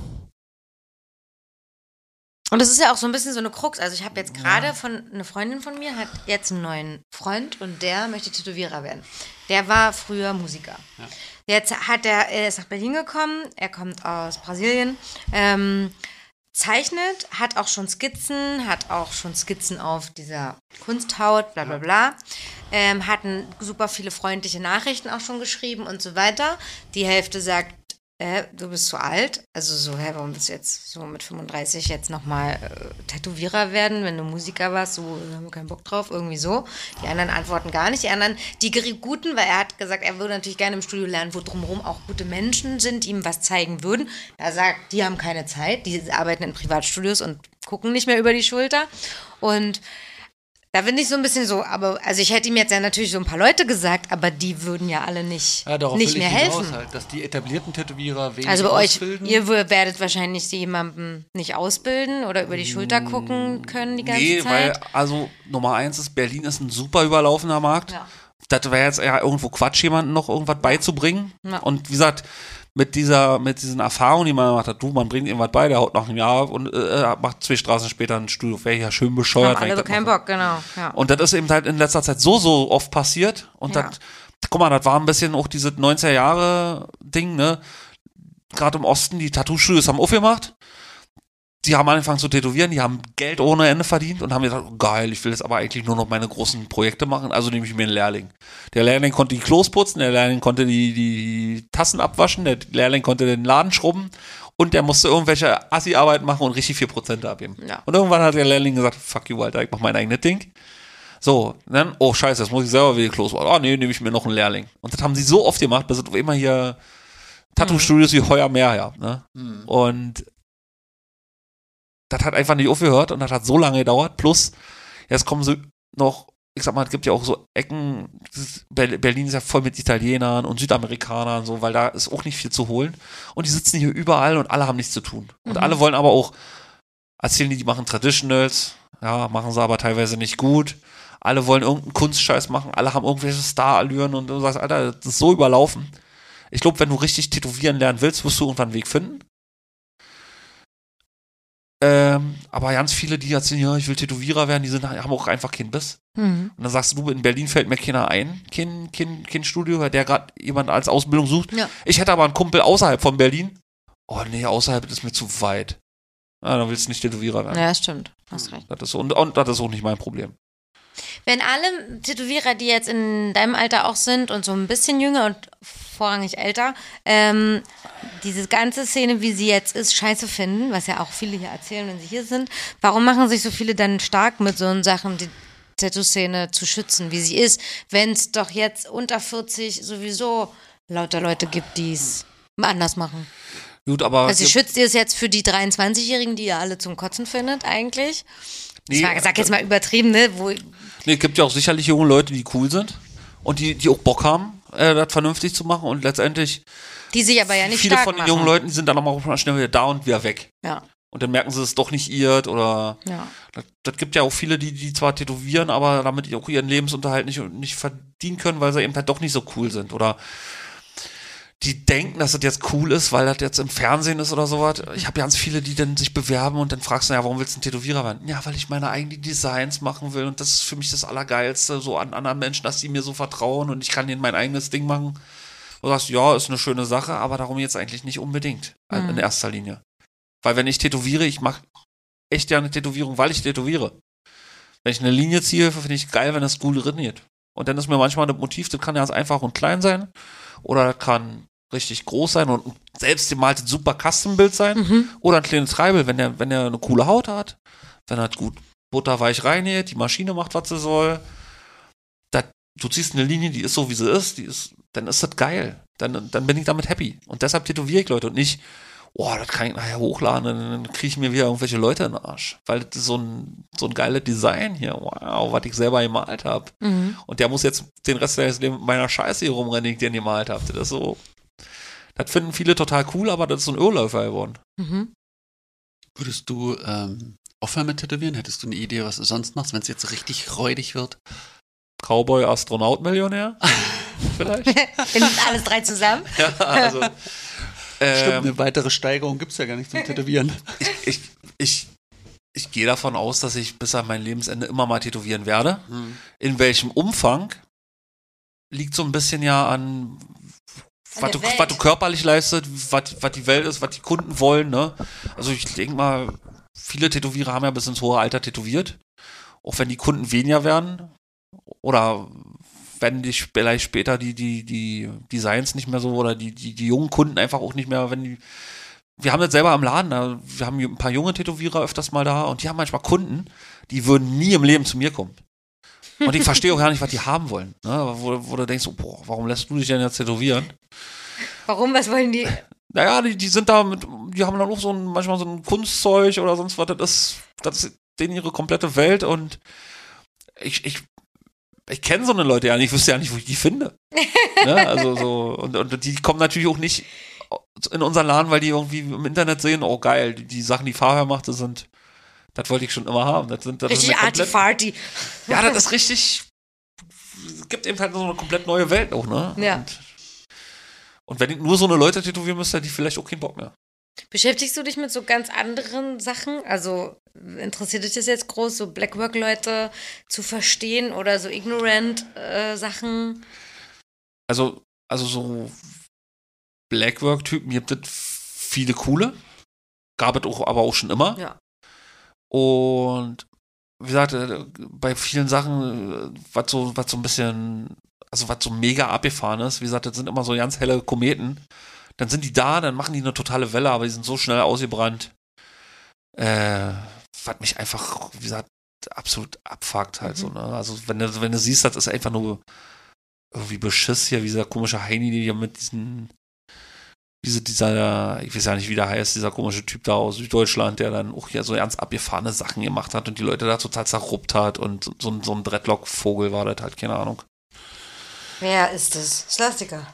Und es ist ja auch so ein bisschen so eine Krux. Also ich habe jetzt gerade von eine Freundin von mir hat jetzt einen neuen Freund und der möchte Tätowierer werden. Der war früher Musiker. Ja. Jetzt hat er, er ist nach Berlin gekommen. Er kommt aus Brasilien. Ähm, zeichnet, hat auch schon Skizzen, hat auch schon Skizzen auf dieser Kunsthaut, bla bla bla. Ähm, hatten super viele freundliche Nachrichten auch schon geschrieben und so weiter. Die Hälfte sagt, äh, du bist zu alt. Also so, hä, warum bist du jetzt so mit 35 jetzt nochmal äh, Tätowierer werden, wenn du Musiker warst, so, wir haben keinen Bock drauf, irgendwie so. Die anderen antworten gar nicht. Die anderen, die guten, weil er hat gesagt, er würde natürlich gerne im Studio lernen, wo drumherum auch gute Menschen sind, die ihm was zeigen würden. Er sagt, die haben keine Zeit, die arbeiten in Privatstudios und gucken nicht mehr über die Schulter. Und da bin ich so ein bisschen so, aber also ich hätte ihm jetzt ja natürlich so ein paar Leute gesagt, aber die würden ja alle nicht, Ja, darauf nicht mehr helfen. halt, dass die etablierten Tätowierer wenig Also bei euch, ausbilden. ihr werdet wahrscheinlich jemanden nicht ausbilden oder über die Schulter gucken können die ganze nee, weil, Zeit. also Nummer eins ist, Berlin ist ein super überlaufener Markt. Ja. Das wäre jetzt eher irgendwo Quatsch, jemandem noch irgendwas beizubringen. Ja. Und wie gesagt, mit dieser, mit diesen Erfahrungen, die man gemacht hat, du, man bringt irgendwas bei, der haut nach einem Jahr ab und äh, macht zwei Straßen später ein Studio. Wäre ja schön bescheuert. Haben ich alle das keinen. Bock, genau. Ja. Und das ist eben halt in letzter Zeit so, so oft passiert. Und Ja. das, guck mal, das war ein bisschen auch dieses 90er Jahre Ding, ne? Gerade im Osten, die Tattoo-Studios haben aufgemacht. Die haben angefangen zu tätowieren, die haben Geld ohne Ende verdient und haben gesagt, oh, geil, ich will jetzt aber eigentlich nur noch meine großen Projekte machen, also nehme ich mir einen Lehrling. Der Lehrling konnte die Klos putzen, der Lehrling konnte die, die Tassen abwaschen, der Lehrling konnte den Laden schrubben und der musste irgendwelche Assi-Arbeit machen und richtig viel Prozente abgeben. Ja. Und irgendwann hat der Lehrling gesagt, fuck you, Alter, ich mach mein eigenes Ding. So, dann, oh scheiße, jetzt muss ich selber wieder Klos machen. Oh nee, nehme ich mir noch einen Lehrling. Und das haben sie so oft gemacht, bis es immer hier Tattoo-Studios wie Heuer mehr ja, ne? Hm. Und das hat einfach nicht aufgehört und das hat so lange gedauert. Plus, jetzt kommen sie noch, ich sag mal, es gibt ja auch so Ecken, Berlin ist ja voll mit Italienern und Südamerikanern, so, weil da ist auch nicht viel zu holen. Und die sitzen hier überall und alle haben nichts zu tun. Und alle wollen aber auch erzählen die, die machen Traditionals, ja, machen sie aber teilweise nicht gut. Alle wollen irgendeinen Kunstscheiß machen, alle haben irgendwelche Star-Allüren und du sagst, Alter, das ist so überlaufen. Ich glaube, wenn du richtig tätowieren lernen willst, wirst du irgendwann einen Weg finden. Ähm, aber ganz viele, die erzählen, ja, ich will Tätowierer werden, die sind, haben auch einfach keinen Biss. Mhm. Und dann sagst du, in Berlin fällt mir keiner ein, kein, kein, kein Studio, der gerade jemand als Ausbildung sucht. Ja. Ich hätte aber einen Kumpel außerhalb von Berlin. Oh nee, außerhalb ist mir zu weit. Ah, dann willst du nicht Tätowierer werden. ja, stimmt. Hast recht. Das ist, und, und das ist auch nicht mein Problem. Wenn alle Tätowierer, die jetzt in deinem Alter auch sind und so ein bisschen jünger und vorrangig älter, ähm, diese ganze Szene, wie sie jetzt ist, scheiße finden, was ja auch viele hier erzählen, wenn sie hier sind, warum machen sich so viele dann stark mit so Sachen, die Tattoo-Szene zu schützen, wie sie ist, wenn es doch jetzt unter 40 sowieso lauter Leute gibt, die es anders machen? Gut, aber. Also sie schützt ihr es jetzt für die 23-Jährigen, die ihr alle zum Kotzen findet, eigentlich? Nee, ich sag, jetzt mal übertrieben, ne? Wo, Nee, es gibt ja auch sicherlich junge Leute, die cool sind und die, die auch Bock haben, äh, das vernünftig zu machen und letztendlich die sich aber ja nicht viele von den machen. jungen Leuten, sind dann auch mal schnell wieder da und wieder weg. Ja, Und dann merken sie es doch nicht irrt oder ja. das, das gibt ja auch viele, die, die zwar tätowieren, aber damit auch ihren Lebensunterhalt nicht, nicht verdienen können, weil sie eben halt doch nicht so cool sind oder die denken, dass das jetzt cool ist, weil das jetzt im Fernsehen ist oder sowas. Ich habe ganz viele, die dann sich bewerben und dann fragst du, ja, warum willst du ein Tätowierer werden? Ja, weil ich meine eigenen Designs machen will und das ist für mich das Allergeilste, so an anderen Menschen, dass die mir so vertrauen und ich kann ihnen mein eigenes Ding machen. du sagst, ja, ist eine schöne Sache, aber darum jetzt eigentlich nicht unbedingt in- in Mhm. erster Linie. Weil wenn ich tätowiere, ich mache echt gerne Tätowierung, weil ich tätowiere. Wenn ich eine Linie ziehe, finde ich geil, wenn das gut trainiert. Und dann ist mir manchmal das Motiv, das kann ja ganz einfach und klein sein oder das kann richtig groß sein und selbst gemaltes super Custom-Bild sein Mhm. oder ein kleines Treibel, wenn der, wenn der eine coole Haut hat, wenn er gut butterweich reingeht, die Maschine macht, was sie soll. Das, du ziehst eine Linie, die ist so, wie sie ist, die ist, dann ist das geil. Dann, dann bin ich damit happy. Und deshalb tätowiere ich Leute und nicht, boah, das kann ich nachher hochladen, dann kriege ich mir wieder irgendwelche Leute in den Arsch. Weil das ist so ein, so ein geiles Design hier, wow, was ich selber gemalt habe. Mhm. Und der muss jetzt den Rest seines Lebens mit meiner Scheiße hier rumrennen, die ich den gemalt habe. Das ist so, das finden viele total cool, aber das ist so ein Irrläufer geworden. Mhm. Würdest du ähm, aufhören mit Tätowieren? Hättest du eine Idee, was du sonst machst, wenn es jetzt richtig räudig wird? Cowboy, Astronaut, Millionär? [laughs] Vielleicht? [laughs] Wir sind alles drei zusammen. ja, also. [laughs] Stimmt, Ähm, eine weitere Steigerung gibt es ja gar nicht zum Tätowieren. ich, ich, ich gehe davon aus, dass ich bis an mein Lebensende immer mal tätowieren werde. Hm. In welchem Umfang liegt so ein bisschen ja An was du, was du körperlich leistest, was, was die Welt ist, was die Kunden wollen. Ne? Also ich denke mal, viele Tätowierer haben ja bis ins hohe Alter tätowiert. Auch wenn die Kunden weniger werden. Oder wenn die vielleicht später die, die, die Designs nicht mehr so oder die, die, die jungen Kunden einfach auch nicht mehr, wenn die. Wir haben das selber am Laden, da, wir haben ein paar junge Tätowierer öfters mal da und die haben manchmal Kunden, die würden nie im Leben zu mir kommen. Und ich verstehe auch gar nicht, was die haben wollen. Ne? Wo, wo du denkst, oh, boah, warum lässt du dich denn jetzt tätowieren? Warum? Was wollen die? Naja, die, die sind da mit, die haben dann auch so ein, manchmal so ein Kunstzeug oder sonst was, das ist, das ist denen ihre komplette Welt und ich, ich, ich kenne so eine Leute ja nicht, ich wüsste ja nicht, wo ich die finde. [laughs] ne? Also so, und, und die kommen natürlich auch nicht in unseren Laden, weil die irgendwie im Internet sehen, oh geil, die, die Sachen, die Fahrher macht, das sind, das wollte ich schon immer haben. Das sind, das Richtig Arty-Farty. Ja, das ist richtig, es gibt eben halt so eine komplett neue Welt auch, ne? Ja. Und, und wenn ich nur so eine Leute tätowieren müsste, hätte ich vielleicht auch keinen Bock mehr. Beschäftigst du dich mit so ganz anderen Sachen? Also interessiert dich das jetzt groß, so Blackwork-Leute zu verstehen oder so ignorant äh, Sachen? Also, also so Blackwork-Typen gibt es viele coole. Gab es auch, aber auch schon immer. Ja. Und wie gesagt, äh, bei vielen Sachen, äh, was so, was so ein bisschen, also was so mega abgefahren ist, wie gesagt, das sind immer so ganz helle Kometen. Dann sind die da, dann machen die eine totale Welle, aber die sind so schnell ausgebrannt. Äh, was mich einfach, wie gesagt, absolut abfuckt halt Mhm. so, ne? Also wenn du, wenn du siehst, das ist einfach nur irgendwie Beschiss hier, wie dieser komische Heini, hier mit diesen diese, dieser, ich weiß ja nicht, wie der heißt, dieser komische Typ da aus Süddeutschland, der dann auch hier so ganz abgefahrene Sachen gemacht hat und die Leute da total zerruppt hat und so, ein- so ein Dreadlock-Vogel war das halt, keine Ahnung. Wer ist das? Slastiker.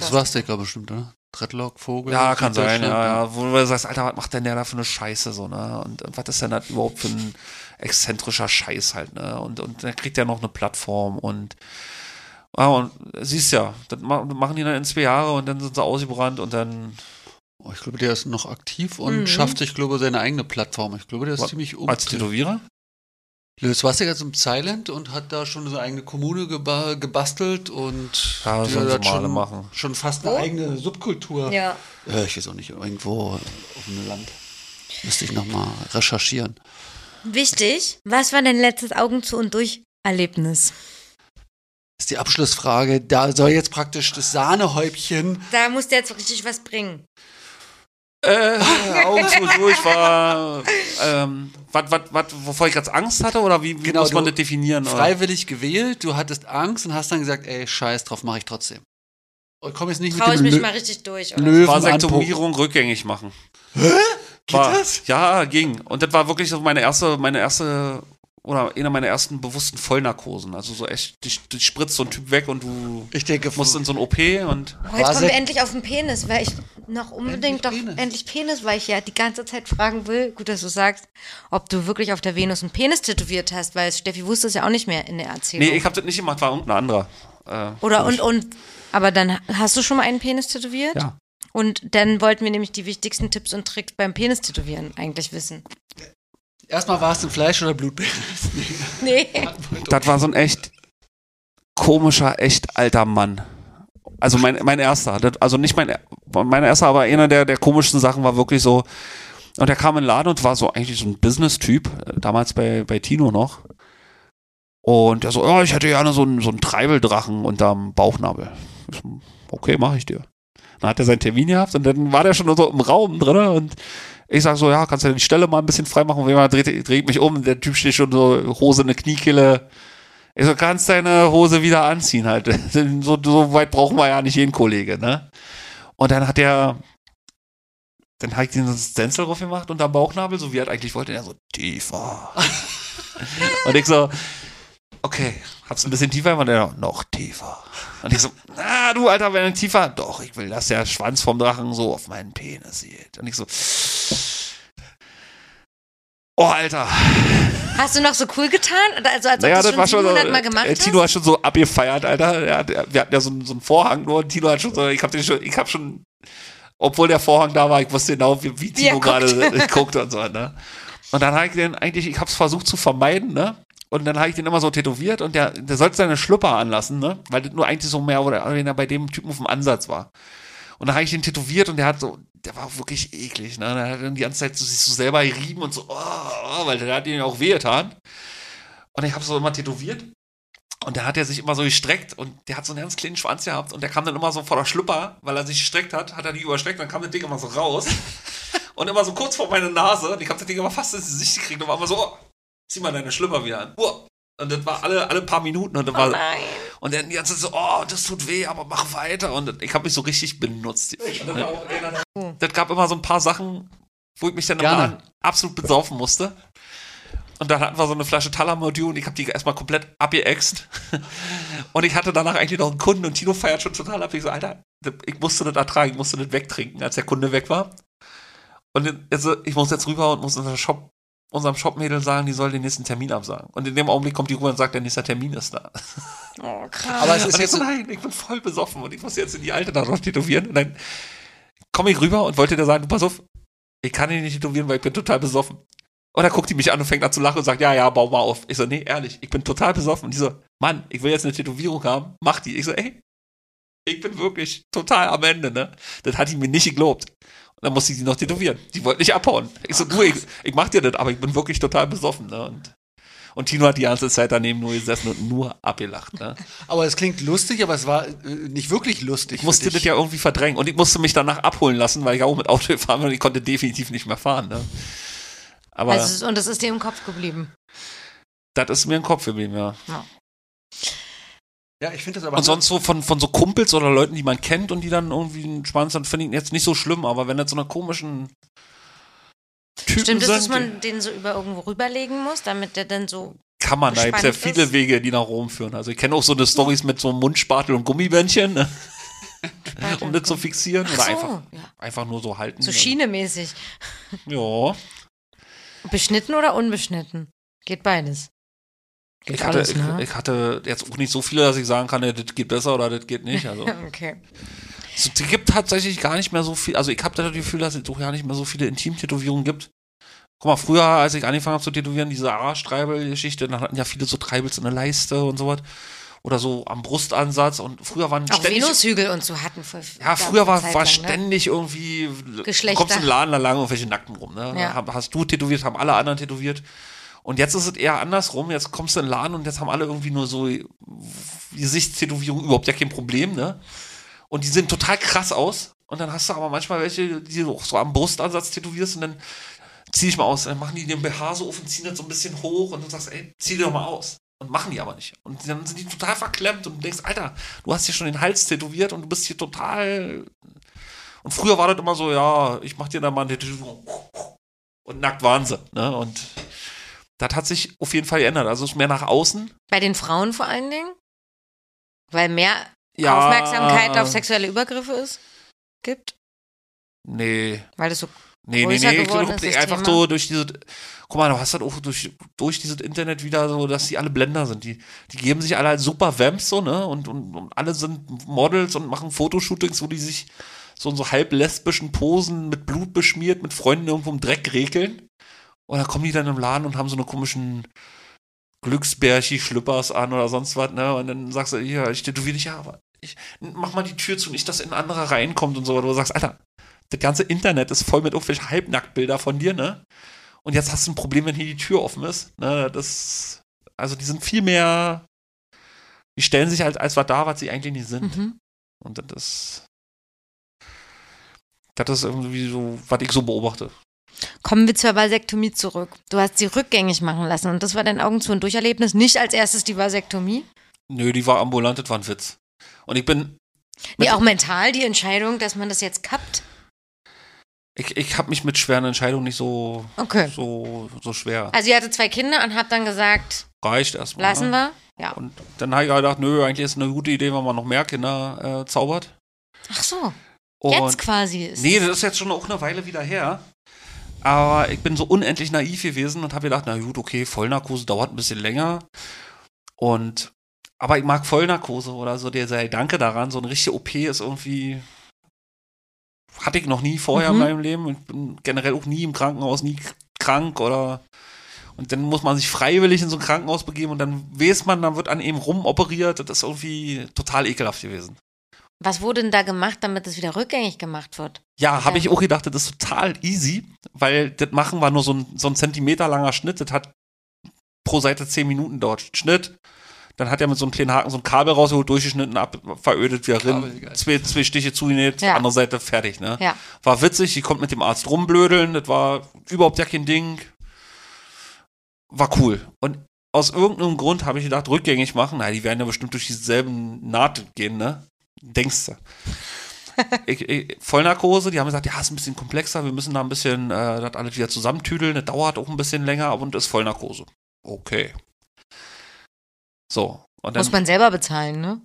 Swastika bestimmt, oder? Dreadlock, Vogel. Ja, kann sein, ja, ja. Wo du sagst, Alter, was macht denn der da für eine Scheiße so, ne? Und, und was ist denn das überhaupt für ein exzentrischer Scheiß halt, ne? Und, und dann kriegt er noch eine Plattform und Ah, und siehst ja, das ma- machen die dann in zwei Jahre und dann sind sie ausgebrannt und dann Oh, ich glaube, der ist noch aktiv und Mhm. schafft sich, glaube ich, seine eigene Plattform. Ich glaube, der ist Was- ziemlich um. als Tätowierer. Little Swastika ist im Silent und hat da schon seine eigene Kommune geba gebastelt und Ja, die sollen sie hat schon, machen. schon fast eine Wo? eigene Subkultur. Ja. Äh, ich weiß auch nicht, irgendwo auf dem Land. Müsste ich nochmal recherchieren. Wichtig, was war dein letztes Augen zu und durch Erlebnis? Das ist die Abschlussfrage. Da soll jetzt praktisch das Sahnehäubchen. Da musst du jetzt richtig was bringen. Äh, Augen zu und durch war, ähm, wat, wat, wat, wovor ich ganz Angst hatte oder wie, wie Genau, muss man das definieren? oder? Freiwillig gewählt, du hattest Angst und hast dann gesagt, ey, scheiß drauf, mache ich trotzdem. Ich komme jetzt nicht Traue ich mit mich dem mal Lö richtig durch. Oder? Löwen Vasektomierung rückgängig machen. Hä? Geht das? Ja, ging. Und das war wirklich so meine erste, meine erste, oder eine meiner ersten bewussten Vollnarkosen. Also so echt, dich, dich spritzt so ein Typ weg und du Ich denke, musst in so ein OP und jetzt kommen wir endlich auf den Penis, weil ich noch unbedingt Endlich doch Penis. endlich Penis, weil ich ja die ganze Zeit fragen will, gut, dass du sagst, ob du wirklich auf der Venus einen Penis tätowiert hast, weil Steffi wusste es ja auch nicht mehr in der Erzählung. Nee, ich habe das nicht gemacht, war irgendein anderer. Äh, Oder und, und, aber dann hast du schon mal einen Penis tätowiert? Ja. Und dann wollten wir nämlich die wichtigsten Tipps und Tricks beim Penis tätowieren eigentlich wissen. Erstmal war es ein Fleisch- oder Blutpenis. [laughs] Nee. Das war so ein echt komischer, echt alter Mann. Also mein, mein erster. Also nicht mein, mein erster, aber einer der, der komischsten Sachen war wirklich so. Und er kam in den Laden und war so eigentlich so ein Business-Typ, äh, damals bei, bei Tino noch. Und er so, ja, ich hätte gerne so einen, so einen Treibeldrachen unterm Bauchnabel. So, okay, mache ich dir. Dann hat er seinen Termin gehabt und dann war der schon so im Raum drin und ich sag so, ja, kannst du die Stelle mal ein bisschen freimachen? Und jemand dreht, dreht mich um, der Typ steht schon so, Hose in der Kniekehle. Ich so, kannst deine Hose wieder anziehen halt. [laughs] So, so weit brauchen wir ja nicht jeden Kollege, ne? Und dann hat er, dann hat ich den Stencil drauf gemacht unter Bauchnabel, so wie er eigentlich wollte. Und er so, tiefer. [laughs] und ich so, okay, hab's ein bisschen tiefer gemacht? Und er noch tiefer. Und ich so, na du Alter, wenn tiefer, doch, ich will, dass der Schwanz vom Drachen so auf meinen Penis sieht. Und ich so, oh Alter. Hast du noch so cool getan? Also als ob Naja, du das war schon schon so, 700 Mal gemacht äh? Tino hat schon so abgefeiert, Alter. Ja, wir hatten ja so, einen- so einen Vorhang nur und Tino hat schon so, ich hab den schon, ich hab schon, obwohl der Vorhang da war, ich wusste genau, wie, wie Tino guckt. gerade [laughs] äh, guckt und so, ne? Und dann habe ich den eigentlich, ich hab's versucht zu vermeiden, ne? Und dann habe ich den immer so tätowiert und der, der sollte seine Schlüpper anlassen, ne? Weil das nur eigentlich so mehr oder weniger bei dem Typen auf dem Ansatz war. Und dann habe ich den tätowiert und der hat so, der war wirklich eklig, ne? Der hat dann die ganze Zeit so, sich so selber gerieben und so, oh, oh, weil der hat ihn auch wehgetan. Und ich habe so immer tätowiert. Und dann hat er sich immer so gestreckt und der hat so einen ganz kleinen Schwanz gehabt und der kam dann immer so vor der Schlüpper, weil er sich gestreckt hat, hat er die überstreckt, dann kam das Ding immer so raus [laughs] und immer so kurz vor meine Nase und ich habe das Ding immer fast ins Gesicht gekriegt und war immer so, oh, zieh mal deine Schlüpper wieder an. Oh. Und das war alle, alle paar Minuten und das war, Nein. und dann die ganze Zeit so, oh, das tut weh, aber mach weiter. Und ich habe mich so richtig benutzt. Das, auch das gab immer so ein paar Sachen, wo ich mich dann im Gerne. Laden absolut besaufen musste. Und dann hatten wir so eine Flasche Talamodul und ich habe die erstmal komplett abgeäxt. [laughs] Und ich hatte danach eigentlich noch einen Kunden und Tino feiert schon total ab. Ich so, Alter, ich musste das ertragen, ich musste das wegtrinken, als der Kunde weg war. Und also, ich muss jetzt rüber und muss unser Shop, unserem Shopmädel sagen, die soll den nächsten Termin absagen. Und in dem Augenblick kommt die rüber und sagt, der nächste Termin ist da. Oh, [laughs] krass. Aber es ist Und jetzt so, nein, ich bin voll besoffen und ich muss jetzt in die alte da noch tätowieren. Und dann komme ich rüber und wollte der sagen, du pass auf, ich kann ihn nicht tätowieren, weil ich bin total besoffen. Und dann guckt die mich an und fängt an zu lachen und sagt, ja, ja, bau mal auf. Ich so, nee, ehrlich, ich bin total besoffen. Und die so, Mann, ich will jetzt eine Tätowierung haben, mach die. Ich so, ey, ich bin wirklich total am Ende, ne? Das hat die mir nicht geglaubt. Und dann musste ich die noch tätowieren. Die wollte nicht abhauen. Ich so, du, ich, ich mach dir das, aber ich bin wirklich total besoffen, ne? Und, und Tino hat die ganze Zeit daneben nur gesessen und nur abgelacht, ne? [laughs] aber es klingt lustig, aber es war äh, nicht wirklich lustig. Ich musste für das dich. ja irgendwie verdrängen. Und ich musste mich danach abholen lassen, weil ich auch mit Auto gefahren bin und ich konnte definitiv nicht mehr fahren. Ne? Aber Also, und das ist dir im Kopf geblieben. das ist mir im Kopf geblieben, ja. Ja, ich finde das aber. Und sonst so von, von so Kumpels oder Leuten, die man kennt und die dann irgendwie einen Schwanz haben, finde ich jetzt nicht so schlimm, aber wenn das so eine komischen Typen Stimmt es, sind, dass man den so über irgendwo rüberlegen muss, damit der dann so. kann man da gibt ja gespannt viele ist? Wege, die nach Rom führen. Also ich kenne auch so eine Stories mit so einem Mundspatel und Gummibändchen, ne? um das zu fixieren Ach oder so, einfach, ja. einfach nur so halten. So schienemäßig. Ja. Beschnitten oder unbeschnitten? Geht beides. Geht Ich hatte, alles, ne? ich, ich hatte jetzt auch nicht so viele, dass ich sagen kann, ja, das geht besser oder das geht nicht. Also [laughs] Okay. es gibt tatsächlich gar nicht mehr so viel. Also ich habe das Gefühl, dass es doch gar nicht mehr so viele Intimtätowierungen gibt. Guck mal, früher, als ich angefangen habe zu tätowieren, diese Arschtreibel-Geschichte, dann hatten ja viele so Treibels in der Leiste und sowas. Oder so am Brustansatz. Und früher waren Auch ständig. Venushügel und so hatten. Für, Ja, früher war, lang, ne? ständig irgendwie. Geschlechter. Kommst den Laden, da lagen irgendwelche Nackten rum. Ne? Ja. Hast du tätowiert, haben alle anderen tätowiert. Und jetzt ist es eher andersrum. Jetzt kommst du in den Laden und jetzt haben alle irgendwie nur so Gesichtstätowierung überhaupt ja kein Problem, ne? Und die sehen total krass aus. Und dann hast du aber manchmal welche, die du auch so am Brustansatz tätowierst und dann zieh ich mal aus. Dann machen die den BH so auf und ziehen das so ein bisschen hoch und du sagst, ey, zieh dir doch mal aus. Und machen die aber nicht. Und dann sind die total verklemmt und du denkst, Alter, du hast hier schon den Hals tätowiert und du bist hier total. Und früher war das immer so, ja, ich mach dir da mal eine Tätowierung. Und nackt waren sie. Ne? Und das hat sich auf jeden Fall geändert. Also es ist mehr nach außen. Bei den Frauen vor allen Dingen? Weil mehr Ja, Aufmerksamkeit auf sexuelle Übergriffe ist? Gibt? Nee. Weil das so. Nee, nee, nee. Ich geworden glaub, ist, das einfach Thema? so durch diese. Guck mal, du hast halt auch durch, durch dieses Internet wieder so, dass die alle Blender sind. Die, die geben sich alle als super Vamps so, ne? Und, und, und alle sind Models und machen Fotoshootings, wo die sich so in so halb lesbischen Posen mit Blut beschmiert, mit Freunden irgendwo im Dreck regeln. Und dann kommen die dann im Laden und haben so eine komischen Glücksbärchi-Schlüppers an oder sonst was, ne? Und dann sagst du, hier, ich tätowiere dich ja, aber ich, mach mal die Tür zu, nicht, dass ein anderer reinkommt und so. Und du sagst, Alter, das ganze Internet ist voll mit irgendwelchen Halbnacktbilder von dir, ne? Und jetzt hast du ein Problem, wenn hier die Tür offen ist. Ne? Das, also die sind viel mehr, die stellen sich halt als was da, was sie eigentlich nicht sind. Mhm. Und das ist, das ist irgendwie so, was ich so beobachte. Kommen wir zur Vasektomie zurück. Du hast sie rückgängig machen lassen und das war dein Augen zu und Durcherlebnis. Nicht als erstes die Vasektomie. Nö, die war ambulant, das war ein Witz. Und ich bin, Nee, auch mental die Entscheidung, dass man das jetzt kappt. ich, ich habe mich mit schweren Entscheidungen nicht so, Okay. so, so schwer. Also ihr hatte zwei Kinder und habt dann gesagt, Reicht erstmal. lassen ne? wir. Ja. Und dann habe ich gedacht, nö, eigentlich ist eine gute Idee, wenn man noch mehr Kinder äh, zaubert. Ach so, Und jetzt quasi ist. Nee, das ist jetzt schon auch eine Weile wieder her. Aber ich bin so unendlich naiv gewesen und habe gedacht, na gut, okay, Vollnarkose dauert ein bisschen länger. Und aber ich mag Vollnarkose oder so dieser Gedanke daran, so eine richtige OP ist irgendwie hatte ich noch nie vorher Mhm. in meinem Leben. Ich bin generell auch nie im Krankenhaus, nie krank oder und dann muss man sich freiwillig in so ein Krankenhaus begeben und dann weiß man, dann wird an ihm rumoperiert. Das ist irgendwie total ekelhaft gewesen. Was wurde denn da gemacht, damit es wieder rückgängig gemacht wird? Ja, habe ich auch gedacht, das ist total easy, weil das machen war nur so ein, so ein Zentimeter langer Schnitt. Das hat pro Seite zehn Minuten dort. Schnitt. Dann hat er mit so einem kleinen Haken so ein Kabel rausgeholt, durchgeschnitten, ab, verödet, wieder drin, zwei, zwei Stiche zugenäht, Ja. andere Seite fertig, ne? Ja. War witzig, die konnte mit dem Arzt rumblödeln, das war überhaupt ja kein Ding. War cool. Und aus irgendeinem Grund habe ich gedacht, rückgängig machen, na, die werden ja bestimmt durch dieselben Naht gehen, ne? Denkst du. ich, ich, Vollnarkose, die haben gesagt, ja, ist ein bisschen komplexer, wir müssen da ein bisschen äh, das alles wieder zusammentüdeln, das dauert auch ein bisschen länger und ist Vollnarkose. Okay. So. Und dann, Muss man selber bezahlen, ne?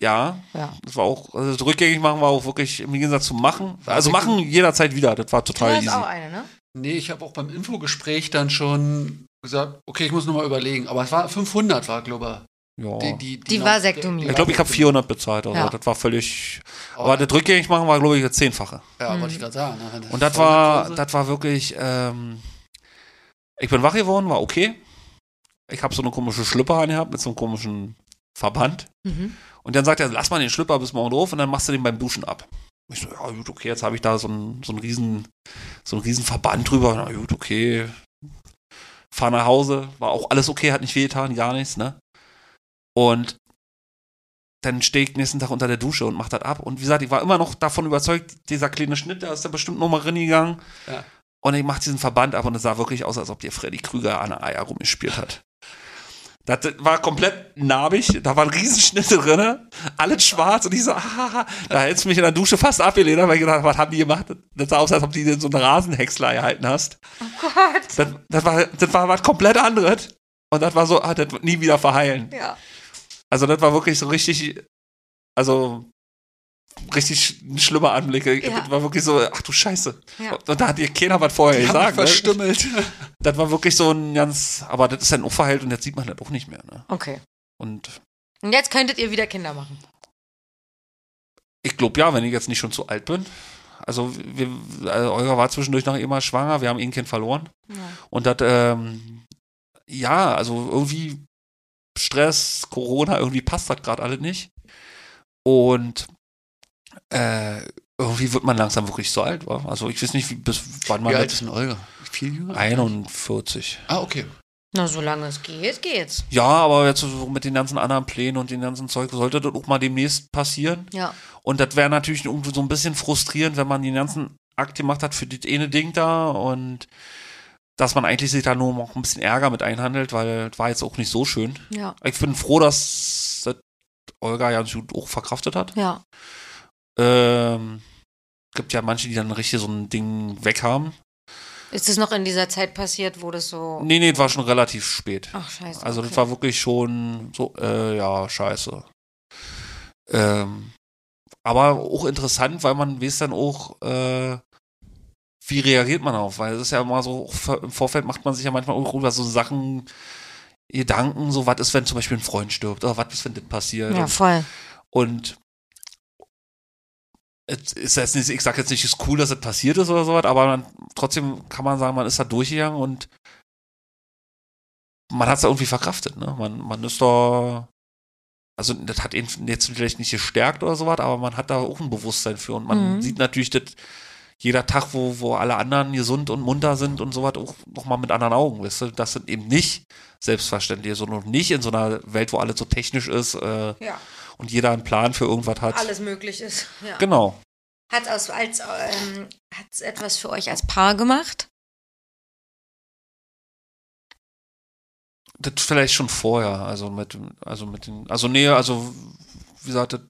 ja, Ja. das war auch, also das rückgängig machen war auch wirklich im Gegensatz zum Machen. Also machen jederzeit wieder, das war Du total hast easy. auch eine, ne? Nee, ich habe auch beim Infogespräch dann schon gesagt, okay, ich muss nochmal überlegen. Aber es war 500, war, glaube Ja. ich. Die, die, Die Vasektomie. Ich glaube, ich habe 400 bezahlt. Also Ja. Das war völlig. Oh, Aber das rückgängig machen war, glaube ich, das Zehnfache. Ja, Mhm. wollte ich gerade sagen. ne? Und das war, das war wirklich. Ähm, ich bin wach geworden, war okay. Ich habe so eine komische Schlüpper angehabt mit so einem komischen Verband. Mhm. Und dann sagt er, lass mal den Schlüpper bis morgen drauf und dann machst du den beim Duschen ab. Ich so, ja gut, okay, jetzt habe ich da so einen, so einen riesen, so einen riesen Verband drüber. Na gut, okay. Fahr nach Hause, war auch alles okay, hat nicht wehgetan, gar nichts, ne? Und dann stehe ich nächsten Tag unter der Dusche und mach das ab. Und wie gesagt, ich war immer noch davon überzeugt, dieser kleine Schnitt, da ist da bestimmt noch mal reingegangen. Ja. Und ich mach diesen Verband ab und es sah wirklich aus, als ob dir Freddy Krüger an der Eier rumgespielt hat. [laughs] Das war komplett narbig, da waren Riesenschnitte drin, alles schwarz und ich so, ah, da hättest du mich in der Dusche fast abgelehnt, weil ich gedacht, was haben die gemacht? Das sah aus, als ob du dir so einen Rasenhäcksler gehalten hast. Oh Gott. Das, das, war, das war was komplett anderes. Und das war so, ah, das wird nie wieder verheilen. Ja. Also das war wirklich so richtig, also richtig ein schlimmer Anblick. Ja. Das war wirklich so, ach du Scheiße. Ja. Und da hat dir keiner was vorher Die gesagt. Ne? verstümmelt. [laughs] Das war wirklich so ein ganz, aber das ist ein Unverhalt und jetzt sieht man das auch nicht mehr. Ne? Okay. Und Und jetzt könntet ihr wieder Kinder machen. ich glaube ja, wenn ich jetzt nicht schon zu alt bin. Also, wir, also Olga war zwischendurch noch immer schwanger, wir haben eh ein Kind verloren. Ja. Und das, ähm, ja, also irgendwie Stress, Corona, irgendwie passt das gerade alles nicht. Und äh, irgendwie wird man langsam wirklich so alt, wa? Also ich weiß nicht, wie, bis wann man Wie alt ist denn Olga? Viel jünger? 41. Ah, okay. Na, solange es geht, geht's. Ja, aber jetzt so mit den ganzen anderen Plänen und den ganzen Zeug sollte das auch mal demnächst passieren. Ja. Und das wäre natürlich irgendwie so ein bisschen frustrierend, wenn man den ganzen Akt gemacht hat für das eine Ding da und dass man eigentlich sich da nur noch ein bisschen Ärger mit einhandelt, weil das war jetzt auch nicht so schön. Ja. Ich bin froh, dass das Olga ja auch verkraftet hat. Ja. Ähm, gibt ja manche, die dann richtig so ein Ding weghaben. Ist es noch in dieser Zeit passiert, wo das so. Nee, nee, das war schon relativ spät. Ach, scheiße. Also okay. das war wirklich schon so, äh, ja, scheiße. Ähm, aber auch interessant, weil man weiß dann auch, äh, wie reagiert man auf, weil es ist ja immer so, im Vorfeld macht man sich ja manchmal auch über so Sachen Gedanken, so was ist, wenn zum Beispiel ein Freund stirbt, oder was ist, wenn das passiert. Ja, voll. und es ist jetzt nicht, ich sag jetzt nicht, es ist cool, dass das passiert ist oder sowas, aber man, trotzdem kann man sagen, man ist da durchgegangen und man hat es irgendwie verkraftet, ne? Man, man ist da, also das hat ihn jetzt vielleicht nicht gestärkt oder sowas, aber man hat da auch ein Bewusstsein für und man Mhm. sieht natürlich das jeder Tag, wo, wo alle anderen gesund und munter sind und sowas, auch nochmal mit anderen Augen, weißt du, das sind eben nicht selbstverständlich, sondern nicht in so einer Welt, wo alles so technisch ist äh, Ja, und jeder einen Plan für irgendwas hat. alles möglich ist. Ja. Genau. Hat es als, ähm, hat's etwas für euch als Paar gemacht? Das vielleicht schon vorher, also mit, also mit den, also nee, also wie gesagt, das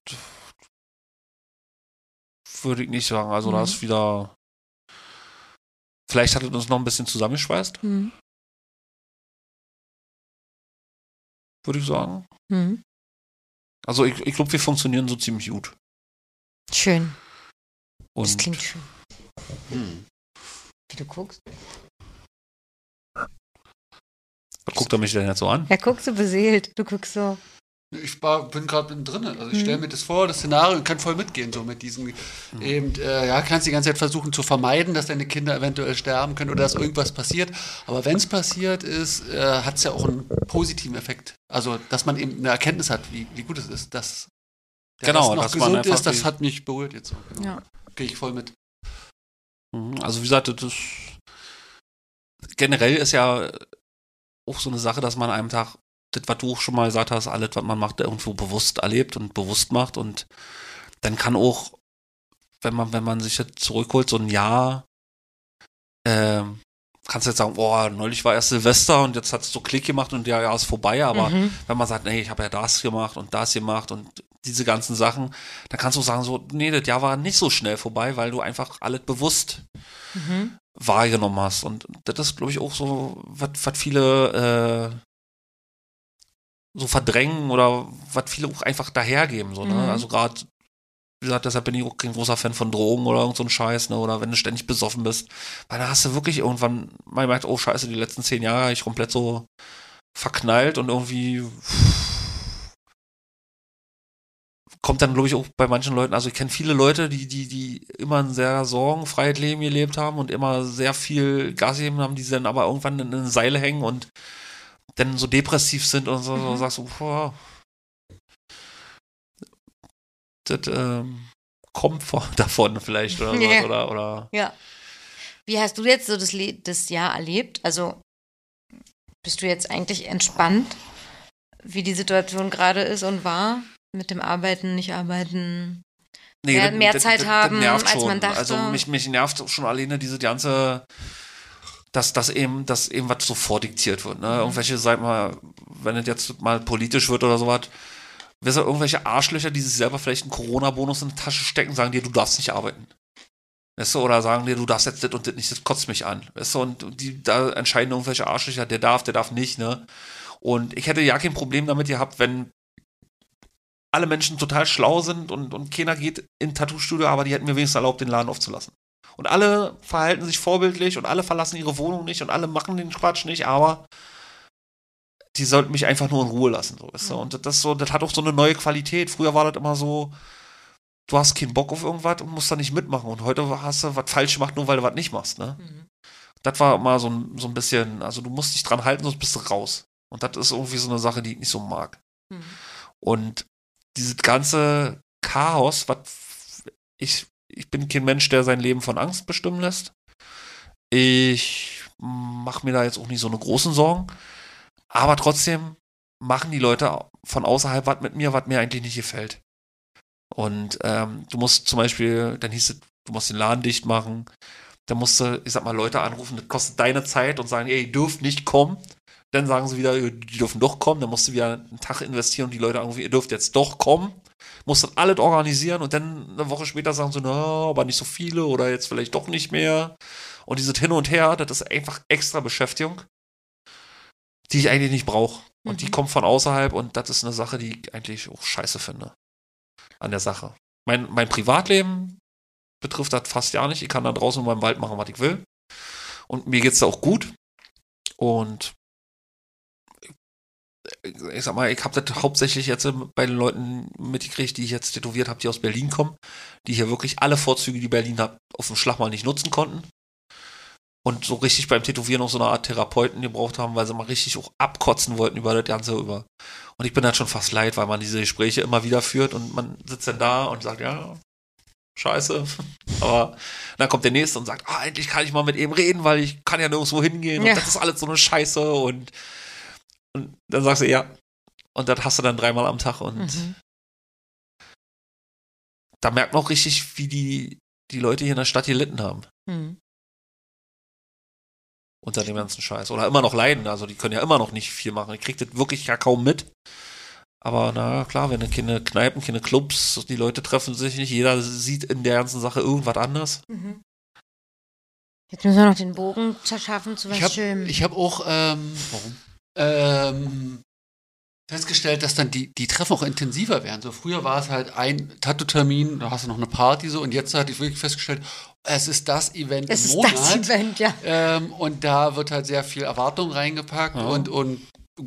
würde ich nicht sagen. Also da Mhm. ist wieder, vielleicht hat es uns noch ein bisschen zusammengeschweißt, Mhm. würde ich sagen. Mhm. Also ich, ich glaube, wir funktionieren so ziemlich gut. Schön. Das Und klingt schön. Hm. Wie du guckst. was guckt er mich denn jetzt so an? Er guckt so beseelt. Du guckst so. Ich war, bin gerade drin. Also ich Mhm. stelle mir das vor, das Szenario und kann voll mitgehen, so mit diesen eben, äh, ja, kannst die ganze Zeit versuchen zu vermeiden, dass deine Kinder eventuell sterben können oder dass irgendwas passiert. Aber wenn es passiert ist, äh, hat es ja auch einen positiven Effekt. Also, dass man eben eine Erkenntnis hat, wie, wie gut es ist, dass der Genau, noch dass gesund ist, das hat mich berührt jetzt. Genau. Ja. Gehe ich voll mit. Mhm, Also wie gesagt, das generell ist ja auch so eine Sache, dass man an einem Tag das, was du auch schon mal gesagt hast, alles, was man macht, irgendwo bewusst erlebt und bewusst macht und dann kann auch, wenn man, wenn man sich jetzt zurückholt, so ein Jahr, ähm, kannst du jetzt sagen, boah, neulich war erst Silvester und jetzt hat es so Klick gemacht und der Jahr ist vorbei, aber Mhm. wenn man sagt, nee, ich habe ja das gemacht und das gemacht und diese ganzen Sachen, dann kannst du sagen so, nee, das Jahr war nicht so schnell vorbei, weil du einfach alles bewusst Mhm. wahrgenommen hast. Und das ist, glaube ich, auch so, was was viele äh, so verdrängen oder was viele auch einfach dahergeben. So, ne? Mhm. Also gerade, wie gesagt, deshalb bin ich auch kein großer Fan von Drogen oder irgend so ein Scheiß, ne? Oder wenn du ständig besoffen bist. Weil da hast du wirklich irgendwann mal gemerkt, oh scheiße, die letzten zehn Jahre habe ich komplett so verknallt und irgendwie kommt dann, glaube ich, auch bei manchen Leuten, also ich kenne viele Leute, die, die, die immer ein sehr sorgenfreies Leben gelebt haben und immer sehr viel Gas gegeben haben, die dann aber irgendwann in eine Seile hängen und dann so depressiv sind und so, so Mhm. sagst du, boah, das ähm, kommt vor, [laughs] davon vielleicht oder Ja. sowas, oder, oder Ja. Wie hast du jetzt so das, Le das Jahr erlebt? Also bist du jetzt eigentlich entspannt, wie die Situation gerade ist und war? Mit dem Arbeiten, nicht arbeiten? Mehr- das- mehr das- Zeit das- haben, als man dachte. Also mich, mich nervt schon alleine diese ganze, dass das eben, dass eben was so vordiktiert wird. Ne? Mhm. Irgendwelche, sag mal, wenn es jetzt mal politisch wird oder sowas, wisst ihr, irgendwelche Arschlöcher, die sich selber vielleicht einen Corona-Bonus in die Tasche stecken, sagen dir, du darfst nicht arbeiten. Weißt du, oder sagen dir, du darfst jetzt das und das nicht, das kotzt mich an. Weißt du, und die, da entscheiden irgendwelche Arschlöcher, der darf, der darf nicht, ne? Und ich hätte ja kein Problem damit gehabt, wenn alle Menschen total schlau sind und, und keiner geht in Tattoo-Studio, aber die hätten mir wenigstens erlaubt, den Laden aufzulassen. Und alle verhalten sich vorbildlich und alle verlassen ihre Wohnung nicht und alle machen den Quatsch nicht, aber die sollten mich einfach nur in Ruhe lassen. So, weißt du? Und das, ist so, das hat auch so eine neue Qualität. Früher war das immer so, du hast keinen Bock auf irgendwas und musst da nicht mitmachen. Und heute hast du was falsch gemacht, nur weil du was nicht machst. Ne? Mhm. Das war immer so ein, so ein bisschen, also du musst dich dran halten, sonst bist du raus. Und das ist irgendwie so eine Sache, die ich nicht so mag. Mhm. Und dieses ganze Chaos, was ich, ich bin kein Mensch, der sein Leben von Angst bestimmen lässt. Ich mache mir da jetzt auch nicht so eine großen Sorgen. Aber trotzdem machen die Leute von außerhalb was mit mir, was mir eigentlich nicht gefällt. Und ähm, du musst zum Beispiel, dann hieß es, du musst den Laden dicht machen. Dann musst du, ich sag mal, Leute anrufen, das kostet deine Zeit und sagen, ey, ihr dürft nicht kommen. Dann sagen sie wieder, die dürfen doch kommen. Dann musst du wieder einen Tag investieren und die Leute anrufen, ihr dürft jetzt doch kommen. Musst dann alles organisieren und dann eine Woche später sagen sie, na, aber nicht so viele oder jetzt vielleicht doch nicht mehr. Und dieses Hin und Her, das ist einfach extra Beschäftigung, die ich eigentlich nicht brauche. Und die Mhm. kommt von außerhalb und das ist eine Sache, die ich eigentlich auch scheiße finde. An der Sache. Mein, mein Privatleben betrifft das fast ja nicht. Ich kann da draußen in meinem Wald machen, was ich will. Und mir geht's da auch gut. Und ich sag mal, ich habe das hauptsächlich jetzt bei den Leuten mitgekriegt, die ich jetzt tätowiert habe, die aus Berlin kommen, die hier wirklich alle Vorzüge, die Berlin hat, auf dem Schlag mal nicht nutzen konnten. und so richtig beim Tätowieren auch so eine Art Therapeuten gebraucht haben, weil sie mal richtig auch abkotzen wollten über das Ganze über. Und ich bin dann schon fast leid, weil man diese Gespräche immer wieder führt und man sitzt dann da und sagt, ja, scheiße. [laughs] Aber dann kommt der Nächste und sagt, ah, endlich kann ich mal mit ihm reden, weil ich kann ja nirgendwo hingehen Ja. und das ist alles so eine Scheiße und, und dann sagst du, ja. Und das hast du dann dreimal am Tag und Mhm. da merkt man auch richtig, wie die, die Leute hier in der Stadt gelitten haben Mhm. unter dem ganzen Scheiß. Oder immer noch leiden. Also die können ja immer noch nicht viel machen. Ich krieg das wirklich ja kaum mit. Aber na klar, wenn du keine Kneipen, keine Clubs, die Leute treffen sich nicht, jeder sieht in der ganzen Sache irgendwas anders. Mhm. Jetzt müssen wir noch den Bogen zerschaffen zu was Ich habe Schönem. hab auch ähm, Warum? Ähm, festgestellt, dass dann die, die Treffen auch intensiver werden. So früher war es halt ein Tattoo-Termin, da hast du noch eine Party so und jetzt hatte ich wirklich festgestellt, es ist das Event es im ist Monat. das Event, ja. Ähm, und da wird halt sehr viel Erwartung reingepackt Ja. und, und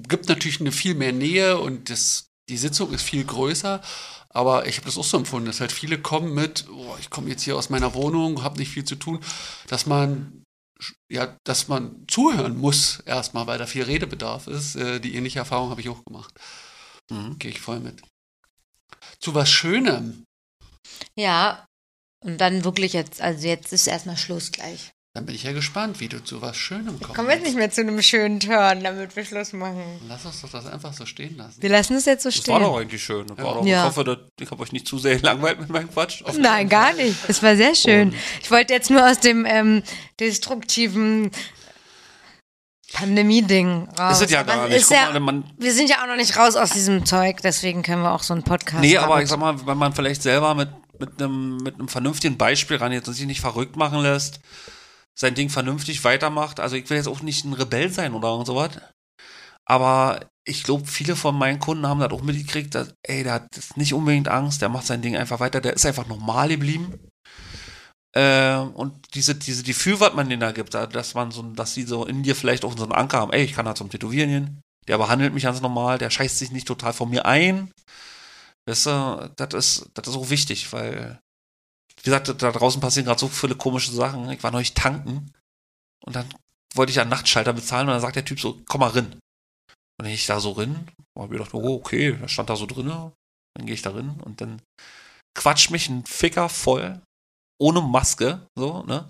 gibt natürlich eine viel mehr Nähe und das, die Sitzung ist viel größer. Aber ich habe das auch so empfunden, dass halt viele kommen mit, oh, ich komme jetzt hier aus meiner Wohnung, habe nicht viel zu tun, dass man ja, dass man zuhören muss erstmal, weil da viel Redebedarf ist. Äh, die ähnliche Erfahrung habe ich auch gemacht. Mhm. Gehe ich voll mit. Zu was Schönem. Ja. Und dann wirklich jetzt, also jetzt ist erstmal Schluss gleich. Dann bin ich ja gespannt, wie du zu was Schönem kommst. Kommen wir jetzt nicht mehr zu einem schönen Turn, damit wir Schluss machen. Lass uns doch das einfach so stehen lassen. Wir lassen es jetzt so Das war doch stehen. eigentlich schön. War doch, Ja. Ich hoffe, dass, ich habe euch nicht zu sehr langweilt mit meinem Quatsch. Auf- Nein, gar nicht. Es war sehr schön. Ich wollte jetzt nur aus dem ähm, destruktiven Pandemie-Ding raus. Ist es ja Aber gar nicht. Ja, mal, wir sind ja auch noch nicht raus aus diesem Zeug, deswegen können wir auch so einen Podcast Nee, aber ich sag mal, wenn man vielleicht selber mit, mit, einem, mit einem vernünftigen Beispiel rangeht und sich nicht verrückt machen lässt, sein Ding vernünftig weitermacht. Also ich will jetzt auch nicht ein Rebell sein oder irgend sowas. Aber ich glaube, viele von meinen Kunden haben das auch mitgekriegt, dass, ey, der hat jetzt nicht unbedingt Angst, der macht sein Ding einfach weiter, der ist einfach normal geblieben. Äh, und diese, diese Gefühl, was man denen da gibt, dass man so, dass sie so in dir vielleicht auch so einen Anker haben, ey, ich kann da zum Tätowieren gehen, der behandelt mich ganz normal, der scheißt sich nicht total von mir ein. Weißt du, das ist, das ist auch wichtig, weil, wie gesagt, da draußen passieren gerade so viele komische Sachen. Ich war neulich tanken und dann wollte ich einen Nachtschalter bezahlen und dann sagt der Typ so, komm mal rin. Und ich da so rin, hab mir gedacht, oh, okay, da stand da so drin, dann gehe ich da rin und dann quatscht mich ein Ficker voll, ohne Maske, so, ne?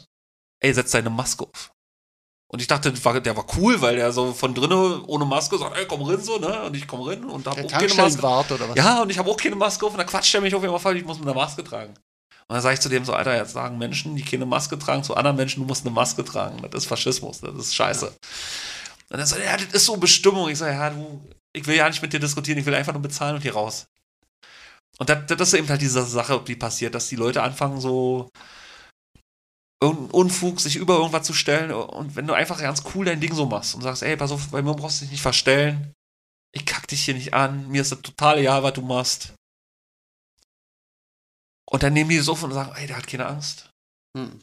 Ey, setz deine Maske auf. Und ich dachte, der war, der war cool, weil der so von drinnen ohne Maske sagt, ey, komm rein, so, ne? Und ich komm rein und hab Der auch keine Maske. Oder was? Ja, und ich habe auch keine Maske auf und dann quatscht er mich auf jeden Fall, ich muss mit einer Maske tragen. Und dann sage ich zu dem so, Alter, jetzt sagen Menschen, die keine Maske tragen, zu anderen Menschen, du musst eine Maske tragen. Das ist Faschismus, das ist scheiße. Und dann so, ja, das ist so Bestimmung. Ich sage, ja, du, ich will ja nicht mit dir diskutieren, ich will einfach nur bezahlen und hier raus. Und das, das ist eben halt diese Sache, die passiert, dass die Leute anfangen so irgendeinen Unfug, sich über irgendwas zu stellen und wenn du einfach ganz cool dein Ding so machst und sagst, ey, pass auf, bei mir brauchst du dich nicht verstellen, ich kack dich hier nicht an, mir ist das total egal, was du machst. Und dann nehmen die das auf und sagen, ey, der hat keine Angst. Hm.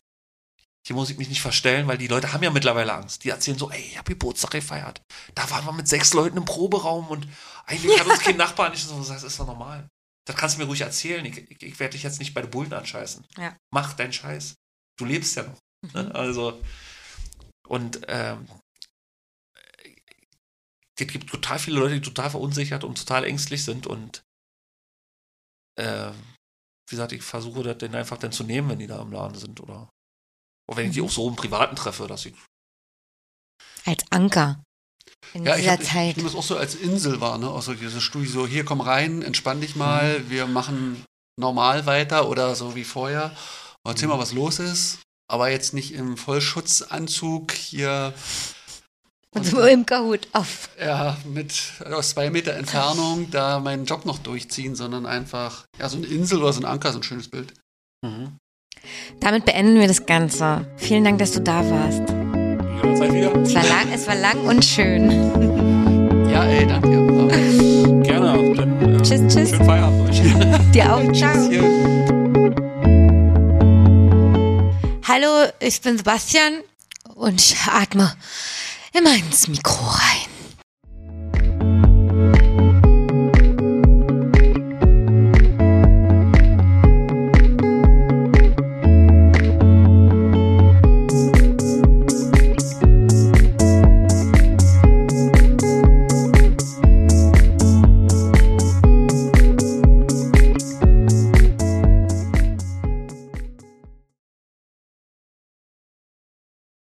Hier muss ich mich nicht verstellen, weil die Leute haben ja mittlerweile Angst. Die erzählen so, ey, ich hab Geburtstag gefeiert. Da waren wir mit sechs Leuten im Proberaum und eigentlich hat uns kein [laughs] Nachbar nicht so gesagt, das ist doch normal. Das kannst du mir ruhig erzählen. Ich, ich, ich werde dich jetzt nicht bei den Bullen anscheißen. Ja. Mach deinen Scheiß. Du lebst ja noch. Ne? Also, und ähm, es gibt total viele Leute, die total verunsichert und total ängstlich sind und ähm, wie gesagt, ich versuche das dann einfach dann zu nehmen, wenn die da im Laden sind oder oder wenn ich die auch so im Privaten treffe, dass ich Als Anker. In Ja, ich, dieser hab, ich, ich Zeit. nehme es auch so als Insel wahr, ne? Also dieses Studio, so hier komm rein, entspann dich mal, wir machen normal weiter oder so wie vorher. Erzähl mal, was los ist, aber jetzt nicht im Vollschutzanzug hier Und so im Kahut auf. ja, mit aus zwei Meter Entfernung da meinen Job noch durchziehen, sondern einfach, ja, so eine Insel oder so ein Anker, so ein schönes Bild. mhm. Damit beenden wir das Ganze. Vielen Dank, dass du da warst. jederzeit wieder Es war lang, es war lang und schön. Ja, ey, danke. gerne. Dann, äh, Tschüss, tschüss. Schönen Feierabend euch. [laughs] Dir auch. Ciao. Hallo, ich bin Sebastian und ich atme immer ins Mikro rein.